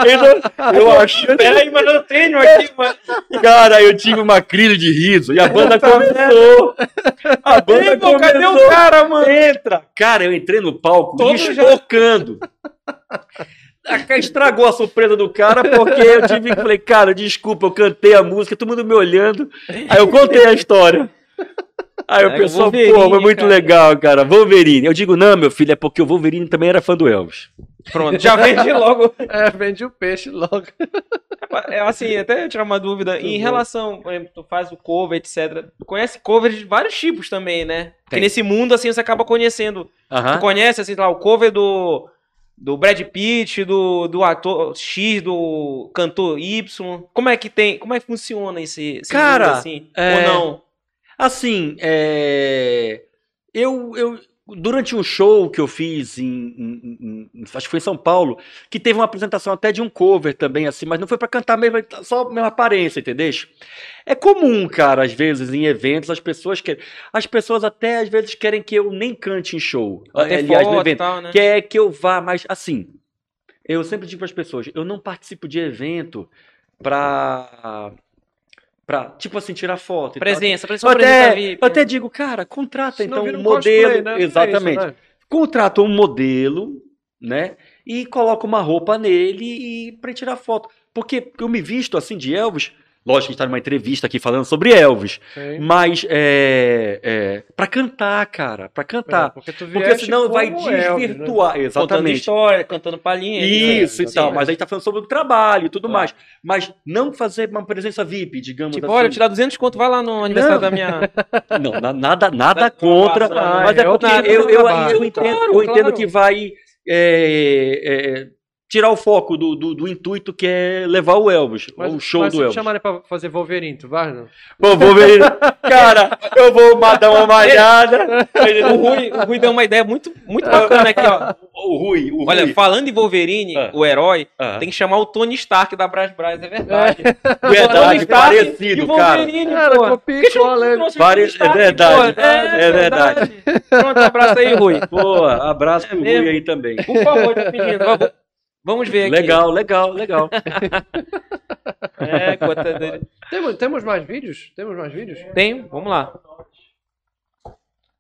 Speaker 3: Eu, eu achando.
Speaker 1: Peraí, mas eu tenho aqui, mano.
Speaker 3: Cara, eu tive uma crise de riso e a banda começou. A banda
Speaker 1: Ei, pô, cadê
Speaker 3: começou.
Speaker 1: o cara, mano?
Speaker 3: Entra! Cara, eu entrei no palco
Speaker 1: Todo
Speaker 3: espocando. Estragou a surpresa do cara, porque eu tive que falei, cara, desculpa, eu cantei a música, todo mundo me olhando. Aí eu contei a história. Aí o
Speaker 1: É,
Speaker 3: pessoal,
Speaker 1: Wolverine,
Speaker 3: pô, foi muito
Speaker 1: cara.
Speaker 3: legal, cara. Wolverine. Eu digo, não, meu filho, é porque o Wolverine também era fã do Elvis.
Speaker 1: Pronto, já vende logo.
Speaker 2: É, vende o peixe logo.
Speaker 1: É assim, até tirar uma dúvida. em
Speaker 2: bom.
Speaker 1: relação, por exemplo, tu faz o cover, etc. Tu conhece cover de vários tipos também, né? Porque
Speaker 3: Tem.
Speaker 1: nesse mundo, assim, você acaba conhecendo. Tu
Speaker 3: Aham.
Speaker 1: conhece, assim, lá, o cover do, do Brad Pitt, do, do ator X, do cantor Y. Como é que tem, como é que funciona esse, esse
Speaker 3: Cara,
Speaker 1: assim?
Speaker 3: é-
Speaker 1: Ou não?
Speaker 3: Assim, é... eu, eu durante um show que eu fiz em, em- em- acho que foi em São Paulo, que teve uma apresentação até de um cover também, assim, mas não foi pra cantar mesmo, só mesma aparência, entendeu? É comum, cara, às vezes em eventos as pessoas querem, as pessoas até às vezes querem que eu nem cante em show,
Speaker 1: Até
Speaker 3: aliás, no evento,
Speaker 1: tal, né?
Speaker 3: quer que eu vá, mas assim, eu sempre digo para as pessoas, eu não participo de evento pra Pra, tipo assim, tirar foto.
Speaker 1: Presença,
Speaker 3: Eu
Speaker 1: presença, presença
Speaker 3: até,
Speaker 1: VIP.
Speaker 3: eu até digo, cara, contrata
Speaker 2: Senão
Speaker 3: então um modelo.
Speaker 2: cosplay, né? É
Speaker 3: Exatamente.
Speaker 2: isso, né?
Speaker 3: Contrata um modelo, né? E coloca uma roupa nele e pra tirar foto. Porque eu me visto assim de Elvis. Lógico que a gente tá numa entrevista aqui falando sobre Elvis.
Speaker 2: Sim.
Speaker 3: Mas é. é pra cantar, cara. Pra
Speaker 2: É,
Speaker 3: cantar.
Speaker 2: porque tu
Speaker 3: Porque senão vai
Speaker 2: como Elvis, né?
Speaker 3: desvirtuar.
Speaker 1: Contando
Speaker 3: Exatamente.
Speaker 1: história, cantando palhinha.
Speaker 3: Isso
Speaker 1: né?
Speaker 3: e tal, mas aí tá falando sobre o trabalho e tudo
Speaker 1: Claro.
Speaker 3: mais. Mas não fazer uma presença VIP, digamos
Speaker 1: Tipo,
Speaker 3: assim.
Speaker 1: olha, eu te dar 200 conto, vai lá no aniversário da minha... [laughs]
Speaker 3: Não, na- nada, nada contra,
Speaker 1: Ah,
Speaker 3: mas é
Speaker 2: é
Speaker 3: porque eu, eu,
Speaker 2: trabalho.
Speaker 3: eu entendo,
Speaker 1: Claro,
Speaker 3: eu entendo
Speaker 1: claro.
Speaker 3: que vai é, é, tirar o foco do, do, do intuito que é levar o Elvis,
Speaker 2: Mas,
Speaker 3: o show
Speaker 2: mas
Speaker 3: do Elvis.
Speaker 2: chamarem pra fazer Wolverine, tu vai, não?
Speaker 3: Pô, vou ver, [laughs] cara, eu vou dar uma malhada.
Speaker 1: O Rui, o Rui deu uma ideia muito, muito bacana aqui, ó.
Speaker 3: O Rui, o Rui.
Speaker 1: Olha, falando em Wolverine,
Speaker 3: Ah.
Speaker 1: o herói,
Speaker 3: Ah.
Speaker 1: tem que chamar o Tony Stark da Brás Brás, é verdade.
Speaker 3: Verdade,
Speaker 1: Stark
Speaker 3: parecido,
Speaker 1: e o
Speaker 3: cara.
Speaker 1: Wolverine,
Speaker 2: Cara,
Speaker 1: o
Speaker 3: Pare-
Speaker 1: Tony Stark,
Speaker 3: é verdade,
Speaker 1: pô.
Speaker 3: é verdade.
Speaker 1: Pronto, um abraço aí, Rui.
Speaker 3: Pô, abraço
Speaker 1: É
Speaker 3: pro
Speaker 1: mesmo?
Speaker 3: Rui aí também.
Speaker 1: Por favor, tô pedindo. Vamos- Vamos ver aqui.
Speaker 3: Legal, legal, legal. [laughs]
Speaker 1: É, conta dele.
Speaker 2: Temos, temos mais vídeos? Temos mais vídeos?
Speaker 1: Tem, vamos lá.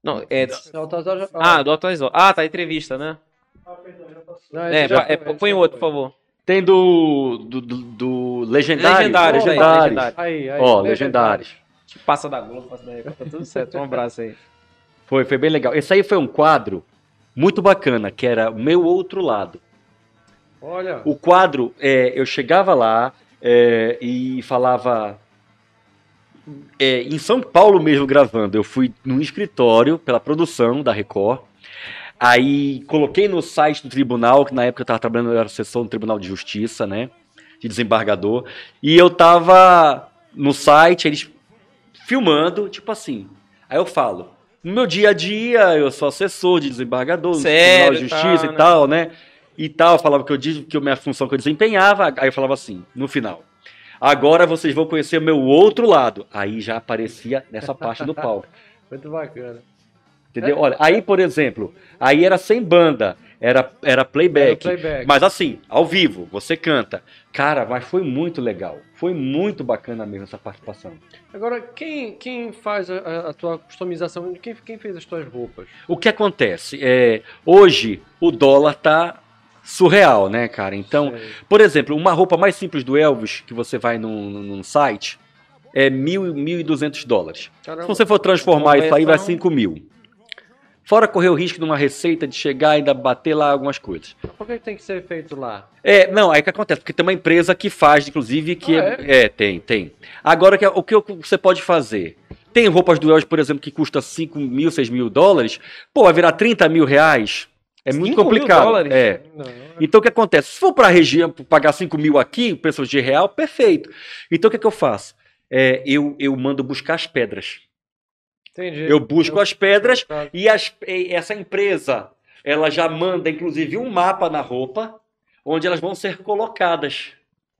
Speaker 1: Não, é...
Speaker 2: Tá-
Speaker 1: Ah, do atualizou. Ah, tá, entrevista, né?
Speaker 2: não,
Speaker 1: É,
Speaker 2: já
Speaker 1: é,
Speaker 2: foi,
Speaker 1: põe outro, por favor.
Speaker 3: Tem do, do, do, do Legendário.
Speaker 1: Legendários,
Speaker 3: Legendários.
Speaker 1: Legendários.
Speaker 2: Aí, aí.
Speaker 3: Ó, Legendários.
Speaker 1: Passa da Globo, passa da Record, tá tudo certo. Um abraço aí.
Speaker 3: Foi, foi bem legal. Esse aí foi um quadro muito bacana, que era Meu Outro Lado.
Speaker 2: Olha.
Speaker 3: O quadro, é, eu chegava lá é, e falava. é, em São Paulo mesmo gravando, eu fui num escritório pela produção da Record. Aí coloquei no site do tribunal, que na época eu estava trabalhando, eu era assessor no Tribunal de Justiça, né? De desembargador. E eu tava no site, eles filmando, tipo assim. Aí eu falo, no meu dia a dia, eu sou assessor de desembargador, no
Speaker 1: Sério,
Speaker 3: Tribunal de Justiça
Speaker 1: tá,
Speaker 3: e tal, né? E tal, falava que eu disse que a minha função que eu desempenhava, aí eu falava assim, no final. Agora vocês vão conhecer o meu outro lado. Aí já aparecia nessa parte do palco. [laughs]
Speaker 2: Muito bacana.
Speaker 3: Entendeu? Olha, aí, por exemplo, aí era sem banda, era, era playback.
Speaker 2: Era playback.
Speaker 3: Mas assim, ao vivo, você canta. Cara, mas foi muito legal. Foi muito bacana mesmo essa participação.
Speaker 2: Agora, quem, quem faz a- a, a tua customização? Quem, quem fez as tuas roupas?
Speaker 3: O que acontece? É, hoje, o dólar tá surreal, né, cara? Então,
Speaker 2: Sei.
Speaker 3: por exemplo, uma roupa mais simples do Elvis, que você vai num, num site, é mil, 1.200 dólares. Se
Speaker 2: Caramba.
Speaker 3: você for transformar isso aí, vai. 5 mil. Fora correr o risco de uma receita de chegar e ainda bater lá algumas coisas.
Speaker 2: Por que tem que ser feito lá?
Speaker 3: É, não, aí que acontece? Porque tem uma empresa que faz, inclusive, que
Speaker 2: Ah,
Speaker 3: é, é, tem, tem. Agora, que- o que você pode fazer? Tem roupas do Elvis, por exemplo, que custa 5 mil, 6 mil dólares. Pô, vai virar 30 mil reais. É muito
Speaker 1: 5 mil
Speaker 3: complicado. É.
Speaker 2: Não,
Speaker 3: Então o que acontece? Se for para a região pagar 5 mil aqui, preço de real, perfeito. Então o que, que eu faço? É, eu, eu mando buscar as pedras.
Speaker 2: entendi.
Speaker 3: Eu busco as pedras e as- e essa empresa, ela já manda, inclusive, um mapa na roupa, onde elas vão ser colocadas.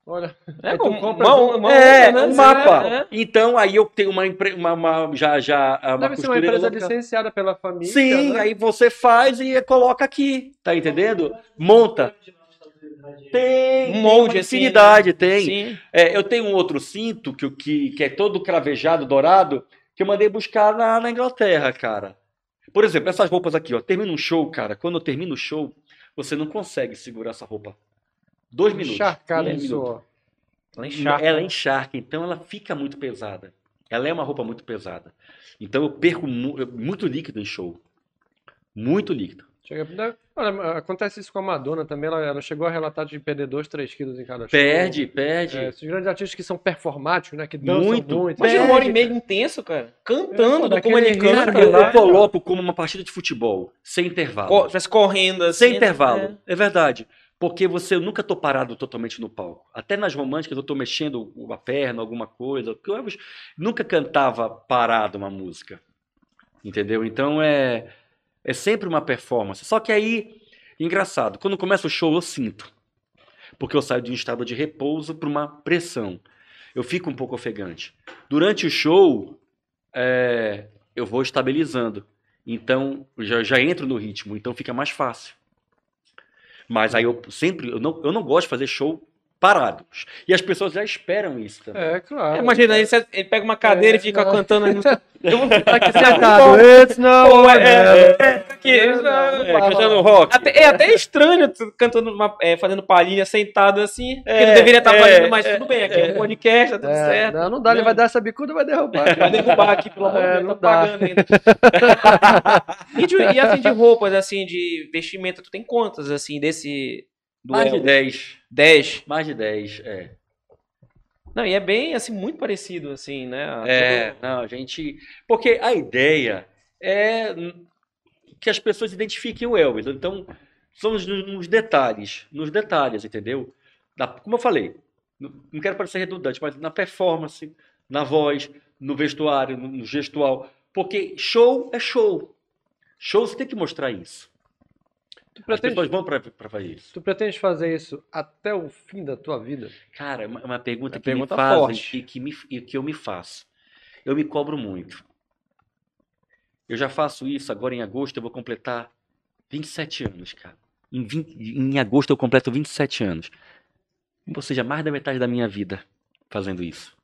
Speaker 2: Olha,
Speaker 1: É,
Speaker 2: Aí tu
Speaker 1: uma,
Speaker 2: compra
Speaker 1: uma, uma
Speaker 3: é,
Speaker 1: outra, né?
Speaker 3: um mapa.
Speaker 1: É, é.
Speaker 3: Então, aí eu tenho uma, empre- uma, uma- já, já, uma
Speaker 2: deve ser uma empresa
Speaker 3: local.
Speaker 2: licenciada pela família.
Speaker 3: Sim,
Speaker 2: né?
Speaker 3: aí você faz e coloca aqui, tá entendendo? Monta. Tem,
Speaker 1: Um
Speaker 3: tem
Speaker 1: molde,
Speaker 3: uma
Speaker 1: assim,
Speaker 3: infinidade, tem.
Speaker 1: Sim.
Speaker 3: É, eu tenho um outro cinto que, que, que é todo cravejado, dourado, que eu mandei buscar na, na Inglaterra, cara. Por exemplo, essas roupas aqui, ó. Termina um show, cara. Quando eu termino o show, você não consegue segurar essa roupa. Dois minutos.
Speaker 2: Encharcada em
Speaker 3: minuto.
Speaker 2: suor.
Speaker 1: Ela encharca.
Speaker 3: Ela encharca, então ela fica muito pesada. Ela é uma roupa muito pesada. Então eu perco mu- muito líquido em show. Muito líquido.
Speaker 2: Chega, olha, acontece isso com a Madonna também. Ela, ela chegou a relatar de perder 2, 3 quilos em cada show.
Speaker 3: Perde, perde.
Speaker 2: É, esses grandes artistas que são performáticos, né? Que dançam
Speaker 3: Muito.
Speaker 2: muito.
Speaker 1: Imagina
Speaker 2: Perde.
Speaker 1: uma hora e meia intenso, cara. Cantando,
Speaker 2: É,
Speaker 1: como ele canta.
Speaker 2: ritmo
Speaker 3: eu, eu coloco como uma partida de futebol, sem intervalo.
Speaker 1: Co- Tivesse correndo assim.
Speaker 3: Sem
Speaker 1: né?
Speaker 3: intervalo. É. verdade. Porque você eu nunca tô parado totalmente no palco. Até nas românticas eu tô mexendo a perna, alguma coisa. Eu nunca cantava parado uma música. Entendeu? Então é, é sempre uma performance. Só que aí, engraçado, quando começa o show eu sinto. Porque eu saio de um estado de repouso para uma pressão. Eu fico um pouco ofegante. Durante o show, é, eu vou estabilizando. Então, já, já entro no ritmo, então fica mais fácil. Mas aí eu sempre, eu não, eu não gosto de fazer show parados. E as pessoas já esperam isso também.
Speaker 2: É, claro.
Speaker 1: É, imagina, ele, ele pega uma cadeira
Speaker 2: É,
Speaker 1: e fica
Speaker 2: não.
Speaker 1: cantando. aí, [laughs] Eu vou ficar aqui
Speaker 2: Sentado.
Speaker 1: sentado.
Speaker 2: It's no one
Speaker 1: é,
Speaker 2: else.
Speaker 1: é, é, aqui,
Speaker 3: É, cantando rock.
Speaker 1: Até- é até estranho tu cantando uma, é, fazendo palhinha sentado assim. que
Speaker 3: É,
Speaker 1: ele deveria estar
Speaker 3: é,
Speaker 1: fazendo, mas
Speaker 3: é,
Speaker 1: tudo bem, aqui é um podcast, tá tudo
Speaker 2: É,
Speaker 1: certo.
Speaker 2: não, não dá, ele vai dar essa bicuda e vai derrubar. [laughs]
Speaker 1: Vai derrubar aqui, pelo amor de
Speaker 2: É,
Speaker 1: Deus,
Speaker 2: não
Speaker 1: tá pagando ainda. [laughs] e, de- e assim, de roupas, assim, de vestimenta, tu tem quantas, assim, desse...
Speaker 3: Mais de
Speaker 1: Elvis?
Speaker 3: 10.
Speaker 1: 10.
Speaker 3: Mais de 10, é.
Speaker 1: Não, e é bem, assim, muito parecido, assim, né? a
Speaker 3: É,
Speaker 1: todo-
Speaker 3: não, a gente. Porque a ideia é que as pessoas identifiquem o Elvis. Então, são nos, detalhes. Nos detalhes, entendeu? Na- como eu falei, não quero parecer redundante, mas na performance, na voz, no vestuário, no, no gestual. Porque show é show. Show você tem que mostrar isso.
Speaker 2: Tu
Speaker 3: As
Speaker 2: pretende,
Speaker 3: pessoas vão pra, pra fazer isso.
Speaker 2: tu pretende fazer isso até o fim da tua vida?
Speaker 3: Cara, é uma, é uma pergunta
Speaker 1: É
Speaker 3: que
Speaker 1: pergunta
Speaker 3: me fazem e que, me, e que eu me faço. Eu me cobro muito. Eu já faço isso agora em agosto, eu vou completar 27 anos, cara. Em, 20 em agosto eu completo 27 anos. Ou seja, mais da metade da minha vida fazendo isso.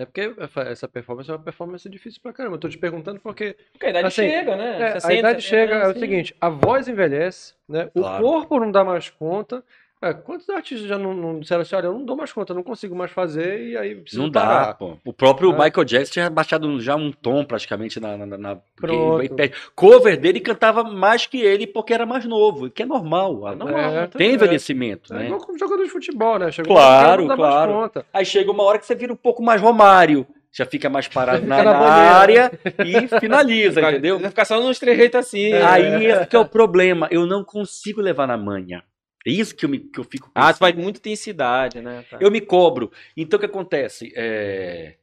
Speaker 2: É porque essa performance é uma performance difícil pra caramba. Eu tô te perguntando porque
Speaker 1: Porque a idade
Speaker 2: Assim,
Speaker 1: chega, né?
Speaker 2: é, a
Speaker 1: 60,
Speaker 2: idade
Speaker 1: 70
Speaker 2: chega, é o
Speaker 1: anos, assim.
Speaker 2: seguinte, a voz envelhece, né? O
Speaker 3: Claro.
Speaker 2: corpo não dá mais conta. É, quantos artistas já não, não disseram assim, olha, eu não dou mais conta, eu não consigo mais fazer e aí preciso
Speaker 3: Não dá,
Speaker 2: parar.
Speaker 3: pô. O próprio
Speaker 2: É.
Speaker 3: Michael Jackson tinha baixado já um tom praticamente na. na, na- ele cover dele cantava mais que ele porque era mais novo, que é normal.
Speaker 1: É normal,
Speaker 2: É,
Speaker 3: Tem
Speaker 2: é.
Speaker 3: envelhecimento,
Speaker 2: É
Speaker 3: né?
Speaker 2: igual como jogador de futebol, né? Chegou
Speaker 3: Claro,
Speaker 2: hora dá
Speaker 3: claro. Aí chega uma hora que você vira um pouco mais Romário. Já fica mais parado
Speaker 2: Fica
Speaker 3: na,
Speaker 2: na
Speaker 3: área [laughs] e finaliza, entendeu?
Speaker 1: Vai ficar só nos trejeitos assim.
Speaker 2: É.
Speaker 3: Aí esse que é o problema. Eu não consigo levar na manha. É isso que eu, me, que eu fico
Speaker 1: Ah, tu vai
Speaker 3: pensando.
Speaker 1: muita intensidade, né? Tá.
Speaker 3: Eu me cobro. Então o que acontece? É,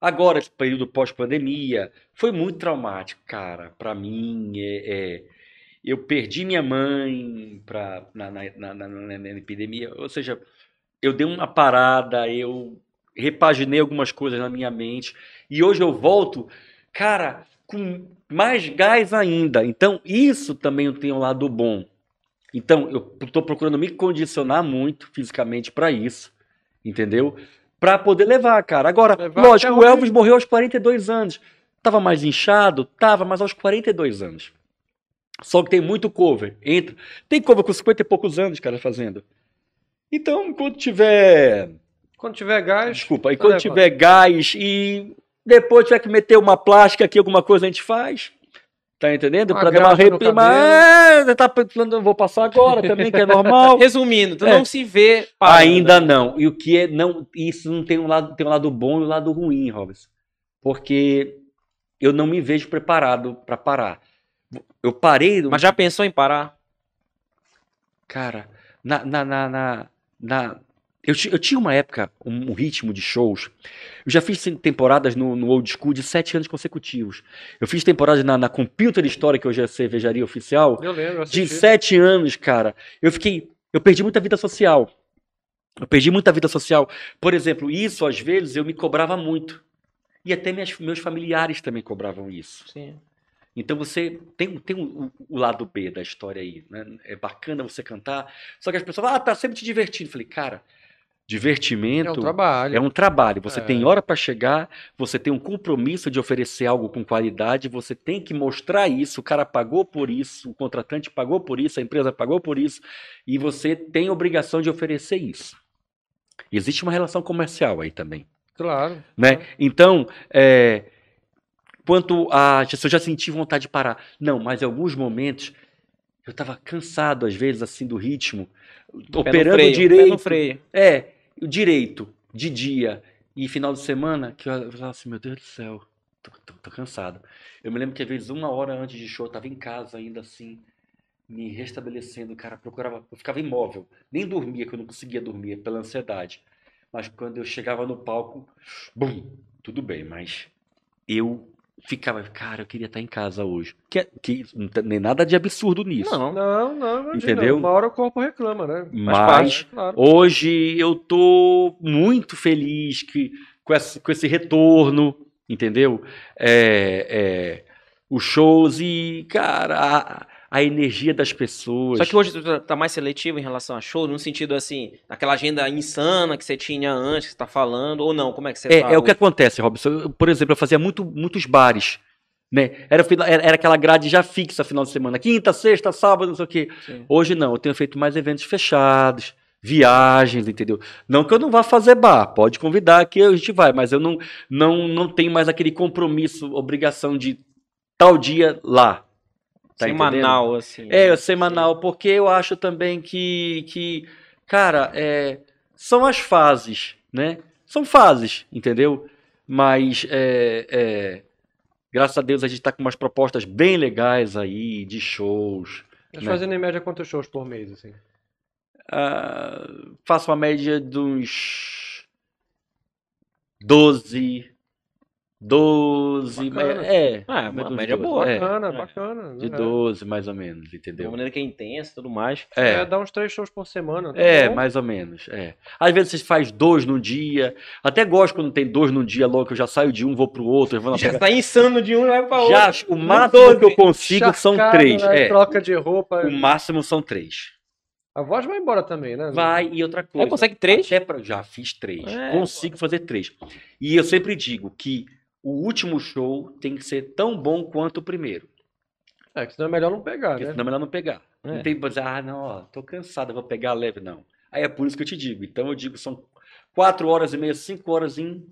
Speaker 3: Agora, esse período pós-pandemia, foi muito traumático, cara. Pra mim, é, é, eu perdi minha mãe pra, na, na, na, na- na- na epidemia. Ou seja, eu dei uma parada, eu repaginei algumas coisas na minha mente. E hoje eu volto, cara, com mais gás ainda. Então, isso também tem um lado bom. Então, eu estou procurando me condicionar muito fisicamente para isso, entendeu? Para poder levar, cara. Agora,
Speaker 2: Levar
Speaker 3: lógico, o Elvis morreu aos 42 anos. Tava mais inchado? Tava, mas aos 42 anos. Só que tem muito cover. Entra. Tem cover com 50 e poucos anos, cara, fazendo. Então, quando tiver.
Speaker 2: Quando tiver gás.
Speaker 3: Desculpa, e
Speaker 2: tá
Speaker 3: quando tiver gás e depois tiver que meter uma plástica aqui, alguma coisa a gente faz. Tá entendendo?
Speaker 2: Uma
Speaker 3: Pra dar uma
Speaker 2: graxa no
Speaker 3: reprima. É, tá pensando, eu vou passar agora também, que é normal. [laughs]
Speaker 1: Resumindo, tu
Speaker 3: É.
Speaker 1: não se vê parando.
Speaker 3: Ainda não. E o que é não, isso não tem um lado, tem um lado bom e um lado ruim, Robson. Porque eu não me vejo preparado pra parar. Eu parei,
Speaker 1: Mas já pensou em parar?
Speaker 3: cara, na na, na, na- eu, eu tinha uma época, um, um ritmo de shows. Eu já fiz temporadas no, no Old School de sete anos consecutivos. Eu fiz temporadas na, na Computer História, que hoje é a cervejaria oficial,
Speaker 2: Eu lembro,
Speaker 3: de sete anos, cara, eu fiquei. Eu perdi muita vida social. Eu perdi muita vida social. Por exemplo, isso às vezes eu me cobrava muito. E até minhas- meus familiares também cobravam isso.
Speaker 1: Sim.
Speaker 3: Então você tem, tem o, o lado B da história aí. Né? É bacana você cantar. Só que as pessoas falam, ah, tá sempre te divertindo. Eu falei, cara, divertimento
Speaker 2: É um trabalho.
Speaker 3: é um trabalho. Você
Speaker 2: É.
Speaker 3: tem hora para chegar, você tem um compromisso de oferecer algo com qualidade, você tem que mostrar isso. O cara pagou por isso, o contratante pagou por isso, a empresa pagou por isso, e você tem obrigação de oferecer isso. Existe uma relação comercial aí também,
Speaker 2: Claro.
Speaker 3: né?
Speaker 2: claro.
Speaker 3: Então, é, quanto a se eu já senti vontade de parar, não, mas em alguns momentos eu estava cansado às vezes assim do ritmo,
Speaker 1: Pé
Speaker 3: operando
Speaker 1: freio,
Speaker 3: direito.
Speaker 1: Pé no freio.
Speaker 3: É, o direito de dia e final de semana, que eu falava assim, meu Deus do céu, tô, tô- tô cansado. Eu me lembro que às vezes uma hora antes de show eu tava em casa ainda assim, me restabelecendo, cara, procurava, eu ficava imóvel, nem dormia, que eu não conseguia dormir pela ansiedade. Mas quando eu chegava no palco, bum, tudo bem, mas eu ficava, cara, eu queria estar em casa hoje. Que, que não tem nem nada de absurdo nisso.
Speaker 1: Não.
Speaker 2: Não, não, imagina.
Speaker 3: Entendeu?
Speaker 2: Uma hora o corpo reclama, né?
Speaker 3: Mas
Speaker 2: É, claro.
Speaker 3: Hoje eu tô muito feliz que, com, esse, com esse retorno, entendeu? É, é, os shows e, cara, a, a energia das pessoas.
Speaker 1: Só que hoje tu tá- tá mais seletivo em relação a show, no sentido assim, naquela agenda insana que você tinha antes, que você tá falando, ou não? Como é que você
Speaker 3: É,
Speaker 1: tá
Speaker 3: é o que
Speaker 1: hoje?
Speaker 3: acontece, Robson. Eu, por exemplo, eu fazia muito, muitos bares. Né? Era, era aquela grade já fixa final de semana. Quinta, sexta, sábado, não sei o quê.
Speaker 1: Sim.
Speaker 3: Hoje não, eu tenho feito mais eventos fechados, viagens, entendeu? Não que eu não vá fazer bar, pode convidar que a gente vai, mas eu não, não, não tenho mais aquele compromisso, obrigação de tal dia lá. Tá
Speaker 1: Semanal, assim.
Speaker 3: É, semanal, porque eu acho também que, que cara, é, são as fases, né? São fases, entendeu? Mas, é, é, graças a Deus, a gente tá com umas propostas bem legais aí, de shows,
Speaker 2: Mas
Speaker 3: né?
Speaker 2: fazendo em média quantos shows por mês, assim?
Speaker 3: Ah, faço uma média uns 12. 12.
Speaker 2: Bacana.
Speaker 3: É,
Speaker 1: Ah,
Speaker 3: mais
Speaker 1: uma média
Speaker 3: 12,
Speaker 1: boa.
Speaker 2: Bacana,
Speaker 1: é.
Speaker 2: bacana.
Speaker 3: de
Speaker 2: né?
Speaker 3: 12, mais ou menos,
Speaker 1: De uma
Speaker 3: entendeu?
Speaker 1: maneira que é intensa e tudo mais.
Speaker 2: É,
Speaker 3: É,
Speaker 2: dá uns três shows por semana. tá
Speaker 3: é,
Speaker 2: bom?
Speaker 3: mais ou menos. É. Às vezes você faz dois num dia. Até gosto quando tem dois num dia, logo que eu já saio de um, vou pro outro. vou na
Speaker 1: Já
Speaker 3: pega-
Speaker 1: tá insano de um e vai pra outro.
Speaker 3: Já, o máximo que eu consigo são três.
Speaker 2: né?
Speaker 3: É,
Speaker 2: Troca de roupa.
Speaker 3: o máximo são três.
Speaker 2: A voz vai embora também, né?
Speaker 3: Vai e outra coisa.
Speaker 1: Aí consegue três?
Speaker 3: Pra- já fiz três.
Speaker 1: É,
Speaker 3: Consigo fazer três. E eu sempre digo que o último show tem que ser tão bom quanto o primeiro.
Speaker 2: É, que senão é melhor não pegar,
Speaker 3: Porque
Speaker 2: né?
Speaker 3: senão é melhor não pegar.
Speaker 1: É.
Speaker 3: Não tem pra dizer, ah, não, ó, tô cansado, eu vou pegar leve, não. Aí é por isso que eu te digo. Então eu digo, são quatro horas e meia, cinco horas em.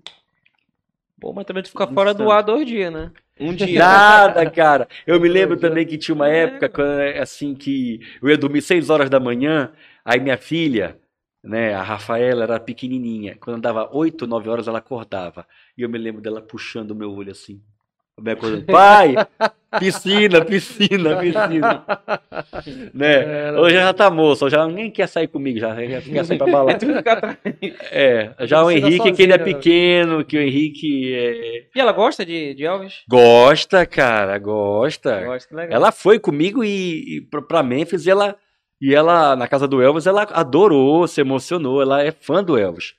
Speaker 1: Pô, mas também tu fica fora do ar dois dias, né? Um dia.
Speaker 3: Nada, cara. Eu me lembro também que tinha uma
Speaker 1: É.
Speaker 3: época, quando, assim, que eu ia dormir seis horas da manhã, aí minha filha, né, a Rafaela, era pequenininha. Quando dava oito, nove horas, ela acordava. E eu me lembro dela puxando o meu olho assim. Me acordando, Pai, piscina, piscina, piscina. [laughs] né?
Speaker 2: Era-
Speaker 3: Hoje já tá moça, já ninguém quer sair comigo, já, já quer sair pra [laughs]
Speaker 1: É
Speaker 3: balada.
Speaker 1: atrás.
Speaker 3: É, já o Henrique, que ele é
Speaker 2: sozinha, né?
Speaker 3: pequeno, que o Henrique é,
Speaker 1: E ela gosta de, de Elvis?
Speaker 3: gosta, cara, gosta.
Speaker 1: Gosta, legal.
Speaker 3: Ela foi comigo e, e pra- pra Memphis e ela, e ela, na casa do Elvis, ela adorou, se emocionou, ela é fã do Elvis.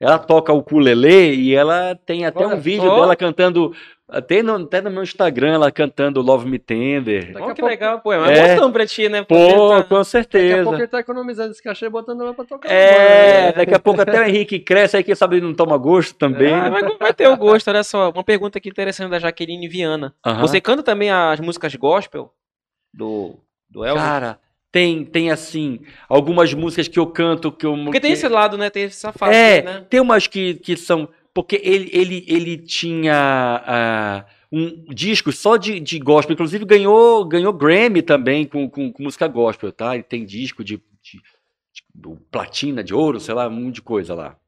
Speaker 3: Ela toca o ukulele e ela tem até
Speaker 2: Olha
Speaker 3: um vídeo dela cantando, até no, até no meu Instagram, ela cantando Love Me Tender.
Speaker 2: Daqui
Speaker 1: Ó,
Speaker 2: a
Speaker 1: que
Speaker 2: pouco-
Speaker 1: legal, pô. É uma
Speaker 3: É.
Speaker 1: emoção pra ti, né?
Speaker 3: Pô,
Speaker 1: tá-
Speaker 3: com
Speaker 2: Daqui a pouco
Speaker 3: certeza.
Speaker 2: ele tá economizando esse cachê e botando ela pra tocar.
Speaker 3: É,
Speaker 2: no
Speaker 3: daqui a pouco até o Henrique cresce, aí quem sabe ele não toma gosto também.
Speaker 1: Ah, vai, vai ter o gosto, olha só. Uma pergunta aqui interessante da Jaqueline Viana.
Speaker 3: Aham.
Speaker 1: Você canta também as músicas gospel do, do Elvis?
Speaker 3: Cara, tem, tem assim, algumas músicas que eu canto que eu.
Speaker 1: Porque tem esse lado, né? Tem essa fase,
Speaker 3: É,
Speaker 1: né?
Speaker 3: tem umas que, que são. Porque ele, ele, ele tinha ah, um discos só de, de gospel. Inclusive ganhou, ganhou Grammy também com, com, com música gospel, tá? Ele tem disco de, de, de platina, de ouro, sei lá, um monte de coisa lá.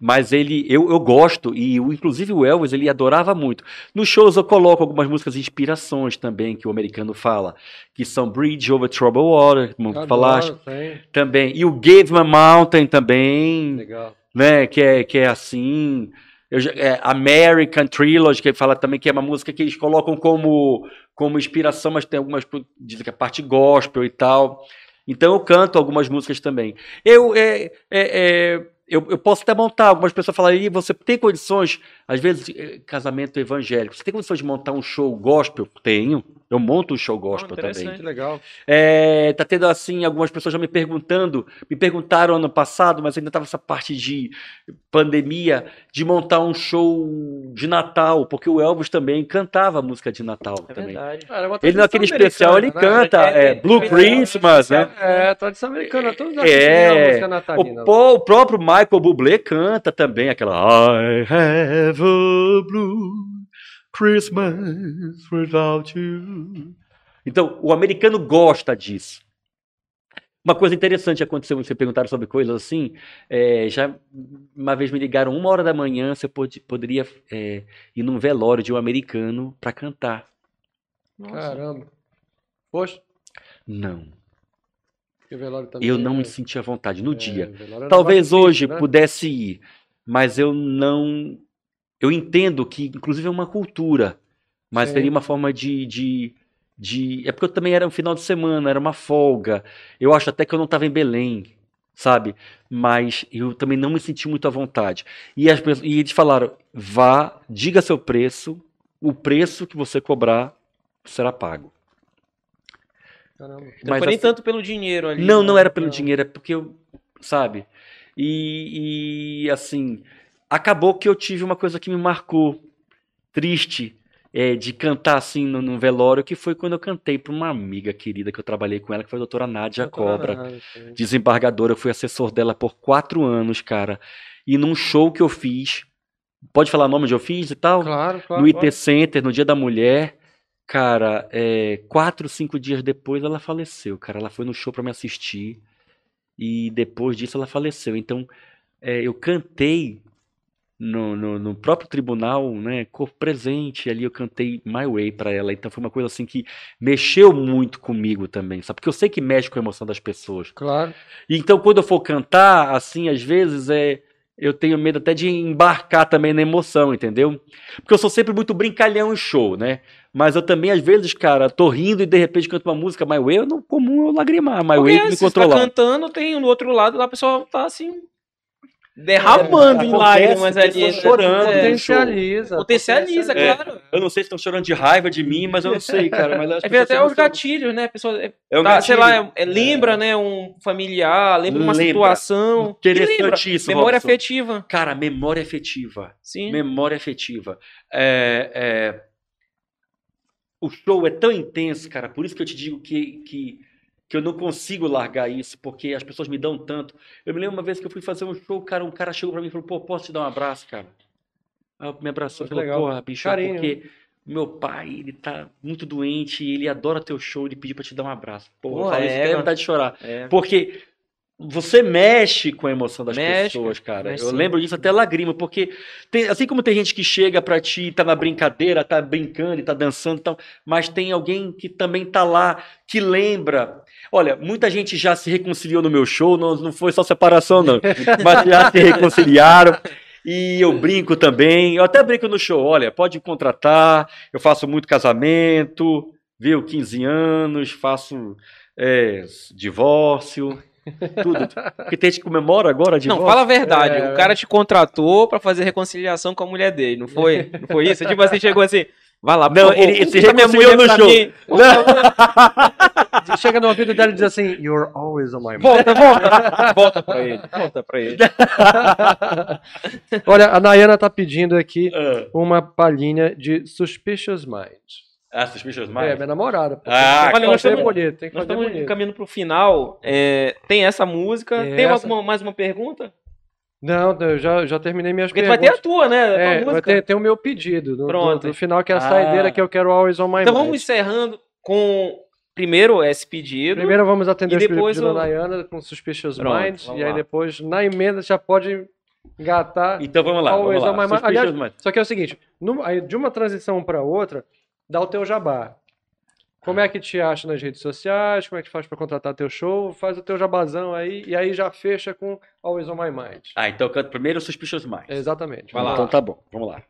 Speaker 3: Mas ele, eu, eu gosto, e o, inclusive o Elvis, ele adorava muito. Nos shows eu coloco algumas músicas inspirações também, que o americano fala, que são Bridge Over Troubled Water, como
Speaker 2: Adoro,
Speaker 3: falaste, também. E o Gave Me a Mountain também,
Speaker 2: Legal.
Speaker 3: né, que é, que é assim. Eu é American Trilogy, que ele fala também que é uma música que eles colocam como, como inspiração, mas tem algumas dizem que é parte gospel e tal. Então eu canto algumas músicas também. Eu, é, é, é, eu, eu posso até montar, algumas pessoas falam, "Ih, você tem condições, às vezes, eh, casamento evangélico, você tem condições de montar um show gospel? Tenho. Eu monto um show gospel também.
Speaker 1: interessante.
Speaker 2: Que legal.
Speaker 3: É, tá tendo assim, algumas pessoas já me perguntando, me perguntaram ano passado, mas ainda estava essa parte de pandemia, de montar um show de Natal, porque o Elvis também cantava música de Natal
Speaker 1: É
Speaker 3: também.
Speaker 1: verdade.
Speaker 2: Cara, é
Speaker 3: Ele naquele
Speaker 2: tradição
Speaker 3: especial ele
Speaker 2: né?
Speaker 3: canta
Speaker 1: É,
Speaker 3: é,
Speaker 1: é,
Speaker 3: Blue
Speaker 1: é,
Speaker 3: Christmas, né?
Speaker 2: É, tradição americana. Todos os
Speaker 3: É.
Speaker 2: música natalina.
Speaker 3: O, pô- o próprio Michael Bublé canta também aquela I have a blue Christmas without you. Então, o americano gosta disso. Uma coisa interessante aconteceu, você perguntaram sobre coisas assim, é, já uma vez me ligaram uma hora da manhã se eu pod- poderia é, ir num velório de um americano para cantar.
Speaker 1: Nossa.
Speaker 2: Caramba. Poxa,
Speaker 3: Não,
Speaker 2: que velório também.
Speaker 3: eu não
Speaker 2: é-
Speaker 3: me senti à vontade no
Speaker 2: é,
Speaker 3: dia. Talvez hoje
Speaker 2: difícil, né?
Speaker 3: pudesse ir, mas eu não. Eu entendo que, inclusive, é uma cultura, mas
Speaker 2: Sim.
Speaker 3: seria uma forma de, de, de. É porque eu também era um final de semana, era uma folga. Eu acho até que eu não estava em Belém, sabe? Mas eu também não me senti muito à vontade. E, as e eles falaram: vá, diga seu preço, o preço que você cobrar será pago.
Speaker 2: Caramba.
Speaker 3: Mas
Speaker 1: nem
Speaker 3: assim-
Speaker 1: tanto pelo dinheiro ali.
Speaker 3: Não,
Speaker 1: né?
Speaker 3: não era pelo
Speaker 2: Não.
Speaker 3: dinheiro, é porque eu, sabe? E, e, assim, acabou que eu tive uma coisa que me marcou, triste, é, de cantar assim no, no velório, que foi quando eu cantei para uma amiga querida que eu trabalhei com ela, que foi a doutora Nádia
Speaker 1: Doutora
Speaker 3: Cobra,
Speaker 2: sim.
Speaker 3: desembargadora. Eu fui assessor dela por quatro anos, cara. E num show que eu fiz, pode falar o nome onde eu fiz e tal?
Speaker 2: Claro, claro.
Speaker 3: no IT
Speaker 2: claro.
Speaker 3: Center, no Dia da Mulher, cara, é, quatro, cinco dias depois ela faleceu, cara. Ela foi no show pra me assistir e depois disso ela faleceu. Então, é, eu cantei no, no, no próprio tribunal, né, corpo presente ali, eu cantei My Way pra ela. Então foi uma coisa assim que mexeu muito comigo também, sabe? Porque eu sei que mexe com a emoção das pessoas.
Speaker 2: Claro.
Speaker 3: Então, quando eu for cantar, assim, às vezes é. Eu tenho medo até de embarcar também na emoção, entendeu? Porque eu sou sempre muito brincalhão em show, né? Mas eu também, às vezes, cara, tô rindo e de repente canto uma música My Way, eu não comum eu lagrimar, My
Speaker 1: Porque
Speaker 3: Way me
Speaker 1: se você tá
Speaker 3: controlar.
Speaker 1: cantando, tem no outro lado lá a pessoa tá assim. Derramando
Speaker 3: É,
Speaker 1: em lágrimas ali.
Speaker 3: chorando,
Speaker 1: É.
Speaker 2: Potencializa.
Speaker 1: Potencializa,
Speaker 3: É.
Speaker 1: claro.
Speaker 3: Eu não sei se estão chorando de raiva de mim, mas eu não sei, cara. Mas as
Speaker 1: É até os gatilhos, né? Pessoa, é,
Speaker 3: É um
Speaker 1: tá, sei lá,
Speaker 3: gatilho.
Speaker 1: é- é, lembra, né? Um familiar, lembra uma
Speaker 3: Lembra.
Speaker 1: situação.
Speaker 3: Interessantíssimo.
Speaker 1: Memória
Speaker 3: Robson.
Speaker 1: afetiva.
Speaker 3: Cara, memória afetiva.
Speaker 1: Sim.
Speaker 3: Memória afetiva. É, é, O show é tão intenso, cara, por isso que eu te digo que, que, que eu não consigo largar isso, porque as pessoas me dão tanto. Eu me lembro uma vez que eu fui fazer um show, cara, um cara chegou pra mim e falou, pô, posso te dar um abraço, cara? Aí eu me abraçou e falou,
Speaker 2: legal.
Speaker 3: porra, bicho, é
Speaker 2: Carinho,
Speaker 3: porque meu pai, ele tá muito doente, e ele adora teu show, ele pediu pra te dar um abraço. Pô, eu falei isso,
Speaker 1: é,
Speaker 3: tenho
Speaker 1: mano.
Speaker 3: vontade de chorar.
Speaker 1: É.
Speaker 3: Porque você mexe com a emoção das
Speaker 1: Mexe,
Speaker 3: pessoas, cara.
Speaker 1: mexe
Speaker 3: Eu lembro disso até lágrima, porque tem- assim como tem gente que chega pra ti, tá na brincadeira, tá brincando e tá dançando e tal, mas tem alguém que também tá lá, que lembra. Olha, muita gente já se reconciliou no meu show, não, não foi só separação, não, mas já se reconciliaram. E eu brinco também, eu até brinco no show, olha, pode contratar, eu faço muito casamento, viu, 15 anos, faço é, divórcio, tudo. Porque tem gente que comemora agora divórcio.
Speaker 1: Não, fala a verdade.
Speaker 2: É.
Speaker 1: O cara te contratou pra fazer reconciliação com a mulher dele, não foi? Não foi isso? Tipo assim, chegou assim, vai lá,
Speaker 3: Não,
Speaker 1: favor,
Speaker 3: ele- ele reconciliou no show.
Speaker 1: mim. [laughs]
Speaker 2: Chega no ouvido dela e diz assim, You're always on my mind.
Speaker 1: Volta, volta. Volta pra ele, volta pra ele. [laughs]
Speaker 2: Olha, a Nayana tá pedindo aqui
Speaker 3: Ah,
Speaker 2: uma palhinha de Suspicious Mind.
Speaker 3: Ah, Suspicious
Speaker 2: É,
Speaker 3: Mind?
Speaker 2: minha namorada. pô.
Speaker 3: Ah,
Speaker 2: tem que
Speaker 1: olha, nós estamos-
Speaker 2: bonito, tem que
Speaker 1: Nós estamos
Speaker 2: bonito.
Speaker 1: caminhando pro final. É, tem essa música.
Speaker 2: Tem
Speaker 1: Tem
Speaker 2: essa.
Speaker 1: mais uma pergunta?
Speaker 2: Não, eu já, já terminei minhas
Speaker 1: Porque tu vai ter
Speaker 2: perguntas.
Speaker 1: a tua, né? A tua
Speaker 2: É, vai
Speaker 1: música.
Speaker 2: ter, ter o meu pedido. No,
Speaker 1: Pronto.
Speaker 2: No, no final, que é a
Speaker 3: Ah.
Speaker 2: saideira que eu quero Always on My
Speaker 1: Então vamos encerrando com primeiro esse pedido.
Speaker 2: Primeiro vamos atender
Speaker 1: E
Speaker 2: pedidos
Speaker 1: depois
Speaker 2: da
Speaker 1: o-
Speaker 2: Nayana com Suspicious
Speaker 1: Pronto,
Speaker 2: Minds. E aí
Speaker 1: lá.
Speaker 2: depois, na emenda, já pode engatar
Speaker 3: Então vamos lá.
Speaker 2: Always
Speaker 3: Vamos
Speaker 2: on My
Speaker 3: lá.
Speaker 2: Mind. Aliás,
Speaker 3: Minds.
Speaker 2: Só que é o seguinte, no- aí de uma transição para outra, dá o teu jabá. Como é que te acha nas redes sociais? Como é que faz para contratar teu show? Faz o teu jabazão aí e aí já fecha com Always on My Mind.
Speaker 3: Ah, então eu canto primeiro o Suspicious Minds.
Speaker 2: Exatamente.
Speaker 1: Vai lá.
Speaker 3: Então tá bom, vamos lá.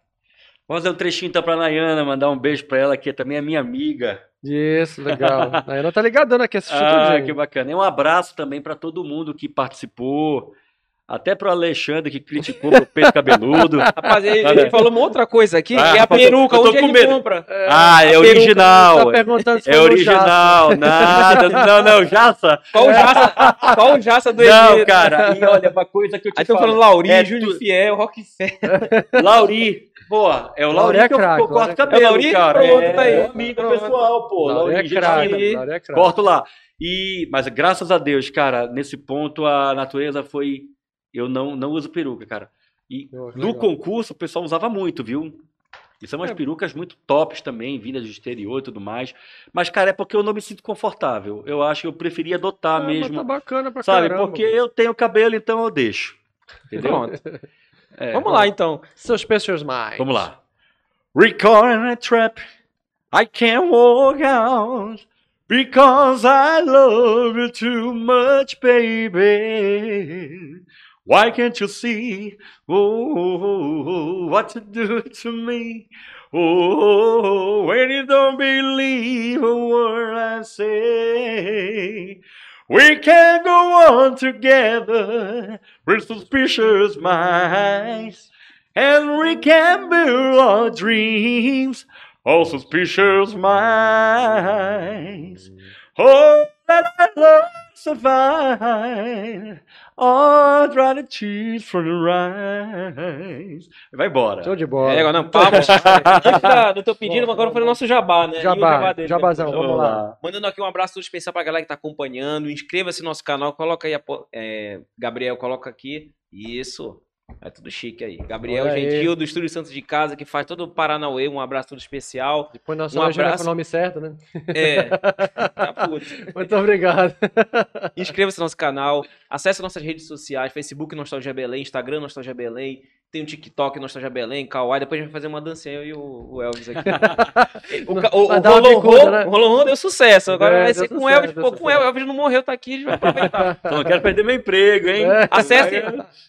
Speaker 3: Vamos fazer um trechinho então pra Nayana, mandar um beijo pra ela, que também é minha amiga.
Speaker 2: Isso, legal. [laughs] A Ana tá ligadona aqui, assistiu
Speaker 3: Ah,
Speaker 2: tudinho.
Speaker 3: que bacana. E um abraço também pra todo mundo que participou, até pro Alexandre que criticou meu peito cabeludo. [laughs]
Speaker 1: Rapaz, ele, ele falou uma outra coisa aqui,
Speaker 3: Ah,
Speaker 1: que é a peruca. Onde é
Speaker 3: com
Speaker 1: que
Speaker 3: medo.
Speaker 1: compra?
Speaker 3: ah, é
Speaker 1: a peruca
Speaker 3: original.
Speaker 2: Tá perguntando se
Speaker 3: É
Speaker 2: no Jaça.
Speaker 3: original, nada. Não, não, Jaça.
Speaker 1: Qual o jaça, qual o jaça do
Speaker 3: Não,
Speaker 1: Egito?
Speaker 3: cara. E olha, uma coisa que eu te
Speaker 1: Aí
Speaker 3: falo.
Speaker 1: falando Lauri,
Speaker 3: é
Speaker 1: Júlio
Speaker 3: tu-
Speaker 1: Fiel, Rock Fé.
Speaker 3: Lauri. Boa, é o
Speaker 2: Lauri
Speaker 3: Lauri,
Speaker 2: é
Speaker 3: que eu,
Speaker 2: craque,
Speaker 3: que eu corto
Speaker 2: Lauri é
Speaker 3: cabelo.
Speaker 1: É o Lauri?
Speaker 3: cara.
Speaker 1: Pronto,
Speaker 3: é,
Speaker 1: tá aí.
Speaker 3: é amigo
Speaker 1: Pronto.
Speaker 3: pessoal, pô.
Speaker 2: Laura
Speaker 3: Lauri,
Speaker 2: é
Speaker 3: gente
Speaker 2: craque, é craque.
Speaker 3: Corto lá. E, mas graças a Deus, cara, nesse ponto a natureza foi. Eu não, não uso peruca, cara. E
Speaker 2: Oh,
Speaker 3: no
Speaker 2: legal.
Speaker 3: concurso o pessoal usava muito, viu? E são umas
Speaker 2: É.
Speaker 3: perucas muito tops também, vindas do exterior e tudo mais. Mas, cara, é porque eu não me sinto confortável. Eu acho que eu preferia adotar
Speaker 2: Ah,
Speaker 3: mesmo.
Speaker 2: Tá bacana pra
Speaker 3: sabe?
Speaker 2: caramba.
Speaker 3: Porque eu tenho cabelo, então eu deixo. Entendeu?
Speaker 1: Pronto. [laughs]
Speaker 3: É,
Speaker 1: Vamos lá, então.
Speaker 2: Suspicious Minds.
Speaker 3: Vamos lá. Recording a trap, I can't walk out because I love you too much, baby. Why can't you see oh, what you do to me? Oh, when you don't believe a word I say. We can't go on together with suspicious minds. And we can build our dreams on suspicious minds. Oh, that I love survive. Oh, try to choose from the rise. Vai embora.
Speaker 2: Show de bola.
Speaker 1: É, agora não, palmas. Antes da- do teu pedido, agora foi o nosso jabá, né? E o
Speaker 2: Jabá,
Speaker 1: dele
Speaker 2: jabazão,
Speaker 1: depois.
Speaker 2: vamos lá.
Speaker 1: Mandando aqui um abraço especial pra galera que tá acompanhando. Inscreva-se no nosso canal, coloca aí a. é, Gabriel, coloca aqui. Isso. É tudo chique aí. Gabriel
Speaker 2: Olha aí.
Speaker 1: Gentil, do Estúdio Santos de Casa, que faz todo o Paranauê. Um abraço todo especial.
Speaker 2: Depois nós
Speaker 1: Um
Speaker 2: um legenda com
Speaker 1: abraço.
Speaker 2: o nome certo, né?
Speaker 1: É. [laughs] tá puto.
Speaker 2: Muito obrigado.
Speaker 1: Inscreva-se no nosso canal, acesse nossas redes sociais, Facebook Nostalgia Belém, Instagram Nostalgia Belém, tem o TikTok Nostalgia Belém, Kawaii, depois a gente vai fazer uma dancinha eu e o, o Elvis aqui. [laughs] o, ca- o, o Rolon Ron-
Speaker 2: né?
Speaker 1: Rolon deu sucesso, agora
Speaker 2: É,
Speaker 1: vai ser com o Elvis, pô, com o. Elvis, não morreu, tá aqui, a gente vai aproveitar. [laughs]
Speaker 3: Então não quero perder meu emprego, hein?
Speaker 2: É.
Speaker 1: Acesse,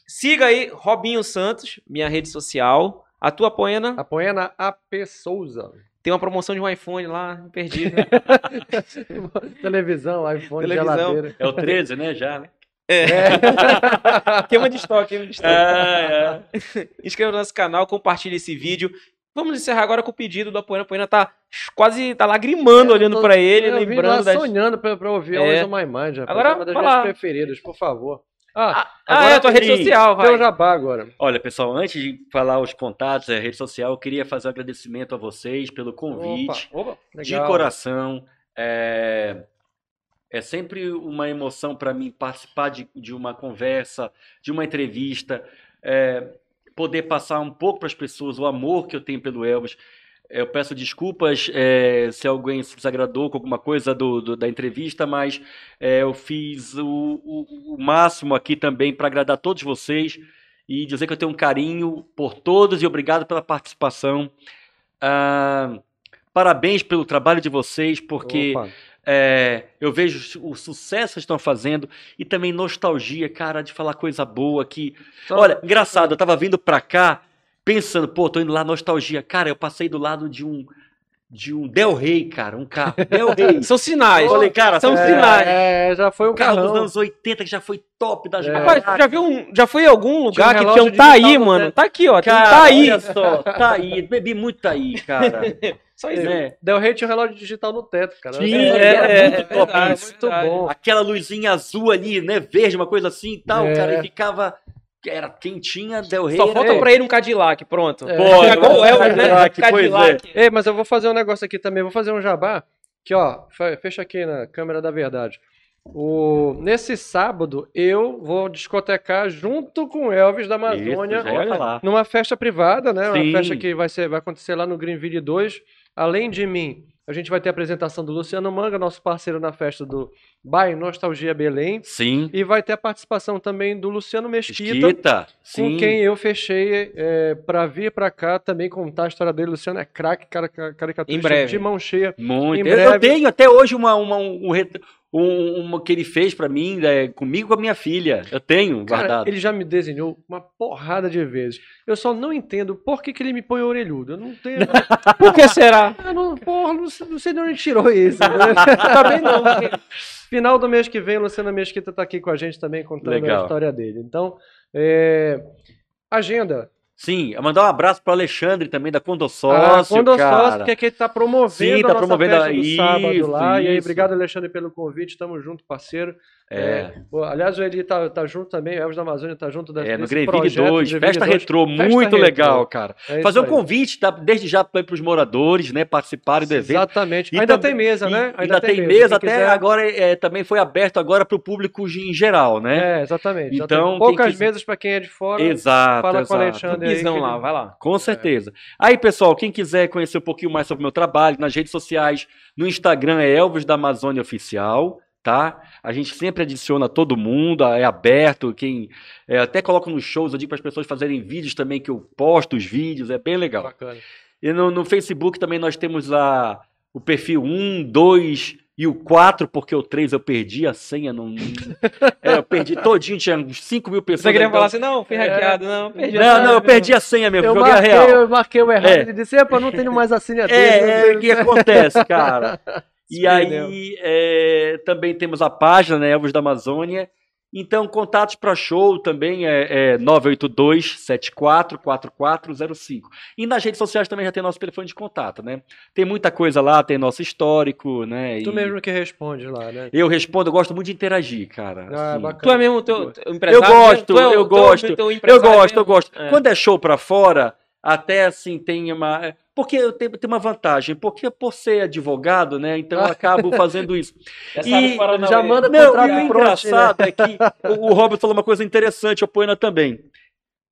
Speaker 1: siga aí Robinho Santos, minha rede social, a tua poena,
Speaker 2: Apoia na AP Souza.
Speaker 1: tem uma promoção de um iPhone lá, perdido. [laughs]
Speaker 2: Televisão, iPhone,
Speaker 1: Televisão.
Speaker 2: geladeira.
Speaker 3: É o 13, né? Já, né? [laughs]
Speaker 1: Queima de estoque, queima de estoque.
Speaker 3: É, é.
Speaker 1: inscreva no nosso canal, compartilhe esse vídeo. Vamos encerrar agora com o pedido do Apoena. A Apoena tá quase tá lagrimando olhando
Speaker 2: É, Eu tô-
Speaker 1: pra ele,
Speaker 2: eu
Speaker 1: lembrando
Speaker 2: lá
Speaker 1: das.
Speaker 2: sonhando pra, pra ouvir
Speaker 1: É.
Speaker 2: On My Mind, rapaz.
Speaker 1: Agora,
Speaker 2: é uma das minhas preferidas, por favor. Ah,
Speaker 1: Ah, ah,
Speaker 2: agora
Speaker 1: é a tua rede social, vai.
Speaker 2: teu jabá agora.
Speaker 3: Olha, pessoal, antes de falar os contatos, a rede social, eu queria fazer um agradecimento a vocês pelo convite.
Speaker 2: Opa, opa,
Speaker 3: de
Speaker 2: legal.
Speaker 3: coração. É, é sempre uma emoção para mim participar de, de uma conversa, de uma entrevista, é, poder passar um pouco para as pessoas o amor que eu tenho pelo Elvis. Eu peço desculpas é, se alguém se desagradou com alguma coisa do, do- da entrevista, mas é, eu fiz o, o- o máximo aqui também para agradar todos vocês e dizer que eu tenho um carinho por todos e obrigado pela participação. Ah, parabéns pelo trabalho de vocês, porque
Speaker 2: Opa.
Speaker 3: É, eu vejo o sucesso que estão fazendo e também nostalgia, cara, de falar coisa boa que. Olha, engraçado, eu tava vindo pra cá pensando, pô, tô indo lá nostalgia. Cara, eu passei do lado de um de um Del Rey, cara, um carro. Del Rey. [laughs]
Speaker 1: São sinais.
Speaker 3: Eu falei, cara,
Speaker 1: São
Speaker 3: são
Speaker 1: sinais.
Speaker 2: É, já foi um
Speaker 3: um carro dos
Speaker 2: carrão.
Speaker 3: anos 80 que já foi top das
Speaker 2: É.
Speaker 1: Rapaz, já viu um, já foi em algum lugar que
Speaker 2: relógio
Speaker 1: tinha um tá aí,
Speaker 2: no
Speaker 1: mano?
Speaker 2: teto.
Speaker 1: Tá aqui, ó. Tem um
Speaker 3: Cara,
Speaker 1: tá aí.
Speaker 3: olha só, tá aí. Bebi muito tá aí, cara. [laughs]
Speaker 1: Só isso.
Speaker 3: né?
Speaker 2: Del Rey tinha um relógio digital no teto, cara.
Speaker 3: Sim,
Speaker 2: Era
Speaker 1: é,
Speaker 2: muito
Speaker 1: é,
Speaker 2: top
Speaker 1: verdade,
Speaker 2: isso. Muito
Speaker 1: verdade.
Speaker 2: bom.
Speaker 3: Aquela luzinha azul ali, né? Verde, uma coisa assim e tal,
Speaker 2: É.
Speaker 3: cara. E ficava. Era quentinha, Del Rey.
Speaker 1: Só
Speaker 3: era-
Speaker 1: falta
Speaker 2: Ei.
Speaker 1: pra ele um Cadillac, pronto.
Speaker 2: É.
Speaker 3: Pô,
Speaker 1: Fica igual o Elvis, né?
Speaker 3: Cadillac,
Speaker 1: Cadillac.
Speaker 2: Ei, mas eu vou fazer um negócio aqui também. Vou fazer um jabá. Que, ó, fe- fecha aqui na câmera da verdade. O, nesse sábado, eu vou discotecar junto com o Elvis da Amazônia.
Speaker 3: Isso, falar.
Speaker 2: numa festa privada, né? Uma
Speaker 3: Sim.
Speaker 2: festa que vai, ser, vai acontecer lá no Greenville 2. Além de mim, a gente vai ter a apresentação do Luciano Manga, nosso parceiro na festa do By Nostalgia Belém.
Speaker 3: Sim.
Speaker 2: E vai ter a participação também do Luciano Mesquita,
Speaker 3: Mesquita. Sim.
Speaker 2: com quem eu fechei é, para vir para cá também contar a história dele. Luciano é craque, caricaturista
Speaker 1: breve.
Speaker 2: de mão cheia.
Speaker 3: Muito.
Speaker 2: Em
Speaker 3: Eu, eu
Speaker 2: breve-
Speaker 3: tenho até hoje uma, uma, um, um- uma que ele fez pra mim, né, comigo e com a minha filha. Eu tenho
Speaker 2: Cara,
Speaker 3: guardado.
Speaker 2: ele já me desenhou uma porrada de vezes. Eu só não entendo por que, que ele me põe orelhudo. Eu não tenho. [laughs]
Speaker 1: Por que será?
Speaker 2: Eu não, porra, não sei, não sei de onde tirou isso. né? [laughs]
Speaker 1: Também não.
Speaker 2: Final do mês que vem, Luciana Mesquita tá aqui com a gente também contando
Speaker 3: Legal.
Speaker 2: a história dele. Então, é, agenda.
Speaker 3: Sim, mandar um abraço pro Alexandre também, da
Speaker 2: Ah,
Speaker 3: Condosócio, cara.
Speaker 2: é que ele tá promovendo
Speaker 3: Sim, tá
Speaker 2: a nossa
Speaker 3: promovendo
Speaker 2: festa do sábado
Speaker 3: isso,
Speaker 2: lá. E aí,
Speaker 3: isso.
Speaker 2: obrigado, Alexandre, pelo convite. Tamo junto, parceiro.
Speaker 3: É,
Speaker 2: pô, aliás, o Eli tá, tá junto também, o Elvis da Amazônia tá junto da,
Speaker 3: é, no
Speaker 2: projeto,
Speaker 3: 2,
Speaker 2: Greenville
Speaker 3: festa
Speaker 2: 2.
Speaker 3: retrô,
Speaker 2: Festa
Speaker 3: muito
Speaker 2: retrô.
Speaker 3: legal, cara.
Speaker 2: É
Speaker 3: Fazer um
Speaker 2: aí.
Speaker 3: convite, tá, desde já para os moradores, né, participarem do evento.
Speaker 2: Exatamente.
Speaker 3: E
Speaker 2: Ainda
Speaker 3: também-
Speaker 2: tem mesa,
Speaker 3: e-
Speaker 2: né?
Speaker 3: Ainda, tem mesa,
Speaker 2: Quem
Speaker 3: até
Speaker 2: quiser-
Speaker 3: agora é, também foi aberto agora para o público em geral, né?
Speaker 2: É, exatamente.
Speaker 3: Então,
Speaker 2: tem poucas
Speaker 3: quiser-
Speaker 2: mesas para quem é de fora.
Speaker 3: Exato,
Speaker 2: Fala com o
Speaker 3: exato.
Speaker 2: Alexandre aí.
Speaker 1: Lá,
Speaker 2: ele-
Speaker 1: vai lá.
Speaker 3: Com certeza. Aí, pessoal, quem quiser conhecer um pouquinho mais sobre o meu trabalho, nas redes sociais, no Instagram é Elvis da Amazônia Oficial, tá? A gente sempre adiciona todo mundo, é aberto, quem é, até coloca nos shows, eu digo para as pessoas fazerem vídeos também, que eu posto os vídeos, é bem legal.
Speaker 2: Bacana.
Speaker 3: E no, no Facebook também nós temos a, o perfil 1, 2 e o 4, porque o 3 eu perdi a senha, não, [laughs] é, eu perdi todinho, tinha uns 5 mil pessoas.
Speaker 1: Você queria
Speaker 3: então-
Speaker 1: falar assim, não, fui
Speaker 2: É.
Speaker 1: hackeado, não, perdi a
Speaker 3: Não,
Speaker 1: senha.
Speaker 3: não, eu perdi a senha mesmo,
Speaker 2: Eu
Speaker 3: joguei a
Speaker 2: marquei,
Speaker 3: real.
Speaker 2: eu marquei o errado.
Speaker 3: É.
Speaker 2: Ele disse, epa, não tenho mais a senha dele.
Speaker 3: É, é, o que acontece, cara? [laughs]
Speaker 2: Se
Speaker 3: E
Speaker 2: perdeu.
Speaker 3: aí é, também temos a página, né, Elvos da Amazônia. Então, contatos para show também é, é 982-744405. E nas redes sociais também já tem nosso telefone de contato, né? Tem muita coisa lá, tem nosso histórico, né?
Speaker 2: Tu
Speaker 3: e
Speaker 2: mesmo que responde lá, né?
Speaker 3: Eu respondo, eu gosto muito de interagir, cara.
Speaker 2: Ah,
Speaker 3: assim.
Speaker 2: bacana.
Speaker 1: Tu é mesmo teu, teu
Speaker 3: Eu
Speaker 1: empresário?
Speaker 3: gosto,
Speaker 1: é
Speaker 3: eu
Speaker 1: tu é o
Speaker 3: gosto.
Speaker 1: teu
Speaker 3: Eu gosto, eu gosto.
Speaker 1: É.
Speaker 3: Quando é show pra fora, até assim tem uma. é, Porque eu tenho, tem uma vantagem, porque por ser advogado, né? Então eu acabo [laughs] fazendo isso.
Speaker 1: Essa
Speaker 3: E
Speaker 2: já manda
Speaker 3: Não, e o engraçado é que o, o Robert falou uma coisa interessante, o Poena também.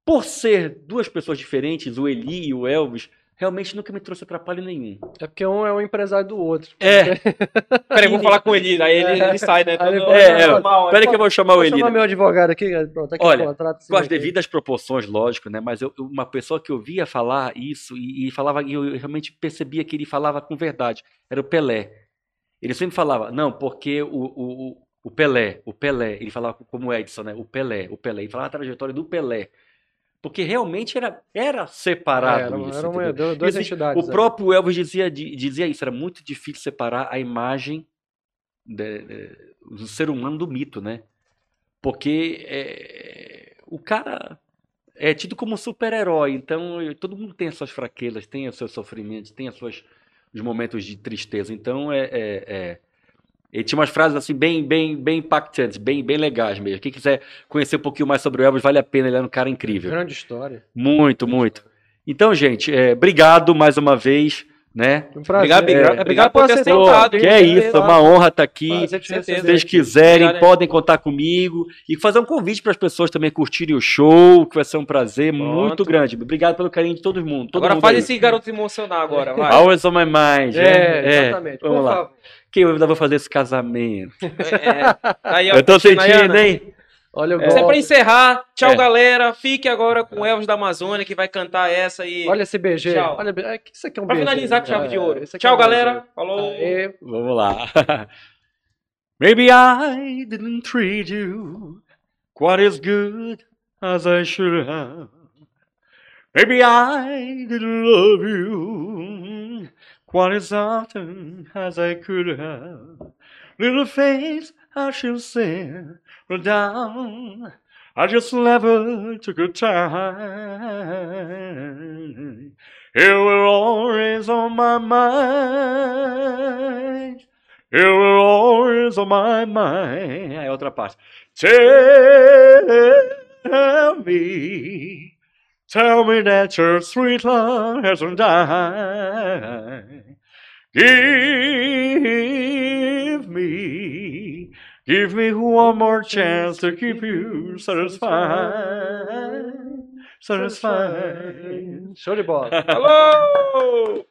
Speaker 3: Por ser duas pessoas diferentes, o Eli e o Elvis, realmente nunca me trouxe atrapalho nenhum.
Speaker 2: É porque um é o empresário do outro.
Speaker 3: É, [laughs]
Speaker 1: Peraí, vou falar com ele, [laughs] aí ele, ele sai, né? Todo-
Speaker 3: é, é. Peraí que eu vou chamar o
Speaker 2: Vou
Speaker 3: Eli.
Speaker 2: chamar
Speaker 3: né?
Speaker 2: meu advogado aqui. Pronto, aqui
Speaker 3: Olha,
Speaker 2: o contrato.
Speaker 3: Com as devidas proporções, lógico, né? Mas eu- uma pessoa que eu via falar isso e, e falava, e eu realmente percebia que ele falava com verdade, era o Pelé. Ele sempre falava, não, porque o, o, o- o Pelé, o Pelé, ele falava como o Edson, né? O Pelé, o Pelé, ele falava a trajetória do Pelé. Porque realmente era, era separado
Speaker 2: É, era,
Speaker 3: isso.
Speaker 2: era uma, duas
Speaker 3: assim,
Speaker 2: entidades.
Speaker 3: o
Speaker 2: né?
Speaker 3: próprio Elvis dizia, di- dizia isso, era muito difícil separar a imagem de- de- do ser humano do mito, né? Porque é, o cara é tido como um super-herói, então todo mundo tem as suas fraquezas, tem os seus sofrimentos, tem as suas, os momentos de tristeza. Então é, é- é- ele tinha umas frases assim bem, bem, bem impactantes, bem, bem legais mesmo. Quem quiser conhecer um pouquinho mais sobre o Elvis, vale a pena, ele era um cara incrível.
Speaker 2: Grande história.
Speaker 3: Muito, muito. Então, gente, é, obrigado mais uma vez, né?
Speaker 2: Um prazer.
Speaker 1: Obrigado,
Speaker 3: É,
Speaker 1: obrigado por ter aceitado.
Speaker 3: Que é isso, é uma honra estar aqui.
Speaker 2: Prazer te
Speaker 1: certeza.
Speaker 3: Se vocês
Speaker 2: aqui.
Speaker 3: quiserem,
Speaker 1: Obrigado,
Speaker 3: podem contar comigo e fazer um convite para as pessoas também curtirem o show, que vai ser um prazer muito grande. Obrigado pelo carinho de todo mundo. todo
Speaker 1: Agora
Speaker 3: mundo
Speaker 1: faz
Speaker 3: aí.
Speaker 1: esse garoto emocionar agora, vai.
Speaker 3: Always on my mind.
Speaker 2: É, exatamente.
Speaker 3: Vamos
Speaker 2: Por
Speaker 3: lá.
Speaker 2: favor.
Speaker 3: Que eu ainda vou fazer esse casamento.
Speaker 1: É, aí, ó, [laughs]
Speaker 3: eu tô sentindo,
Speaker 1: Nayana.
Speaker 3: hein?
Speaker 2: Olha o
Speaker 1: Isso é pra
Speaker 2: golpe.
Speaker 1: encerrar. Tchau,
Speaker 3: É.
Speaker 1: galera. Fique agora com o Elvis da Amazônia, que vai cantar essa aí.
Speaker 2: Olha esse BG.
Speaker 1: Tchau.
Speaker 2: Olha, é, que isso aqui é um
Speaker 1: pra
Speaker 2: BG.
Speaker 1: finalizar com chave
Speaker 2: É,
Speaker 1: de ouro. Tchau,
Speaker 2: é um
Speaker 1: galera.
Speaker 2: BG.
Speaker 1: Falou.
Speaker 2: Aê.
Speaker 3: Vamos lá. [laughs] Maybe I didn't treat you quite as good as I should have. Maybe I didn't love you quite as often as I could have. Little face I should settle down. I just never took a time. You were always on my mind. You were always on my mind. Aí outra parte. Tell me, tell me that your sweet love hasn't died. Give me, Give me one more chance to keep you satisfied. Satisfied.
Speaker 2: Show bola.
Speaker 1: Falou!